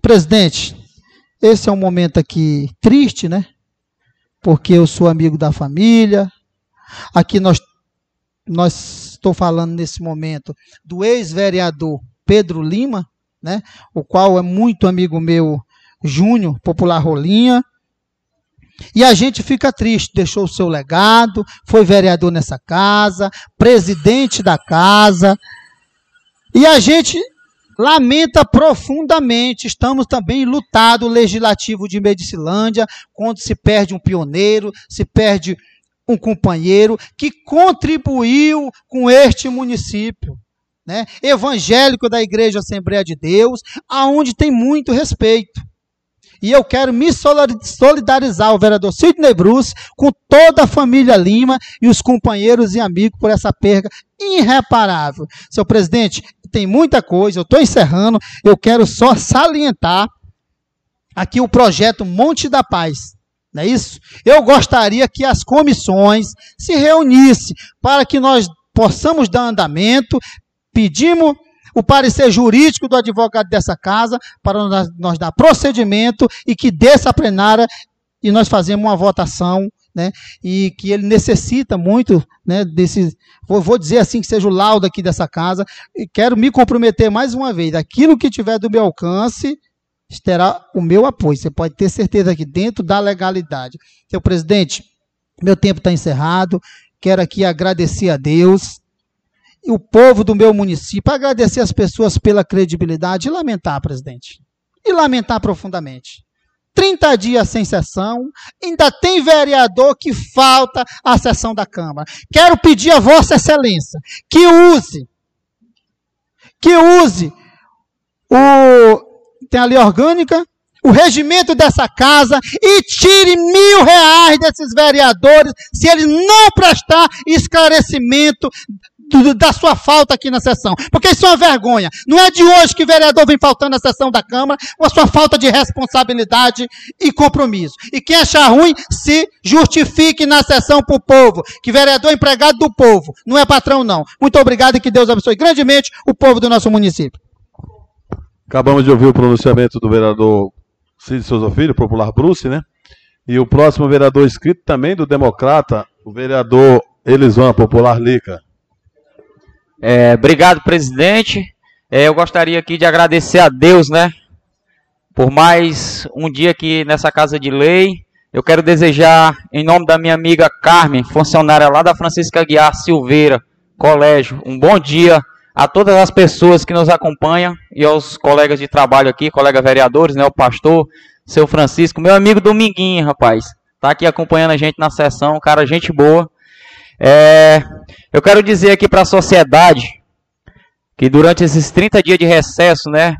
Presidente, esse é um momento aqui triste, né? porque eu sou amigo da família. Aqui nós, nós estou falando nesse momento do ex-vereador Pedro Lima, né, o qual é muito amigo meu, Júnior, popular Rolinha. E a gente fica triste, deixou o seu legado, foi vereador nessa casa, presidente da casa. E a gente lamenta profundamente. Estamos também lutado legislativo de Medicilândia, quando se perde um pioneiro, se perde um companheiro que contribuiu com este município. Né? Evangélico da Igreja Assembleia de Deus, aonde tem muito respeito. E eu quero me solidarizar o vereador Sidney Bruce com toda a família Lima e os companheiros e amigos por essa perda irreparável. Seu presidente, tem muita coisa, eu estou encerrando, eu quero só salientar aqui o projeto Monte da Paz. Não é isso? Eu gostaria que as comissões se reunissem para que nós possamos dar andamento, pedimos o parecer jurídico do advogado dessa casa para nós, dar procedimento e que dessa plenária e nós fazemos uma votação né, e que ele necessita muito né, desse, vou, vou, dizer assim, que seja o laudo aqui dessa casa, e quero me comprometer mais uma vez, aquilo que tiver do meu alcance, terá o meu apoio, você pode ter certeza aqui, dentro da legalidade. Seu presidente, meu tempo está encerrado, quero aqui agradecer a Deus, o povo do meu município, agradecer as pessoas pela credibilidade e lamentar, presidente, e lamentar profundamente. 30 dias sem sessão, ainda tem vereador que falta à sessão da Câmara. Quero pedir a Vossa Excelência que use, que use o. Tem ali orgânica, o regimento dessa casa e tire mil reais desses vereadores se eles não prestar esclarecimento da sua falta aqui na sessão. Porque isso é uma vergonha. Não é de hoje que o vereador vem faltando na sessão da Câmara, com a sua falta de responsabilidade e compromisso. E quem achar ruim, se justifique na sessão para o povo. Que vereador é empregado do povo, não é patrão, não. Muito obrigado e que Deus abençoe grandemente o povo do nosso município. Acabamos de ouvir o pronunciamento do vereador Cid Souza Filho, popular Bruce, né? E o próximo vereador inscrito também do Democrata, o vereador Elisvan, popular Lica. É, obrigado, presidente. É, eu gostaria aqui de agradecer a Deus, né? Por mais um dia aqui nessa casa de lei. Eu quero desejar, em nome da minha amiga Carmen, funcionária lá da Francisca Guiar Silveira, colégio, um bom dia a todas as pessoas que nos acompanham e aos colegas de trabalho aqui, colegas vereadores, né? O pastor, seu Francisco, meu amigo Dominguinho, rapaz. Tá aqui acompanhando a gente na sessão, cara, gente boa. É, eu quero dizer aqui para a sociedade que durante esses 30 dias de recesso, né?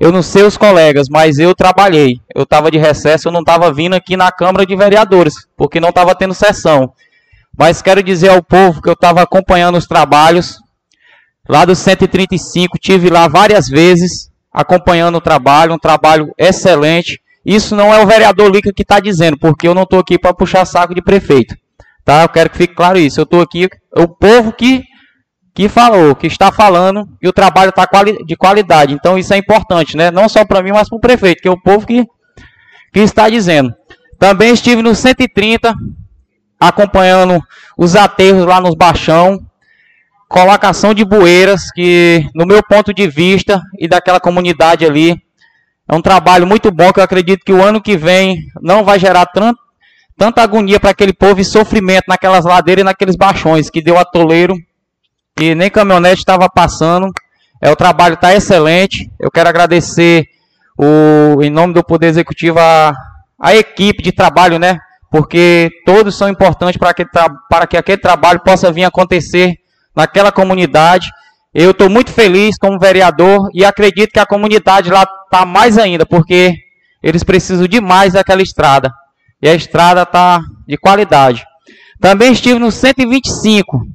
Eu não sei os colegas, mas eu trabalhei. Eu estava de recesso, eu não estava vindo aqui na Câmara de Vereadores, porque não estava tendo sessão. Mas quero dizer ao povo que eu estava acompanhando os trabalhos lá do 135, tive lá várias vezes acompanhando o trabalho, um trabalho excelente. Isso não é o vereador Lica que está dizendo, porque eu não estou aqui para puxar saco de prefeito. Tá? Eu quero que fique claro isso. Eu estou aqui, o povo que, que falou, que está falando, e o trabalho está quali de qualidade. Então isso é importante, né? Não só para mim, mas para o prefeito, que é o povo que, que está dizendo. Também estive no 130, acompanhando os aterros lá nos baixão. colocação de bueiras, que no meu ponto de vista e daquela comunidade ali, é um trabalho muito bom que eu acredito que o ano que vem não vai gerar tanto, tanta agonia para aquele povo e sofrimento naquelas ladeiras e naqueles baixões que deu atoleiro e nem caminhonete estava passando. É, o trabalho está excelente. Eu quero agradecer o, em nome do Poder Executivo a, a equipe de trabalho, né? Porque todos são importantes para que, para que aquele trabalho possa vir acontecer naquela comunidade. Eu estou muito feliz como vereador e acredito que a comunidade lá está mais ainda, porque eles precisam demais daquela estrada. E a estrada está de qualidade. Também estive no 125.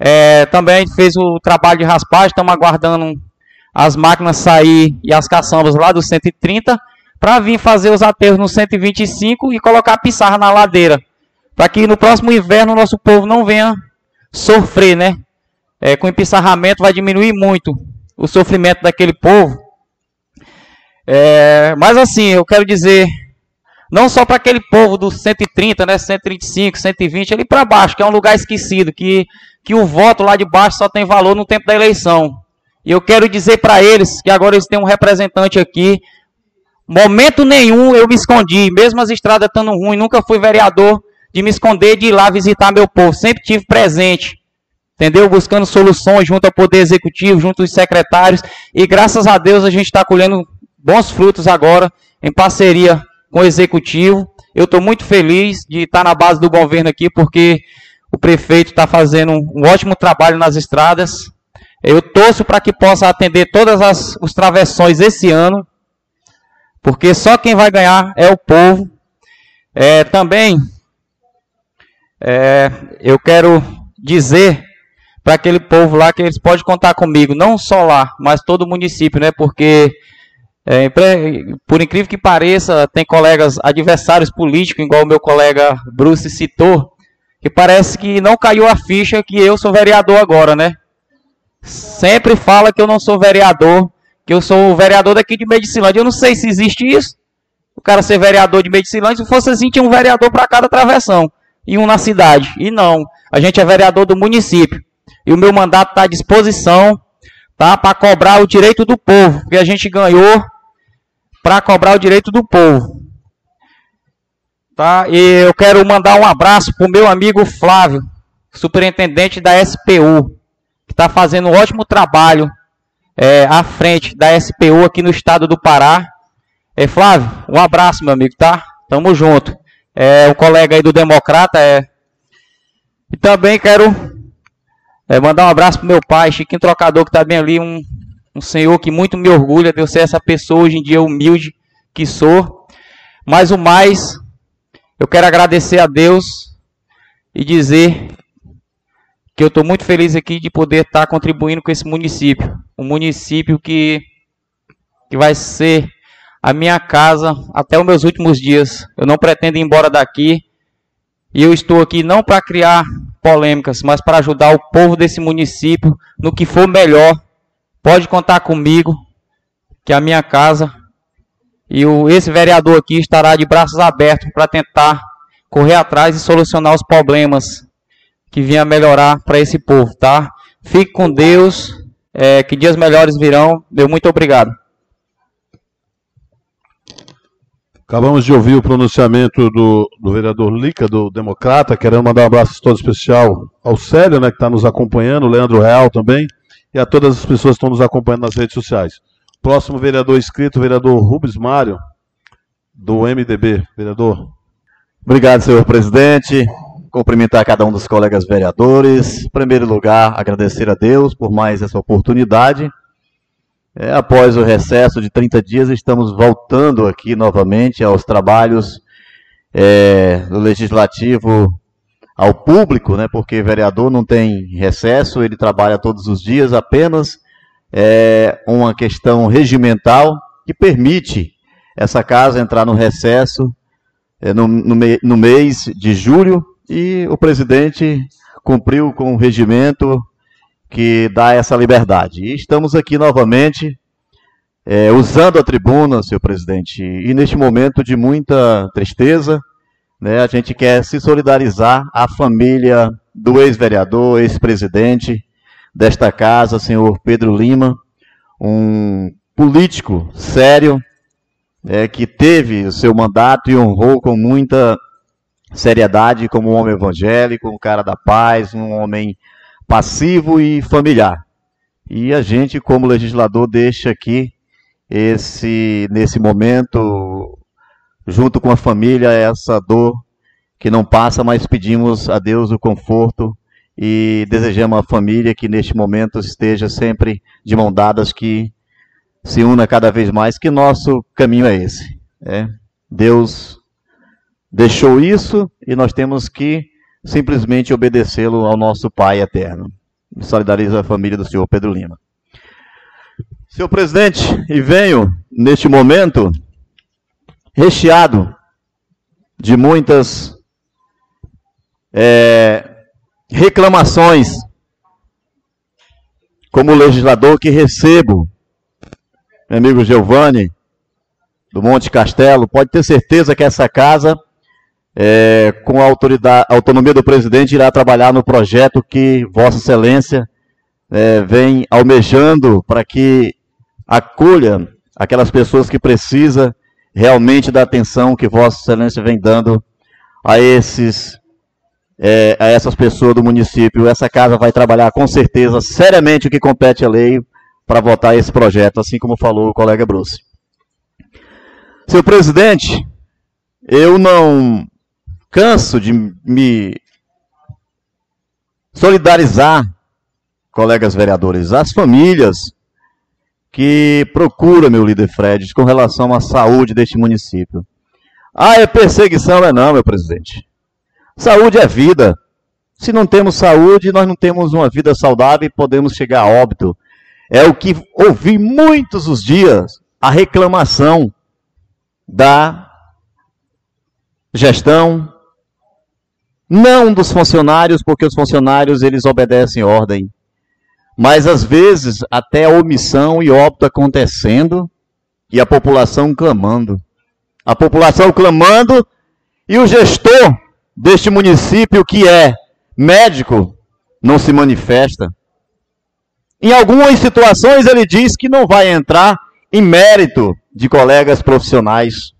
É, também fez o trabalho de raspagem, estamos aguardando as máquinas sair e as caçambas lá do 130 para vir fazer os aterros no 125 e colocar a pissarra na ladeira. Para que no próximo inverno o nosso povo não venha sofrer, né? É, com empissarramento vai diminuir muito o sofrimento daquele povo. É, mas assim, eu quero dizer, não só para aquele povo do 130, né, 135, 120, ali para baixo, que é um lugar esquecido, que, que o voto lá de baixo só tem valor no tempo da eleição. E eu quero dizer para eles que agora eles têm um representante aqui. Momento nenhum eu me escondi, mesmo as estradas estando ruins, nunca fui vereador de me esconder de ir lá visitar meu povo. Sempre tive presente, entendeu? Buscando soluções junto ao Poder Executivo, junto aos secretários. E graças a Deus a gente está colhendo bons frutos agora, em parceria com o Executivo. Eu estou muito feliz de estar na base do governo aqui, porque o prefeito está fazendo um ótimo trabalho nas estradas. Eu torço para que possa atender todas os travessões esse ano, porque só quem vai ganhar é o povo. É, também é, eu quero dizer para aquele povo lá que eles podem contar comigo, não só lá, mas todo o município, né? Porque, é, por incrível que pareça, tem colegas adversários políticos, igual o meu colega Bruce citou, que parece que não caiu a ficha que eu sou vereador agora, né? Sempre fala que eu não sou vereador, que eu sou o vereador daqui de Medicilândia. Eu não sei se existe isso. O cara ser vereador de Medicilândia, se fosse assim, tinha um vereador para cada travessão e um na cidade. E não, a gente é vereador do município. E o meu mandato está à disposição, tá? Para cobrar o direito do povo, porque a gente ganhou para cobrar o direito do povo. Tá? E eu quero mandar um abraço para o meu amigo Flávio, superintendente da SPU, que está fazendo um ótimo trabalho é, à frente da SPU aqui no estado do Pará. É, Flávio, um abraço, meu amigo, tá? Tamo junto é, um colega aí do Democrata. É. E também quero é, mandar um abraço pro meu pai, Chiquinho Trocador, que está bem ali, um, um senhor que muito me orgulha de eu ser essa pessoa hoje em dia humilde que sou. Mas o mais, eu quero agradecer a Deus e dizer que eu estou muito feliz aqui de poder estar tá contribuindo com esse município. Um município que, que vai ser a minha casa até os meus últimos dias. Eu não pretendo ir embora daqui. E eu estou aqui não para criar polêmicas, mas para ajudar o povo desse município no que for melhor. Pode contar comigo, que a minha casa e o, esse vereador aqui estará de braços abertos para tentar correr atrás e solucionar os problemas que vinha melhorar para esse povo, tá? Fique com Deus, é, que dias melhores virão. Meu muito obrigado. Acabamos de ouvir o pronunciamento do, do vereador Lica, do Democrata. Querendo mandar um abraço todo especial ao Célio, né, que está nos acompanhando, o Leandro Real também, e a todas as pessoas que estão nos acompanhando nas redes sociais. Próximo vereador inscrito, vereador Rubens Mário, do MDB. Vereador. Obrigado, senhor presidente. Cumprimentar cada um dos colegas vereadores. Em primeiro lugar, agradecer a Deus por mais essa oportunidade é, após o recesso de 30 dias, estamos voltando aqui novamente aos trabalhos é, do Legislativo ao público, né, porque vereador não tem recesso, ele trabalha todos os dias, apenas é uma questão regimental que permite essa casa entrar no recesso é, no, no, no mês de julho e o presidente cumpriu com o regimento que dá essa liberdade. E estamos aqui novamente é, usando a tribuna, senhor presidente, e neste momento de muita tristeza, né, a gente quer se solidarizar à família do ex-vereador, ex-presidente, desta casa, senhor Pedro Lima, um político sério, é, que teve o seu mandato e honrou com muita seriedade como um homem evangélico, um cara da paz, um homem passivo e familiar. E a gente, como legislador, deixa aqui esse nesse momento junto com a família essa dor que não passa, mas pedimos a Deus o conforto e desejamos à família que neste momento esteja sempre de mão dadas, que se una cada vez mais, que nosso caminho é esse. É. Deus deixou isso e nós temos que simplesmente obedecê-lo ao nosso Pai eterno. Me solidarizo a família do senhor Pedro Lima. Senhor presidente, e venho neste momento recheado de muitas é, reclamações, como legislador que recebo, meu amigo Giovanni, do Monte Castelo, pode ter certeza que essa casa, é, com a autoridade, autonomia do presidente, irá trabalhar no projeto que Vossa Excelência é, vem almejando para que acolha aquelas pessoas que precisam realmente da atenção que Vossa Excelência vem dando a esses é, a essas pessoas do município. Essa casa vai trabalhar com certeza seriamente o que compete à lei para votar esse projeto, assim como falou o colega Bruce. Senhor presidente, eu não canso de me solidarizar, colegas vereadores, as famílias que procura meu líder Fred com relação à saúde deste município. Ah, é perseguição, é não, meu presidente. Saúde é vida. Se não temos saúde, nós não temos uma vida saudável e podemos chegar a óbito. É o que ouvi muitos os dias, a reclamação da gestão, não dos funcionários, porque os funcionários eles obedecem ordem, mas às vezes até a omissão e óbito acontecendo e a população clamando. A população clamando e o gestor deste município, que é médico, não se manifesta. Em algumas situações ele diz que não vai entrar em mérito de colegas profissionais.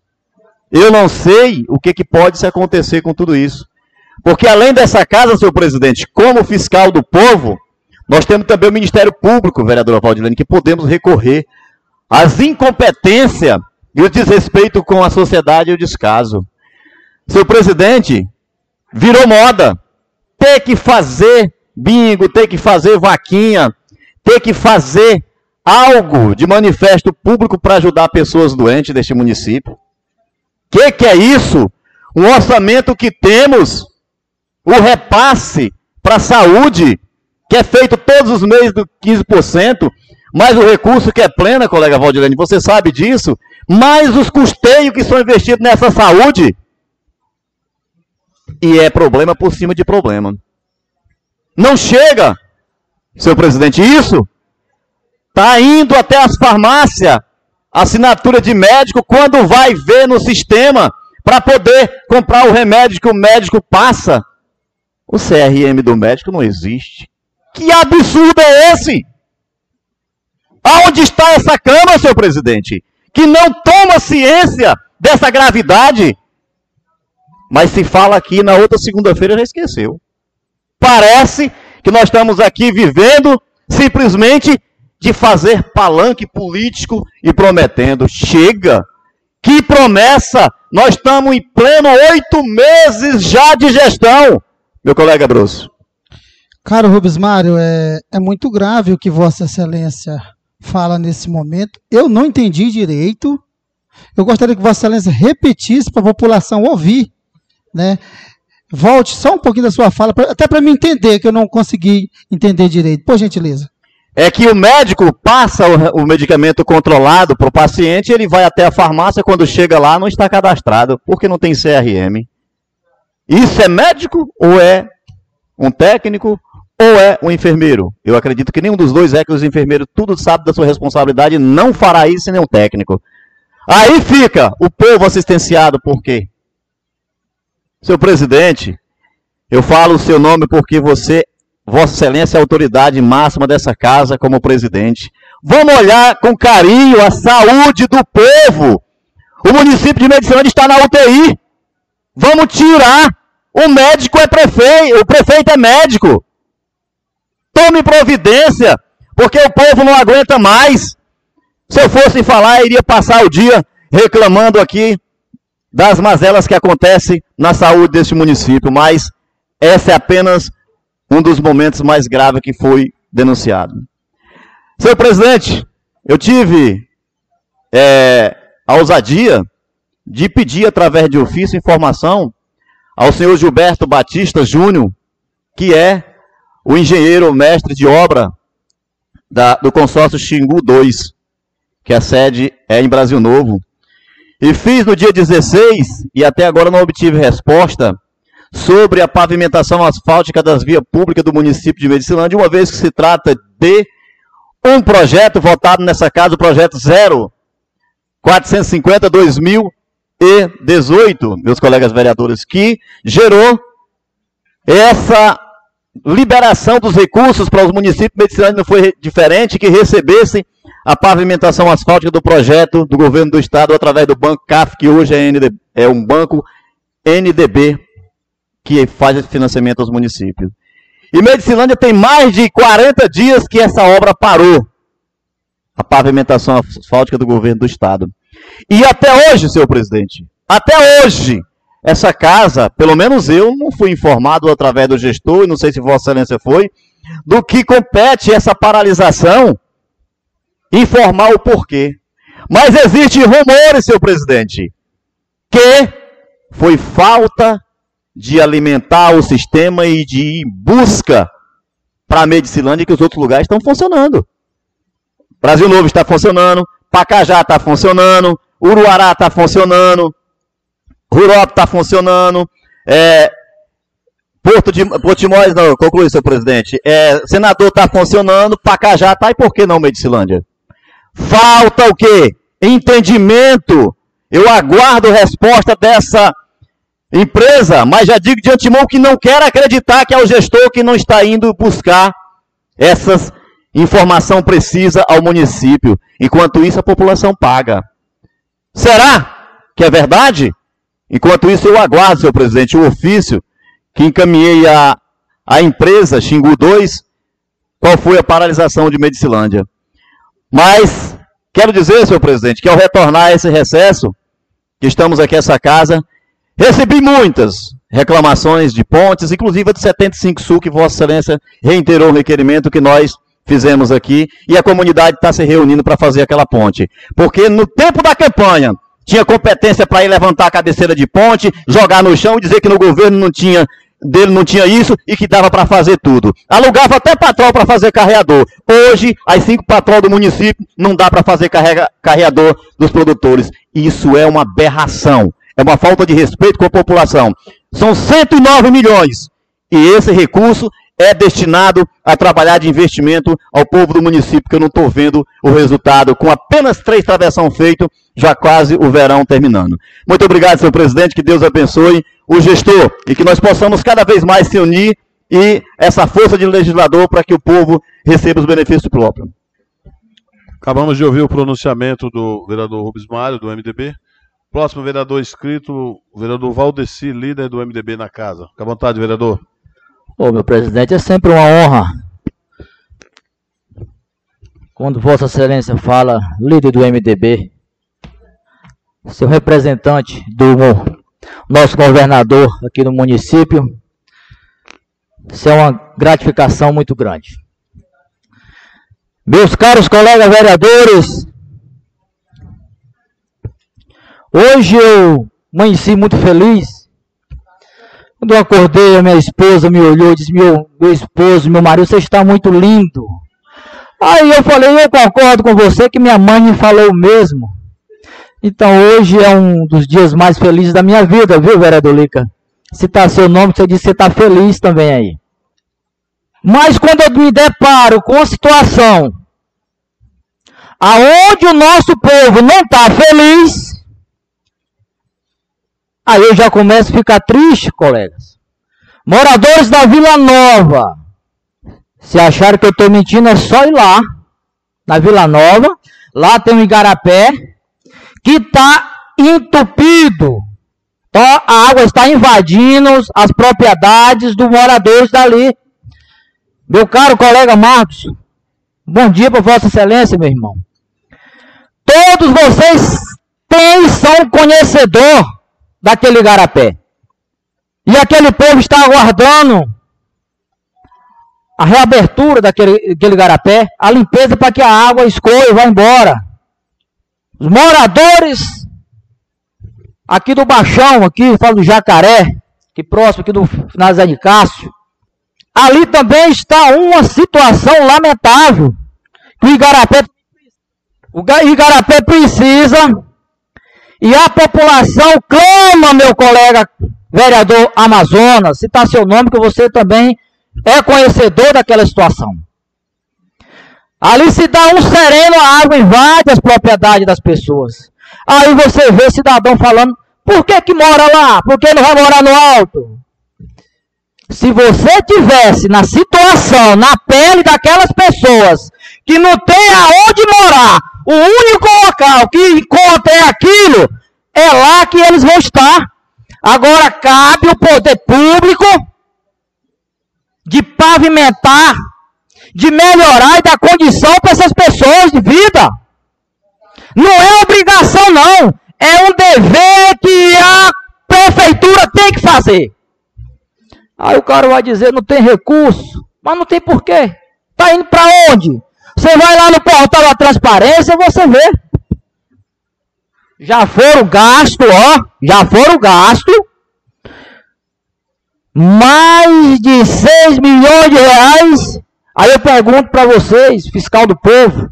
Eu não sei o que, que pode se acontecer com tudo isso. Porque além dessa casa, senhor presidente, como fiscal do povo, nós temos também o Ministério Público, vereadora Valdilene, que podemos recorrer às incompetências e o desrespeito com a sociedade e o descaso. Seu presidente, virou moda ter que fazer bingo, ter que fazer vaquinha, ter que fazer algo de manifesto público para ajudar pessoas doentes deste município. O que, que é isso? Um orçamento que temos, o repasse para a saúde, que é feito todos os meses do 15%, mais o recurso que é plena, colega Valdilene, você sabe disso, mais os custeios que são investidos nessa saúde, e é problema por cima de problema. Não chega, seu presidente, isso está indo até as farmácias, assinatura de médico, quando vai ver no sistema para poder comprar o remédio que o médico passa. O CRM do médico não existe. Que absurdo é esse? Aonde está essa Câmara, senhor presidente? Que não toma ciência dessa gravidade? Mas se fala aqui na outra segunda-feira já esqueceu. Parece que nós estamos aqui vivendo simplesmente de fazer palanque político e prometendo. Chega! Que promessa! Nós estamos em pleno oito meses já de gestão, meu colega Bruce. Caro Rubens Mário, é, é muito grave o que Vossa Excelência fala nesse momento. Eu não entendi direito. Eu gostaria que Vossa Excelência repetisse para a população ouvir. Né? Volte só um pouquinho da sua fala, até para me entender, que eu não consegui entender direito. Por gentileza. É que o médico passa o, o medicamento controlado para o paciente, ele vai até a farmácia, quando chega lá, não está cadastrado, porque não tem CRM. Isso é médico ou é um técnico ou é um enfermeiro? Eu acredito que nenhum dos dois é que os enfermeiros tudo sabe da sua responsabilidade e não fará isso nem um técnico. Aí fica o povo assistenciado, por quê? Seu presidente, eu falo o seu nome porque você Vossa Excelência é a autoridade máxima dessa casa como presidente. Vamos olhar com carinho a saúde do povo. O município de Medicilândia está na UTI. Vamos tirar. O médico é prefeito, o prefeito é médico. Tome providência, porque o povo não aguenta mais. Se eu fosse falar, eu iria passar o dia reclamando aqui das mazelas que acontecem na saúde deste município, mas esse é apenas um dos momentos mais graves que foi denunciado. Senhor presidente, eu tive é, a ousadia de pedir, através de ofício, informação ao senhor Gilberto Batista Júnior, que é o engenheiro mestre de obra da, do consórcio Xingu 2, que a sede é em Brasil Novo. E fiz no dia 16, e até agora não obtive resposta, sobre a pavimentação asfáltica das vias públicas do município de Medicilândia, uma vez que se trata de um projeto votado nessa casa, o projeto 0450 2018, meus colegas vereadores, que gerou essa liberação dos recursos para os municípios medicinais não foi diferente, que recebessem a pavimentação asfáltica do projeto do governo do estado através do banco CAF, que hoje é, é um banco NDB, que faz esse financiamento aos municípios. E Medicilândia tem mais de 40 dias que essa obra parou. A pavimentação asfáltica do governo do estado. E até hoje, senhor presidente, até hoje, essa casa, pelo menos eu não fui informado através do gestor, e não sei se Vossa Excelência foi, do que compete essa paralisação, informar o porquê. Mas existem rumores, senhor presidente, que foi falta de alimentar o sistema e de ir em busca para a Medicilândia que os outros lugares estão funcionando. Brasil Novo está funcionando, Pacajá está funcionando, Uruará está funcionando, Rurop está funcionando. É, Porto de Portimóis, não, conclui, seu presidente. É, senador está funcionando, Pacajá está, e por que não Medicilândia? Falta o quê? Entendimento. Eu aguardo resposta dessa empresa, mas já digo de antemão que não quero acreditar que é o gestor que não está indo buscar essas informação precisa ao município. Enquanto isso, a população paga. Será que é verdade? Enquanto isso, eu aguardo, senhor presidente, o ofício que encaminhei à, à empresa Xingu 2, qual foi a paralisação de Medicilândia. Mas, quero dizer, senhor presidente, que ao retornar a esse recesso, que estamos aqui nessa casa, recebi muitas reclamações de pontes, inclusive a de 75 Sul, que Vossa Excelência reiterou o requerimento que nós fizemos aqui, e a comunidade está se reunindo para fazer aquela ponte. Porque no tempo da campanha, tinha competência para ir levantar a cabeceira de ponte, jogar no chão e dizer que no governo não tinha dele não tinha isso e que dava para fazer tudo. Alugava até patrol para fazer carreador. Hoje, as cinco patrol do município não dá para fazer carrega, carreador dos produtores. Isso é uma aberração. É uma falta de respeito com a população. São 109 milhões. E esse recurso é destinado a trabalhar de investimento ao povo do município, que eu não estou vendo o resultado. Com apenas três travessão feito, já quase o verão terminando. Muito obrigado, senhor presidente, que Deus abençoe o gestor e que nós possamos cada vez mais se unir e essa força de legislador para que o povo receba os benefícios próprios. Acabamos de ouvir o pronunciamento do vereador Rubens Mário, do MDB. Próximo vereador inscrito, o vereador Valdeci, líder do MDB na casa. Fique à vontade, vereador. Ô, meu presidente, é sempre uma honra quando Vossa Excelência fala líder do MDB, seu representante do nosso governador aqui no município, isso é uma gratificação muito grande. Meus caros colegas vereadores, hoje eu amanheci muito feliz quando eu acordei, a minha esposa me olhou e disse: meu, meu esposo, meu marido, você está muito lindo. Aí eu falei: Eu concordo com você que minha mãe me falou o mesmo. Então hoje é um dos dias mais felizes da minha vida, viu, vereador Lica? Citar seu nome, você disse que está feliz também aí. Mas quando eu me deparo com a situação aonde o nosso povo não está feliz, Aí eu já começo a ficar triste, colegas. Moradores da Vila Nova, Se acharam que eu estou mentindo, é só ir lá, na Vila Nova. Lá tem um igarapé que está entupido. Então, a água está invadindo as propriedades dos moradores dali. Meu caro colega Marcos, bom dia para Vossa Excelência, meu irmão. Todos vocês têm, são conhecedor daquele igarapé. E aquele povo está aguardando a reabertura daquele, daquele garapé, a limpeza para que a água escoe e vá embora. Os moradores aqui do Baixão, aqui, falo do Jacaré, que próximo aqui do Nazé de Cássio, ali também está uma situação lamentável, que o Igarapé, o Igarapé precisa, e a população clama, meu colega vereador Amazonas, citar seu nome que você também é conhecedor daquela situação. Ali se dá um sereno, a água invade as propriedades das pessoas. Aí você vê cidadão falando, por que que mora lá? Por que não vai morar no alto? Se você tivesse na situação, na pele daquelas pessoas que não tem aonde morar, o único local que encontra é aquilo, é lá que eles vão estar. Agora cabe o poder público de pavimentar, de melhorar e dar condição para essas pessoas de vida. Não é obrigação, não. É um dever que a prefeitura tem que fazer. Aí o cara vai dizer, não tem recurso. Mas não tem porquê. Está indo para onde? Você vai lá no portal da transparência você vê. Já foram gasto, ó. Já foram gasto mais de 6 milhões de reais. Aí eu pergunto para vocês, fiscal do povo,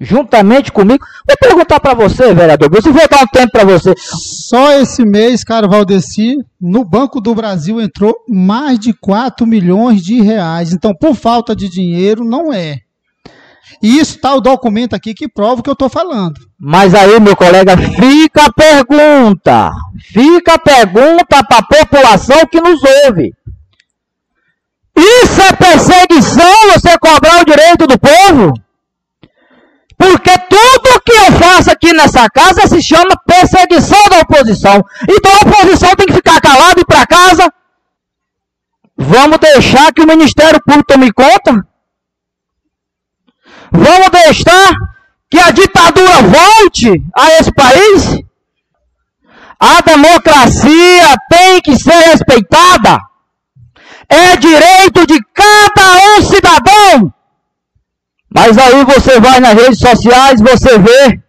juntamente comigo, vou perguntar para você, vereador, você vou dar um tempo para você. Só esse mês, cara Valdeci, no Banco do Brasil entrou mais de 4 milhões de reais. Então, por falta de dinheiro, não é. E isso está o documento aqui que prova o que eu estou falando. Mas aí, meu colega, fica a pergunta. Fica a pergunta para a população que nos ouve. Isso é perseguição, você cobrar o direito do povo? Porque tudo que eu faço aqui nessa casa se chama perseguição da oposição. Então a oposição tem que ficar calada e ir para casa. Vamos deixar que o Ministério Público tome conta? Vamos deixar que a ditadura volte a esse país? A democracia tem que ser respeitada. É direito de cada um cidadão. Mas aí você vai nas redes sociais, você vê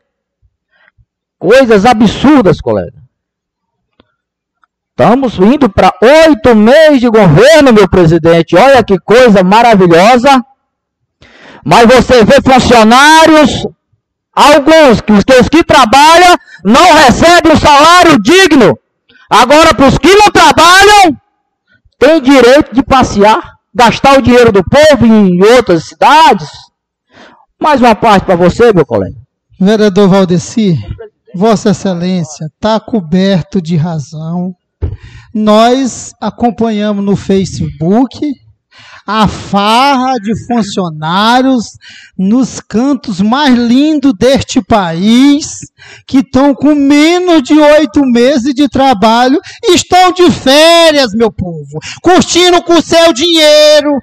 coisas absurdas, colega. Estamos indo para oito meses de governo, meu presidente. Olha que coisa maravilhosa. Mas você vê funcionários, alguns que os que trabalham não recebem um salário digno. Agora, para os que não trabalham, tem direito de passear, gastar o dinheiro do povo em outras cidades. Mais uma parte para você, meu colega. Vereador Valdeci, Vossa Excelência está coberto de razão. Nós acompanhamos no Facebook a farra de funcionários nos cantos mais lindos deste país, que estão com menos de oito meses de trabalho, estão de férias, meu povo, curtindo com o seu dinheiro.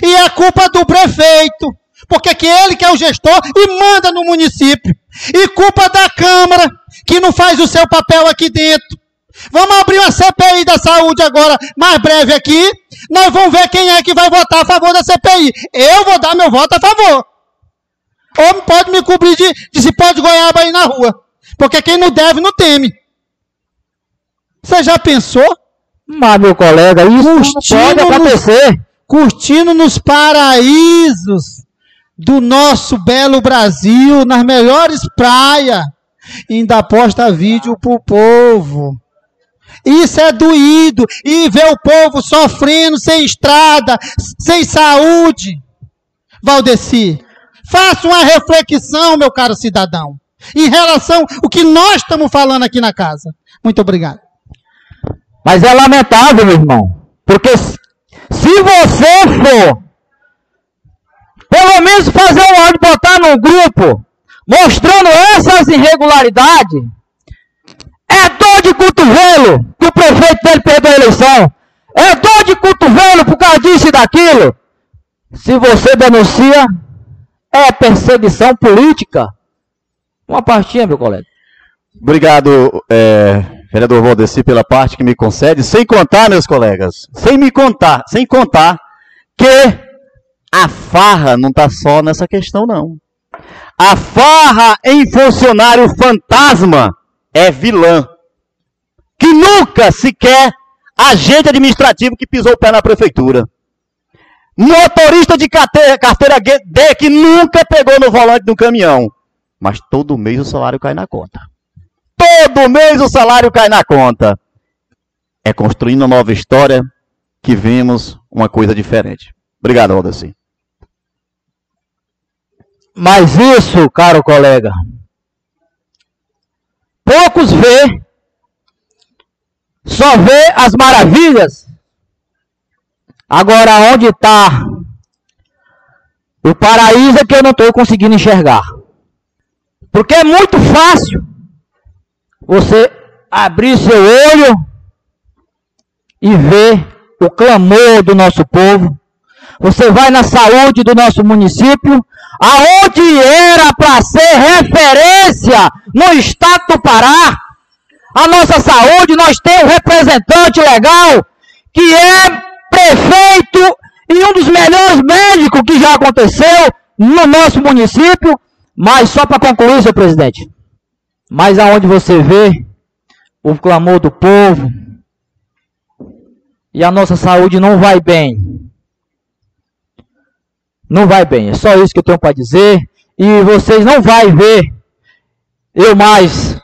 E é culpa do prefeito, porque é que ele que é o gestor e manda no município. E culpa da Câmara, que não faz o seu papel aqui dentro. Vamos abrir uma CPI da saúde agora, mais breve aqui. Nós vamos ver quem é que vai votar a favor da CPI. Eu vou dar meu voto a favor. Ou pode me cobrir de, de se pode goiaba aí na rua. Porque quem não deve, não teme. Você já pensou? Mas, meu colega, isso curtindo não pode acontecer. Nos, curtindo nos paraísos do nosso belo Brasil, nas melhores praias. Ainda posta vídeo pro povo. Isso é doído. E ver o povo sofrendo sem estrada, sem saúde. Valdeci, faça uma reflexão, meu caro cidadão, em relação ao que nós estamos falando aqui na casa. Muito obrigado. Mas é lamentável, meu irmão, porque se você for pelo menos fazer um áudio, botar no grupo, mostrando essas irregularidades, é dor de cotovelo que o prefeito dele perdeu a eleição. É dor de cotovelo por causa disso e daquilo. Se você denuncia, é perseguição política. Uma partinha, meu colega. Obrigado, é, vereador Valdeci, pela parte que me concede. Sem contar, meus colegas, sem me contar, sem contar que a farra não está só nessa questão, não. A farra em funcionário fantasma é vilã. Que nunca sequer agente administrativo que pisou o pé na prefeitura. Motorista de carteira, carteira D que nunca pegou no volante do caminhão. Mas todo mês o salário cai na conta. Todo mês o salário cai na conta. É construindo uma nova história que vemos uma coisa diferente. Obrigado, Aldeci. Mas isso, caro colega, poucos vê, só vê as maravilhas. Agora, onde está o paraíso é que eu não estou conseguindo enxergar. Porque é muito fácil você abrir seu olho e ver o clamor do nosso povo. Você vai na saúde do nosso município, aonde era para ser referência no estado do Pará. A nossa saúde, nós temos um representante legal que é prefeito e um dos melhores médicos que já aconteceu no nosso município. Mas só para concluir, senhor presidente, mas aonde você vê o clamor do povo e a nossa saúde não vai bem. Não vai bem. É só isso que eu tenho para dizer. E vocês não vão ver eu mais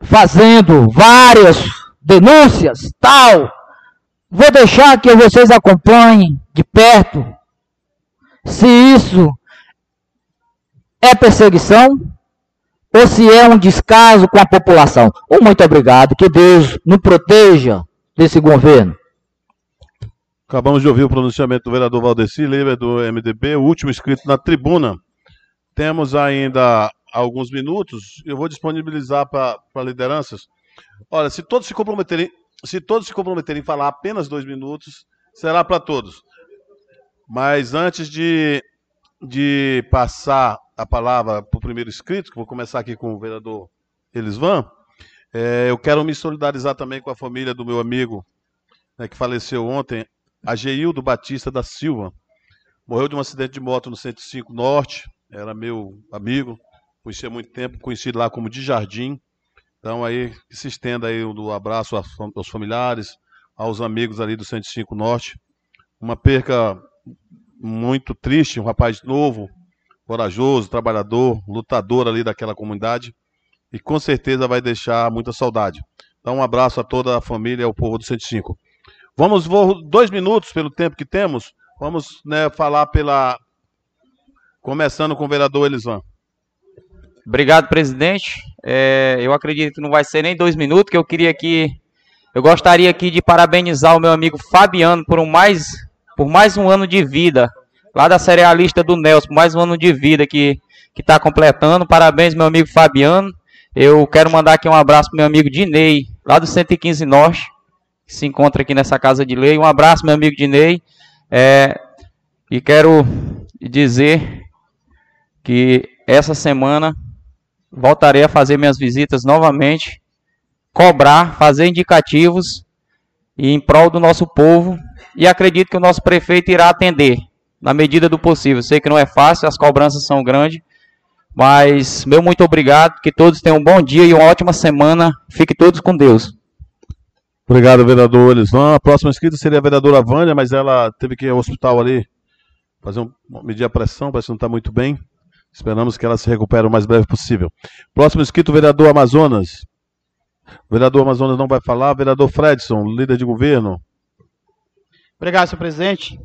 fazendo várias denúncias, tal. Vou deixar que vocês acompanhem de perto se isso é perseguição ou se é um descaso com a população. Um muito obrigado, que Deus nos proteja desse governo. Acabamos de ouvir o pronunciamento do vereador Valdeci, líder do MDB, o último inscrito na tribuna. Temos ainda alguns minutos, eu vou disponibilizar para lideranças. Olha, se todos se comprometerem, se todos se comprometerem em falar apenas dois minutos, será para todos. Mas antes de, de passar a palavra para o primeiro inscrito, que vou começar aqui com o vereador Elisvan, é, eu quero me solidarizar também com a família do meu amigo né, que faleceu ontem, Ageildo Batista da Silva. Morreu de um acidente de moto no 105 Norte, era meu amigo, conhecia há muito tempo, conhecido lá como de Jardim. Então aí que se estenda aí o um abraço aos familiares, aos amigos ali do 105 Norte. Uma perca muito triste, um rapaz novo, corajoso, trabalhador, lutador ali daquela comunidade e com certeza vai deixar muita saudade. Então, um abraço a toda a família e ao povo do 105. Vamos, vou, dois minutos pelo tempo que temos, vamos né, falar pela. Começando com o vereador Elisan. Obrigado, presidente. É, eu acredito que não vai ser nem dois minutos, que eu queria aqui. Eu gostaria aqui de parabenizar o meu amigo Fabiano por um mais, por mais um ano de vida lá da cerealista do Nelson, mais um ano de vida que está completando. Parabéns, meu amigo Fabiano. Eu quero mandar aqui um abraço para meu amigo Dinei, lá do 115 Norte, que se encontra aqui nessa casa de lei. Um abraço, meu amigo Dinei. É, e quero dizer que essa semana voltarei a fazer minhas visitas novamente, cobrar, fazer indicativos em prol do nosso povo. E acredito que o nosso prefeito irá atender na medida do possível. Sei que não é fácil, as cobranças são grandes, mas meu muito obrigado, que todos tenham um bom dia e uma ótima semana. Fiquem todos com Deus. Obrigado, vereador Elisvan. A próxima inscrita seria a vereadora Vânia, mas ela teve que ir ao hospital ali fazer um, medir a pressão, parece que não está muito bem. Esperamos que ela se recupere o mais breve possível. Próximo inscrito, vereador Amazonas. O vereador Amazonas não vai falar. Vereador Fredson, líder de governo. Obrigado, senhor presidente.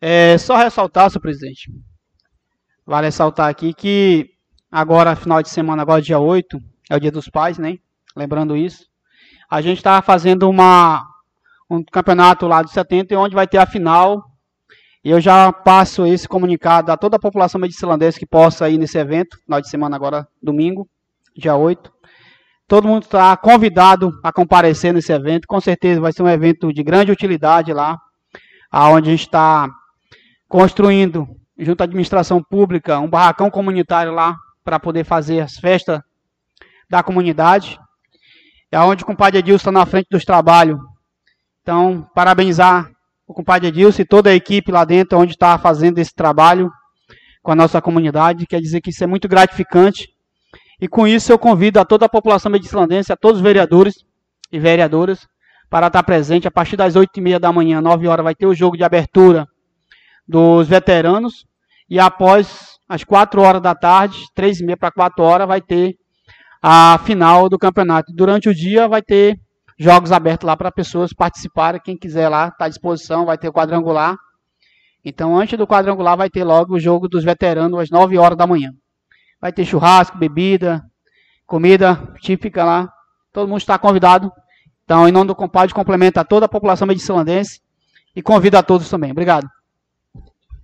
É, só ressaltar, senhor presidente, vale ressaltar aqui que agora, final de semana, agora dia 8, é o dia dos pais, né? Lembrando isso. A gente está fazendo uma, um campeonato lá do 70, onde vai ter a final. E eu já passo esse comunicado a toda a população medicilandense que possa ir nesse evento, final de semana agora, domingo, dia 8. Todo mundo está convidado a comparecer nesse evento. Com certeza vai ser um evento de grande utilidade lá, aonde a gente está construindo, junto à administração pública, um barracão comunitário lá para poder fazer as festas da comunidade. É onde o compadre Edilson está na frente dos trabalhos. Então, parabenizar o compadre Edilson e toda a equipe lá dentro, onde está fazendo esse trabalho com a nossa comunidade. Quer dizer que isso é muito gratificante. E com isso eu convido a toda a população medicilandense, a todos os vereadores e vereadoras, para estar presente a partir das 8 e meia da manhã, 9 horas, vai ter o jogo de abertura dos veteranos. E após as 4 horas da tarde, 3 e meia para 4 horas, vai ter a final do campeonato. Durante o dia vai ter jogos abertos lá para pessoas participarem. Quem quiser lá, está à disposição, vai ter quadrangular. Então, antes do quadrangular, vai ter logo o jogo dos veteranos às 9 horas da manhã. Vai ter churrasco, bebida, comida típica lá. Todo mundo está convidado. Então, em nome do compadre, complementa a toda a população medicilandense e convida a todos também. Obrigado.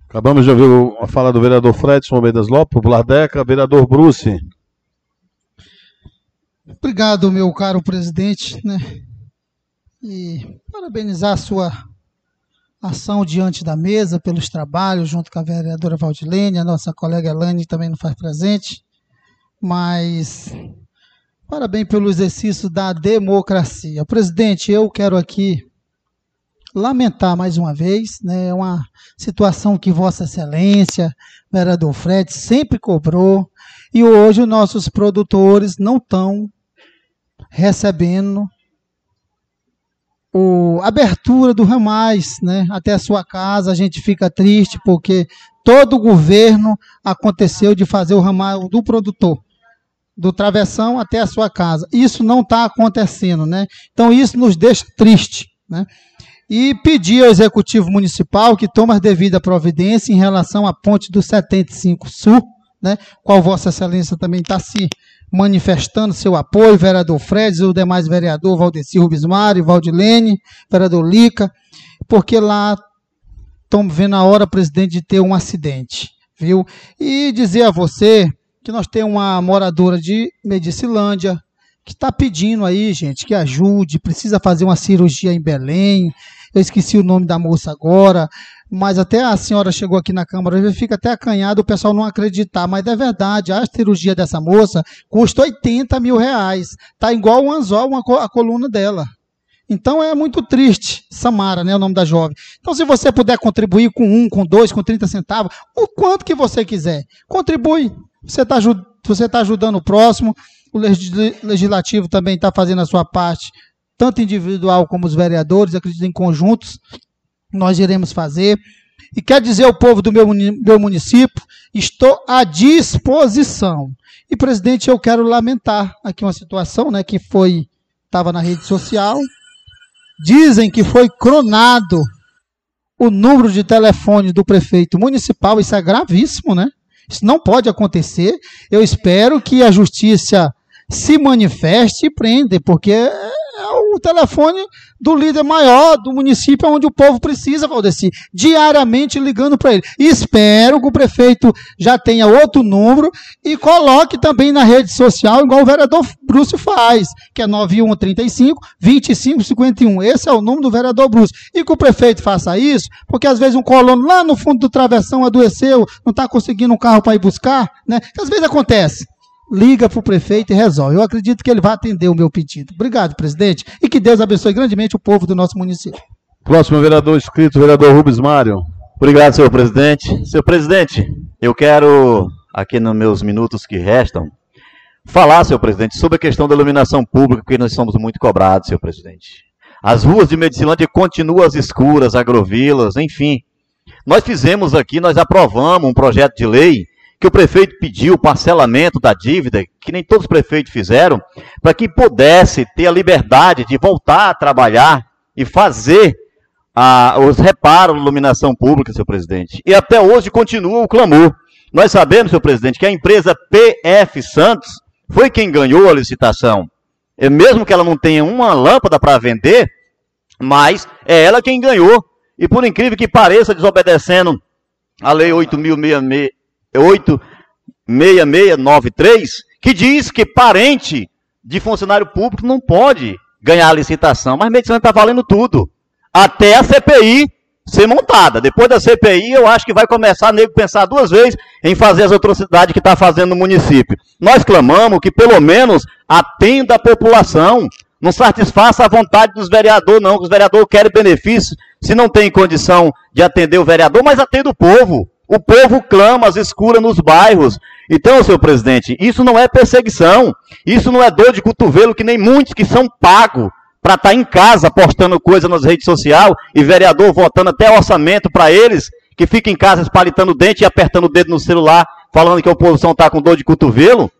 Acabamos de ouvir a fala do vereador Fredson Almeida Lopes, Popular Deca, vereador Bruce. Obrigado, meu caro presidente, né? E parabenizar a sua ação diante da mesa, pelos trabalhos, junto com a vereadora Valdilene, a nossa colega Elane também não faz presente, mas parabéns pelo exercício da democracia. Presidente, eu quero aqui lamentar mais uma vez, né, uma situação que Vossa Excelência, vereador Fred, sempre cobrou, e hoje os nossos produtores não estão recebendo o, a abertura do Ramais, né, até a sua casa. A gente fica triste porque todo o governo aconteceu de fazer o ramal do produtor, do travessão até a sua casa. Isso não está acontecendo, né? Então isso nos deixa triste, né? E pedir ao Executivo Municipal que tome as devidas providências em relação à ponte do 75 Sul, né? Qual Vossa Excelência também está se manifestando seu apoio, vereador Fred, e o demais vereador Valdeci Rubismar, Valdilene, vereador Lica, porque lá estamos vendo a hora, presidente, de ter um acidente, viu? E dizer a você que nós temos uma moradora de Medicilândia que está pedindo aí, gente, que ajude, precisa fazer uma cirurgia em Belém, eu esqueci o nome da moça agora, mas até a senhora chegou aqui na Câmara, fica até acanhado o pessoal não acreditar, mas é verdade, a cirurgia dessa moça custa 80 mil reais, tá igual o anzol, uma, a coluna dela. Então é muito triste, Samara, né, o nome da jovem. Então se você puder contribuir com um, com dois, com 30 centavos, o quanto que você quiser, contribui. Você está você tá ajudando o próximo, o legislativo também está fazendo a sua parte tanto individual como os vereadores, acredito em conjuntos, nós iremos fazer. E quer dizer ao povo do meu, meu município, estou à disposição. E, presidente, eu quero lamentar aqui uma situação né, que foi, estava na rede social. Dizem que foi cronado o número de telefone do prefeito municipal. Isso é gravíssimo, né? Isso não pode acontecer. Eu espero que a justiça se manifeste e prenda, porque é o telefone do líder maior do município onde o povo precisa, Valdeci, diariamente ligando para ele. espero que o prefeito já tenha outro número e coloque também na rede social, igual o vereador Bruce faz, que é 9135 2551. Esse é o número do vereador Bruce. E que o prefeito faça isso, porque às vezes um colono lá no fundo do travessão adoeceu, não está conseguindo um carro para ir buscar, né? Às vezes acontece liga para o prefeito e resolve. Eu acredito que ele vai atender o meu pedido. Obrigado, presidente, e que Deus abençoe grandemente o povo do nosso município. Próximo vereador inscrito, vereador Rubens Mário. Obrigado, senhor presidente. Senhor presidente, eu quero, aqui nos meus minutos que restam, falar, senhor presidente, sobre a questão da iluminação pública, porque nós somos muito cobrados, senhor presidente. As ruas de Medicilândia continuam as escuras, agrovilas, enfim. Nós fizemos aqui, nós aprovamos um projeto de lei que o prefeito pediu parcelamento da dívida, que nem todos os prefeitos fizeram, para que pudesse ter a liberdade de voltar a trabalhar e fazer ah, os reparos de iluminação pública, senhor presidente. E até hoje continua o clamor. Nós sabemos, senhor presidente, que a empresa PF Santos foi quem ganhou a licitação. E mesmo que ela não tenha uma lâmpada para vender, mas é ela quem ganhou. e por incrível que pareça, desobedecendo a lei 8.6693, que diz que parente de funcionário público não pode ganhar a licitação, mas medicina está valendo tudo, até a CPI ser montada. Depois da CPI, eu acho que vai começar a nego pensar duas vezes em fazer as atrocidades que está fazendo no município. Nós clamamos que pelo menos atenda a população, não satisfaça a vontade dos vereadores, não, que os vereadores querem benefícios, se não tem condição de atender o vereador, mas atenda o povo. O povo clama as escuras nos bairros. Então, senhor presidente, isso não é perseguição, isso não é dor de cotovelo que nem muitos que são pagos para estar tá em casa postando coisa nas redes sociais e vereador votando até orçamento para eles, que fica em casa espalitando dente e apertando o dedo no celular, falando que a oposição está com dor de cotovelo.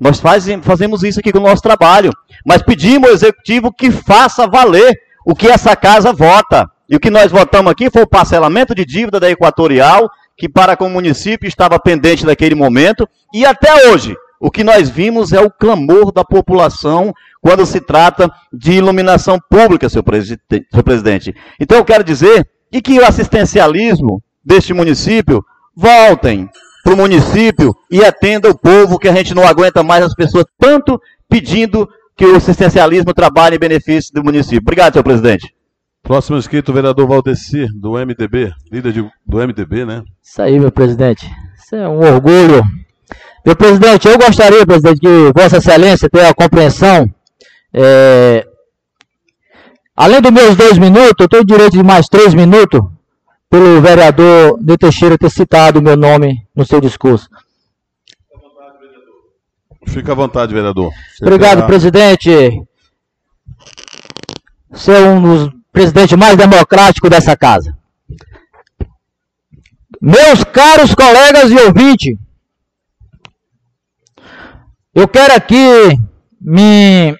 Nós faz, fazemos isso aqui com o nosso trabalho. Mas pedimos ao executivo que faça valer o que essa casa vota. E o que nós votamos aqui foi o parcelamento de dívida da Equatorial, que para com o município estava pendente naquele momento. E até hoje, o que nós vimos é o clamor da população quando se trata de iluminação pública, seu, presidente. Então eu quero dizer e que o assistencialismo deste município voltem para o município e atenda o povo, que a gente não aguenta mais as pessoas tanto pedindo que o assistencialismo trabalhe em benefício do município. Obrigado, senhor presidente. Próximo inscrito, o vereador Valdeci, do MDB, líder de, do MDB, né? Isso aí, meu presidente. Isso é um orgulho. Meu presidente, eu gostaria, presidente, que Vossa Excelência tenha a compreensão é, além dos meus dois minutos, eu tenho direito de mais três minutos pelo vereador de Teixeira ter citado o meu nome no seu discurso. Fica à vontade, vereador. Você Obrigado, terá... presidente. Você é um dos presidentes mais democráticos dessa casa. Meus caros colegas e ouvintes, eu quero aqui me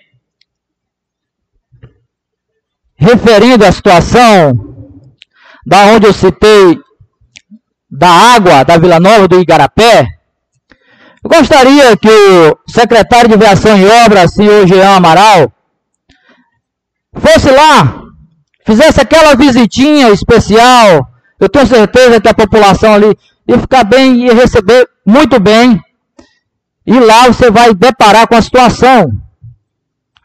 referindo à situação da onde eu citei da água da Vila Nova do Igarapé, eu gostaria que o secretário de Viação e Obras, senhor Jean Amaral, fosse lá, fizesse aquela visitinha especial. Eu tenho certeza que a população ali ia ficar bem, ia receber muito bem. E lá você vai deparar com a situação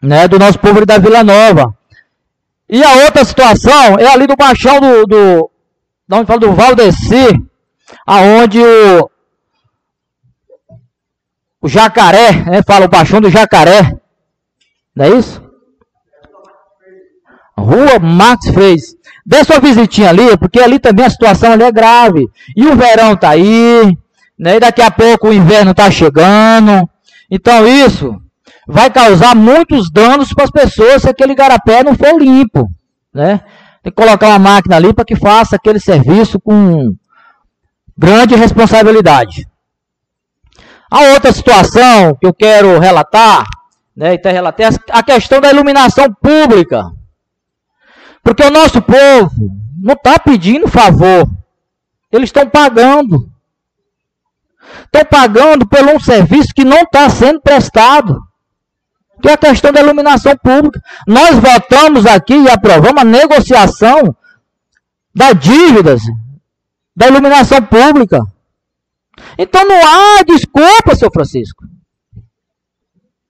né, do nosso povo da Vila Nova. E a outra situação é ali do baixão do, do, não do Valdeci, aonde o, o jacaré, né, fala o baixão do jacaré, não é isso? Rua Max Freis. Dê sua visitinha ali, porque ali também a situação ali é grave. E o verão tá aí, né? E daqui a pouco o inverno tá chegando. Então isso vai causar muitos danos para as pessoas se aquele garapé não for limpo, né? Tem que colocar uma máquina ali para que faça aquele serviço com grande responsabilidade. A outra situação que eu quero relatar, né, até relatei, é a questão da iluminação pública. Porque o nosso povo não está pedindo favor, eles estão pagando. Estão pagando por um serviço que não está sendo prestado que é a questão da iluminação pública. Nós votamos aqui e aprovamos a negociação das dívidas da iluminação pública. Então não há desculpa, seu Francisco.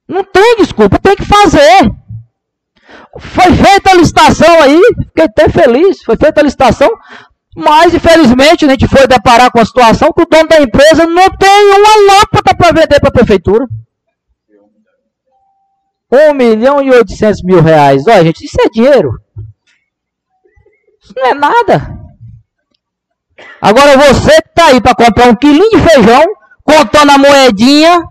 Não tem desculpa, tem que fazer. Foi feita a licitação aí, fiquei até feliz, foi feita a licitação, mas infelizmente a gente foi deparar com a situação que o dono da empresa não tem uma lâmpada para vender para a prefeitura. 1 milhão e 800 mil reais. Olha, gente, isso é dinheiro. Isso não é nada. Agora você que está aí para comprar um quilinho de feijão, contando a moedinha,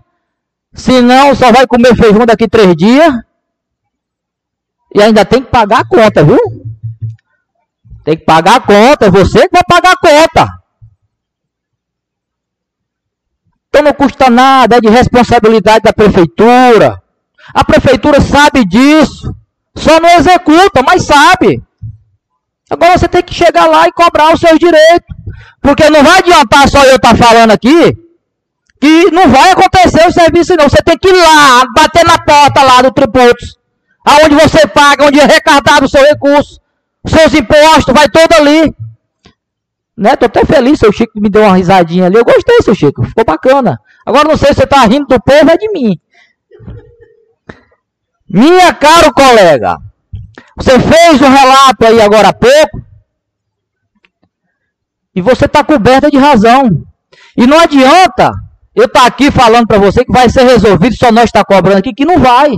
senão só vai comer feijão daqui três dias. E ainda tem que pagar a conta, viu? Tem que pagar a conta, é você que vai pagar a conta. Então não custa nada, é de responsabilidade da prefeitura. A prefeitura sabe disso. Só não executa, mas sabe. Agora você tem que chegar lá e cobrar os seus direitos. Porque não vai adiantar só eu estar tá falando aqui que não vai acontecer o serviço, não. Você tem que ir lá, bater na porta lá do Tributos, aonde você paga, onde é arrecadado o seu recurso, Seus impostos vai todo ali. Né? Tô até feliz, seu Chico me deu uma risadinha ali. Eu gostei, seu Chico. Ficou bacana. Agora não sei se você tá rindo do povo, é de mim. Minha caro colega, você fez um relato aí agora há pouco. E você está coberta de razão. E não adianta eu estar tá aqui falando para você que vai ser resolvido, só nós está cobrando aqui, que não vai.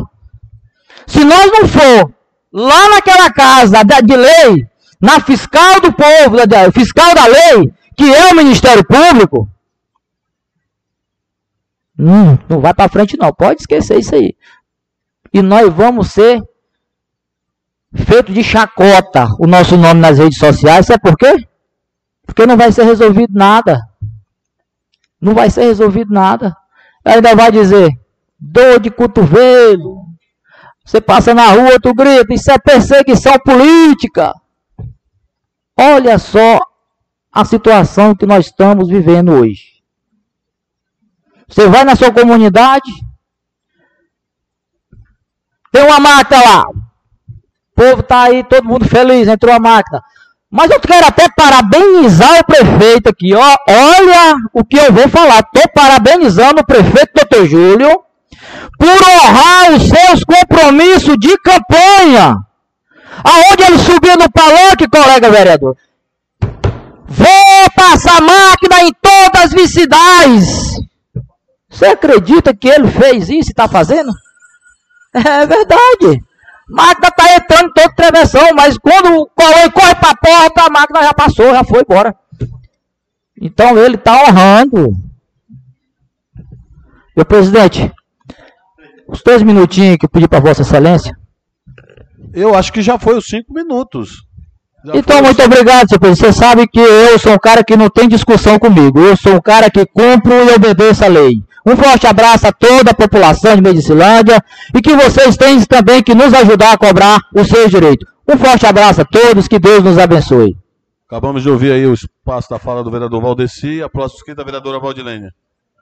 Se nós não for lá naquela casa de lei, na fiscal do povo, fiscal da lei, que é o Ministério Público, hum, não vai para frente não, pode esquecer isso aí. E nós vamos ser feito de chacota o nosso nome nas redes sociais, sabe por quê? Porque não vai ser resolvido nada. Não vai ser resolvido nada. Ainda vai dizer, dor de cotovelo. Você passa na rua, tu grita, isso é perseguição política. Olha só a situação que nós estamos vivendo hoje. Você vai na sua comunidade, tem uma máquina lá. O povo está aí, todo mundo feliz, entrou a máquina. Mas eu quero até parabenizar o prefeito aqui, ó. Olha o que eu vou falar. Estou parabenizando o prefeito Dr. Júlio por honrar os seus compromissos de campanha. Aonde ele subiu no palanque, colega vereador. Vou passar máquina em todas as vicidades. Você acredita que ele fez isso e está fazendo? É verdade máquina está entrando em toda travessão, mas quando o Cauê corre para a porta, a máquina já passou, já foi embora. Então ele está honrando. Meu presidente, os dois minutinhos que eu pedi para Vossa Excelência. Eu acho que já foi os cinco minutos. Já então, muito os... obrigado, senhor presidente. Você sabe que eu sou um cara que não tem discussão comigo. Eu sou um cara que cumpro e obedeço a lei. Um forte abraço a toda a população de Medicilândia e que vocês têm também que nos ajudar a cobrar os seus direitos. Um forte abraço a todos, que Deus nos abençoe. Acabamos de ouvir aí o espaço da fala do vereador Valdeci, a próxima quinta vereadora Valdilênia.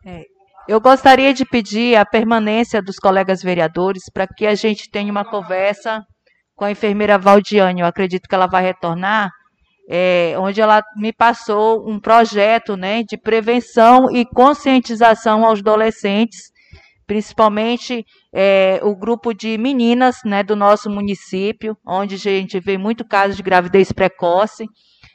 É, eu gostaria de pedir a permanência dos colegas vereadores para que a gente tenha uma conversa com a enfermeira Valdiane. Eu acredito que ela vai retornar é, onde ela me passou um projeto né, de prevenção e conscientização aos adolescentes, principalmente é, o grupo de meninas né, do nosso município, onde a gente vê muito caso de gravidez precoce.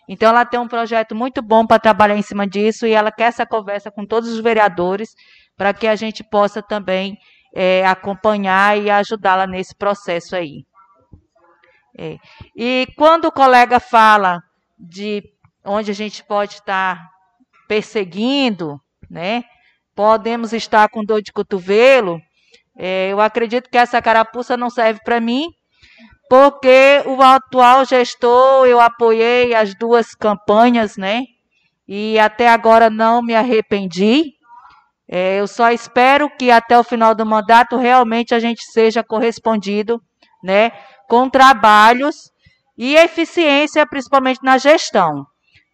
Então, ela tem um projeto muito bom para trabalhar em cima disso e ela quer essa conversa com todos os vereadores para que a gente possa também é, acompanhar e ajudá-la nesse processo aí. É. E quando o colega fala de onde a gente pode estar perseguindo, né? Podemos estar com dor de cotovelo. É, eu acredito que essa carapuça não serve para mim, porque o atual gestor eu apoiei as duas campanhas, né? E até agora não me arrependi. É, eu só espero que até o final do mandato realmente a gente seja correspondido, né? Com trabalhos e eficiência, principalmente na gestão.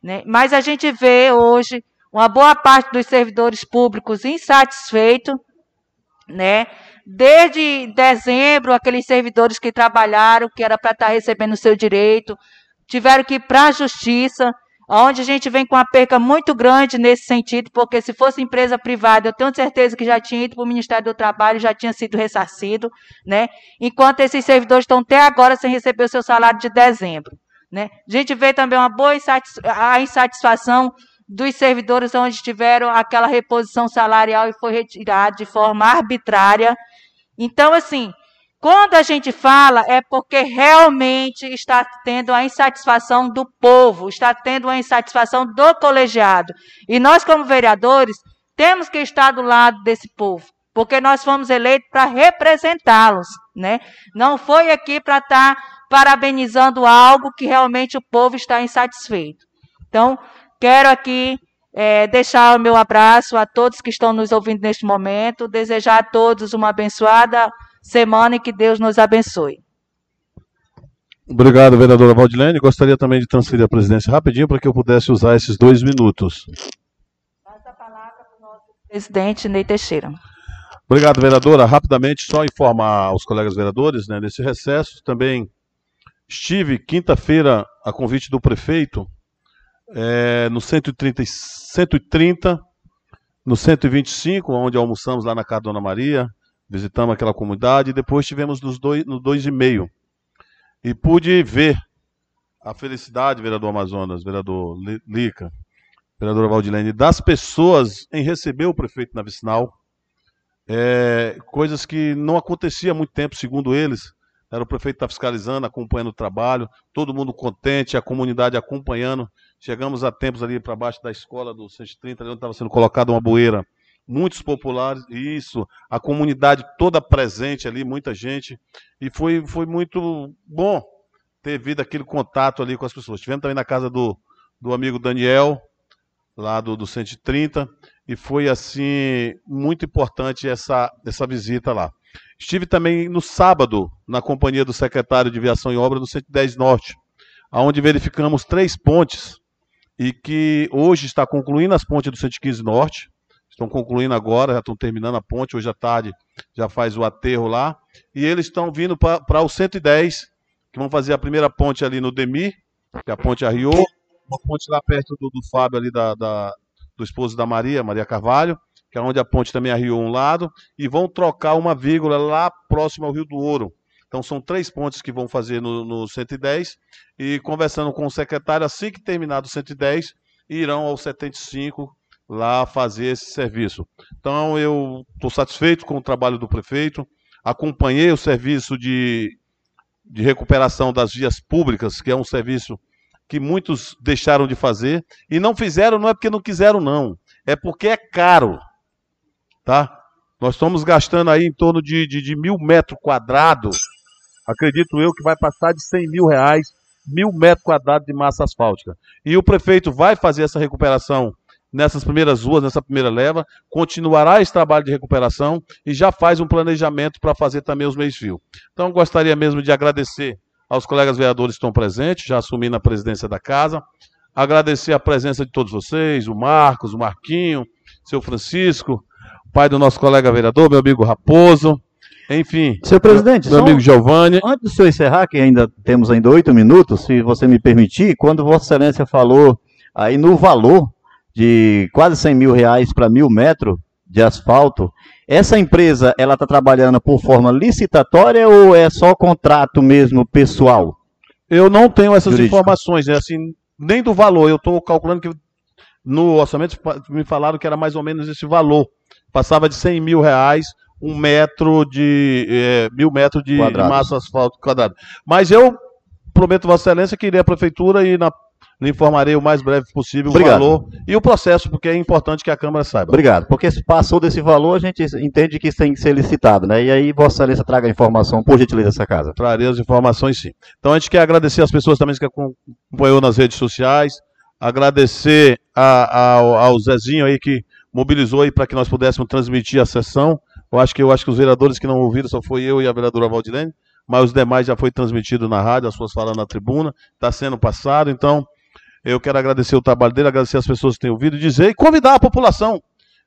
Né? Mas a gente vê hoje uma boa parte dos servidores públicos insatisfeitos, né? Desde dezembro, aqueles servidores que trabalharam, que era para estar tá recebendo o seu direito, tiveram que ir para a justiça, onde a gente vem com uma perca muito grande nesse sentido, porque se fosse empresa privada, eu tenho certeza que já tinha ido para o Ministério do Trabalho, já tinha sido ressarcido, né? Enquanto esses servidores estão até agora sem receber o seu salário de dezembro, né? A gente vê também uma boa a insatisfação dos servidores onde tiveram aquela reposição salarial e foi retirada de forma arbitrária. Então, assim, quando a gente fala, é porque realmente está tendo a insatisfação do povo, está tendo a insatisfação do colegiado. E nós, como vereadores, temos que estar do lado desse povo, porque nós fomos eleitos para representá-los. Né? Não foi aqui para estar parabenizando algo que realmente o povo está insatisfeito. Então, quero aqui é, deixar o meu abraço a todos que estão nos ouvindo neste momento, desejar a todos uma abençoada semana e que Deus nos abençoe. Obrigado, vereadora Valdilene. Gostaria também de transferir a presidência rapidinho para que eu pudesse usar esses dois minutos. Passa a palavra para o nosso presidente Ney Teixeira. Obrigado, vereadora. Rapidamente, só informar aos colegas vereadores, né, nesse recesso, também Estive quinta-feira, a convite do prefeito, é, no 130, 130, no 125, onde almoçamos lá na casa da Dona Maria, visitamos aquela comunidade, e depois estivemos nos dois, no 2,5. E pude ver a felicidade, vereador Amazonas, vereador Lica, vereadora Valdilene, das pessoas em receber o prefeito na vicinal, é, coisas que não acontecia há muito tempo, segundo eles. Era o prefeito tá fiscalizando, acompanhando o trabalho, todo mundo contente, a comunidade acompanhando. Chegamos a tempos ali para baixo da escola do 130, ali onde estava sendo colocada uma bueira. Muitos populares, isso, a comunidade toda presente ali, muita gente. E foi, foi muito bom ter vindo aquele contato ali com as pessoas. Estivemos também na casa do, do amigo Daniel, lá do, do 130, e foi assim muito importante essa, essa visita lá. Estive também no sábado na companhia do secretário de Viação e Obra do 110 Norte, onde verificamos três pontes e que hoje está concluindo as pontes do 115 Norte. Estão concluindo agora, já estão terminando a ponte, hoje à tarde já faz o aterro lá. E eles estão vindo para o 110, que vão fazer a primeira ponte ali no Demi, que é a ponte arriou, uma ponte lá perto do, do Fábio ali da, da, do esposo da Maria, Maria Carvalho, que é onde a ponte também arriou um lado, e vão trocar uma vírgula lá próximo ao Rio do Ouro. Então são três pontes que vão fazer no, no 110, e conversando com o secretário, assim que terminar o 110, irão ao 75 lá fazer esse serviço. Então eu estou satisfeito com o trabalho do prefeito, acompanhei o serviço de, de recuperação das vias públicas, que é um serviço que muitos deixaram de fazer, e não fizeram não é porque não quiseram, não. É porque é caro. Tá? Nós estamos gastando aí em torno de, de, de mil metros quadrados. Acredito eu que vai passar de 100 mil reais, mil metros quadrados de massa asfáltica. E o prefeito vai fazer essa recuperação nessas primeiras ruas, nessa primeira leva, continuará esse trabalho de recuperação e já faz um planejamento para fazer também os meios-fio. Então, gostaria mesmo de agradecer aos colegas vereadores que estão presentes, já assumindo a presidência da casa. Agradecer a presença de todos vocês, o Marcos, o Marquinho, seu Francisco, pai do nosso colega vereador, meu amigo Raposo, enfim. Senhor presidente, meu, amigo Giovanni. Antes do senhor encerrar, que ainda temos ainda oito minutos, se você me permitir, quando Vossa Excelência falou aí no valor de quase 100 mil reais para mil metros de asfalto, essa empresa, ela está trabalhando por forma licitatória ou é só contrato mesmo pessoal? Eu não tenho essas Jurídico. informações, né? assim, nem do valor. Eu estou calculando que no orçamento me falaram que era mais ou menos esse valor. Passava de 100 mil reais um metro de é, mil metros de, de massa asfalto quadrado. Mas eu prometo Vossa Excelência que irei à prefeitura e na lhe informarei o mais breve possível Obrigado. o valor e o processo, porque é importante que a Câmara saiba. Obrigado. Porque se passou desse valor, a gente entende que isso tem que ser licitado, né? E aí Vossa Excelência traga a informação, por gentileza, dessa casa. Trarei as informações, sim. Então a gente quer agradecer as pessoas também que acompanhou nas redes sociais, agradecer a, a, ao Zezinho aí que mobilizou aí para que nós pudéssemos transmitir a sessão. Eu acho que eu acho que os vereadores que não ouviram só foi eu e a vereadora Valdilene, mas os demais já foi transmitido na rádio, as suas falando na tribuna, está sendo passado, então eu quero agradecer o trabalho dele, agradecer as pessoas que têm ouvido, dizer e convidar a população.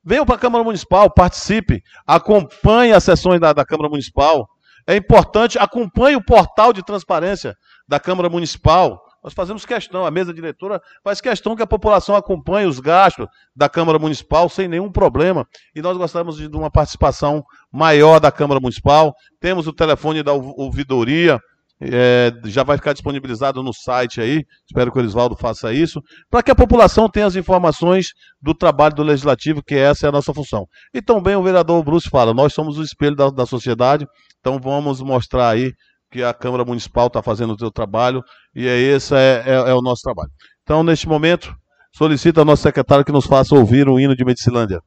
Venham para a Câmara Municipal, participe, acompanhe as sessões da, da Câmara Municipal. É importante, acompanhe o portal de transparência da Câmara Municipal. Nós fazemos questão, a mesa diretora faz questão que a população acompanhe os gastos da Câmara Municipal sem nenhum problema. E nós gostaríamos de uma participação maior da Câmara Municipal. Temos o telefone da ouvidoria, é, já vai ficar disponibilizado no site aí, espero que o Elisvaldo faça isso, para que a população tenha as informações do trabalho do Legislativo, que essa é a nossa função. E também o vereador Bruce fala, nós somos o espelho da, da sociedade, então vamos mostrar aí que a Câmara Municipal está fazendo o seu trabalho, e é esse é, é, é, o nosso trabalho. Então, neste momento, solicito ao nosso secretário que nos faça ouvir o hino de Medicilândia.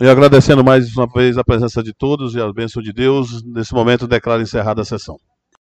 E agradecendo mais uma vez a presença de todos e a bênção de Deus, nesse momento declaro encerrada a sessão.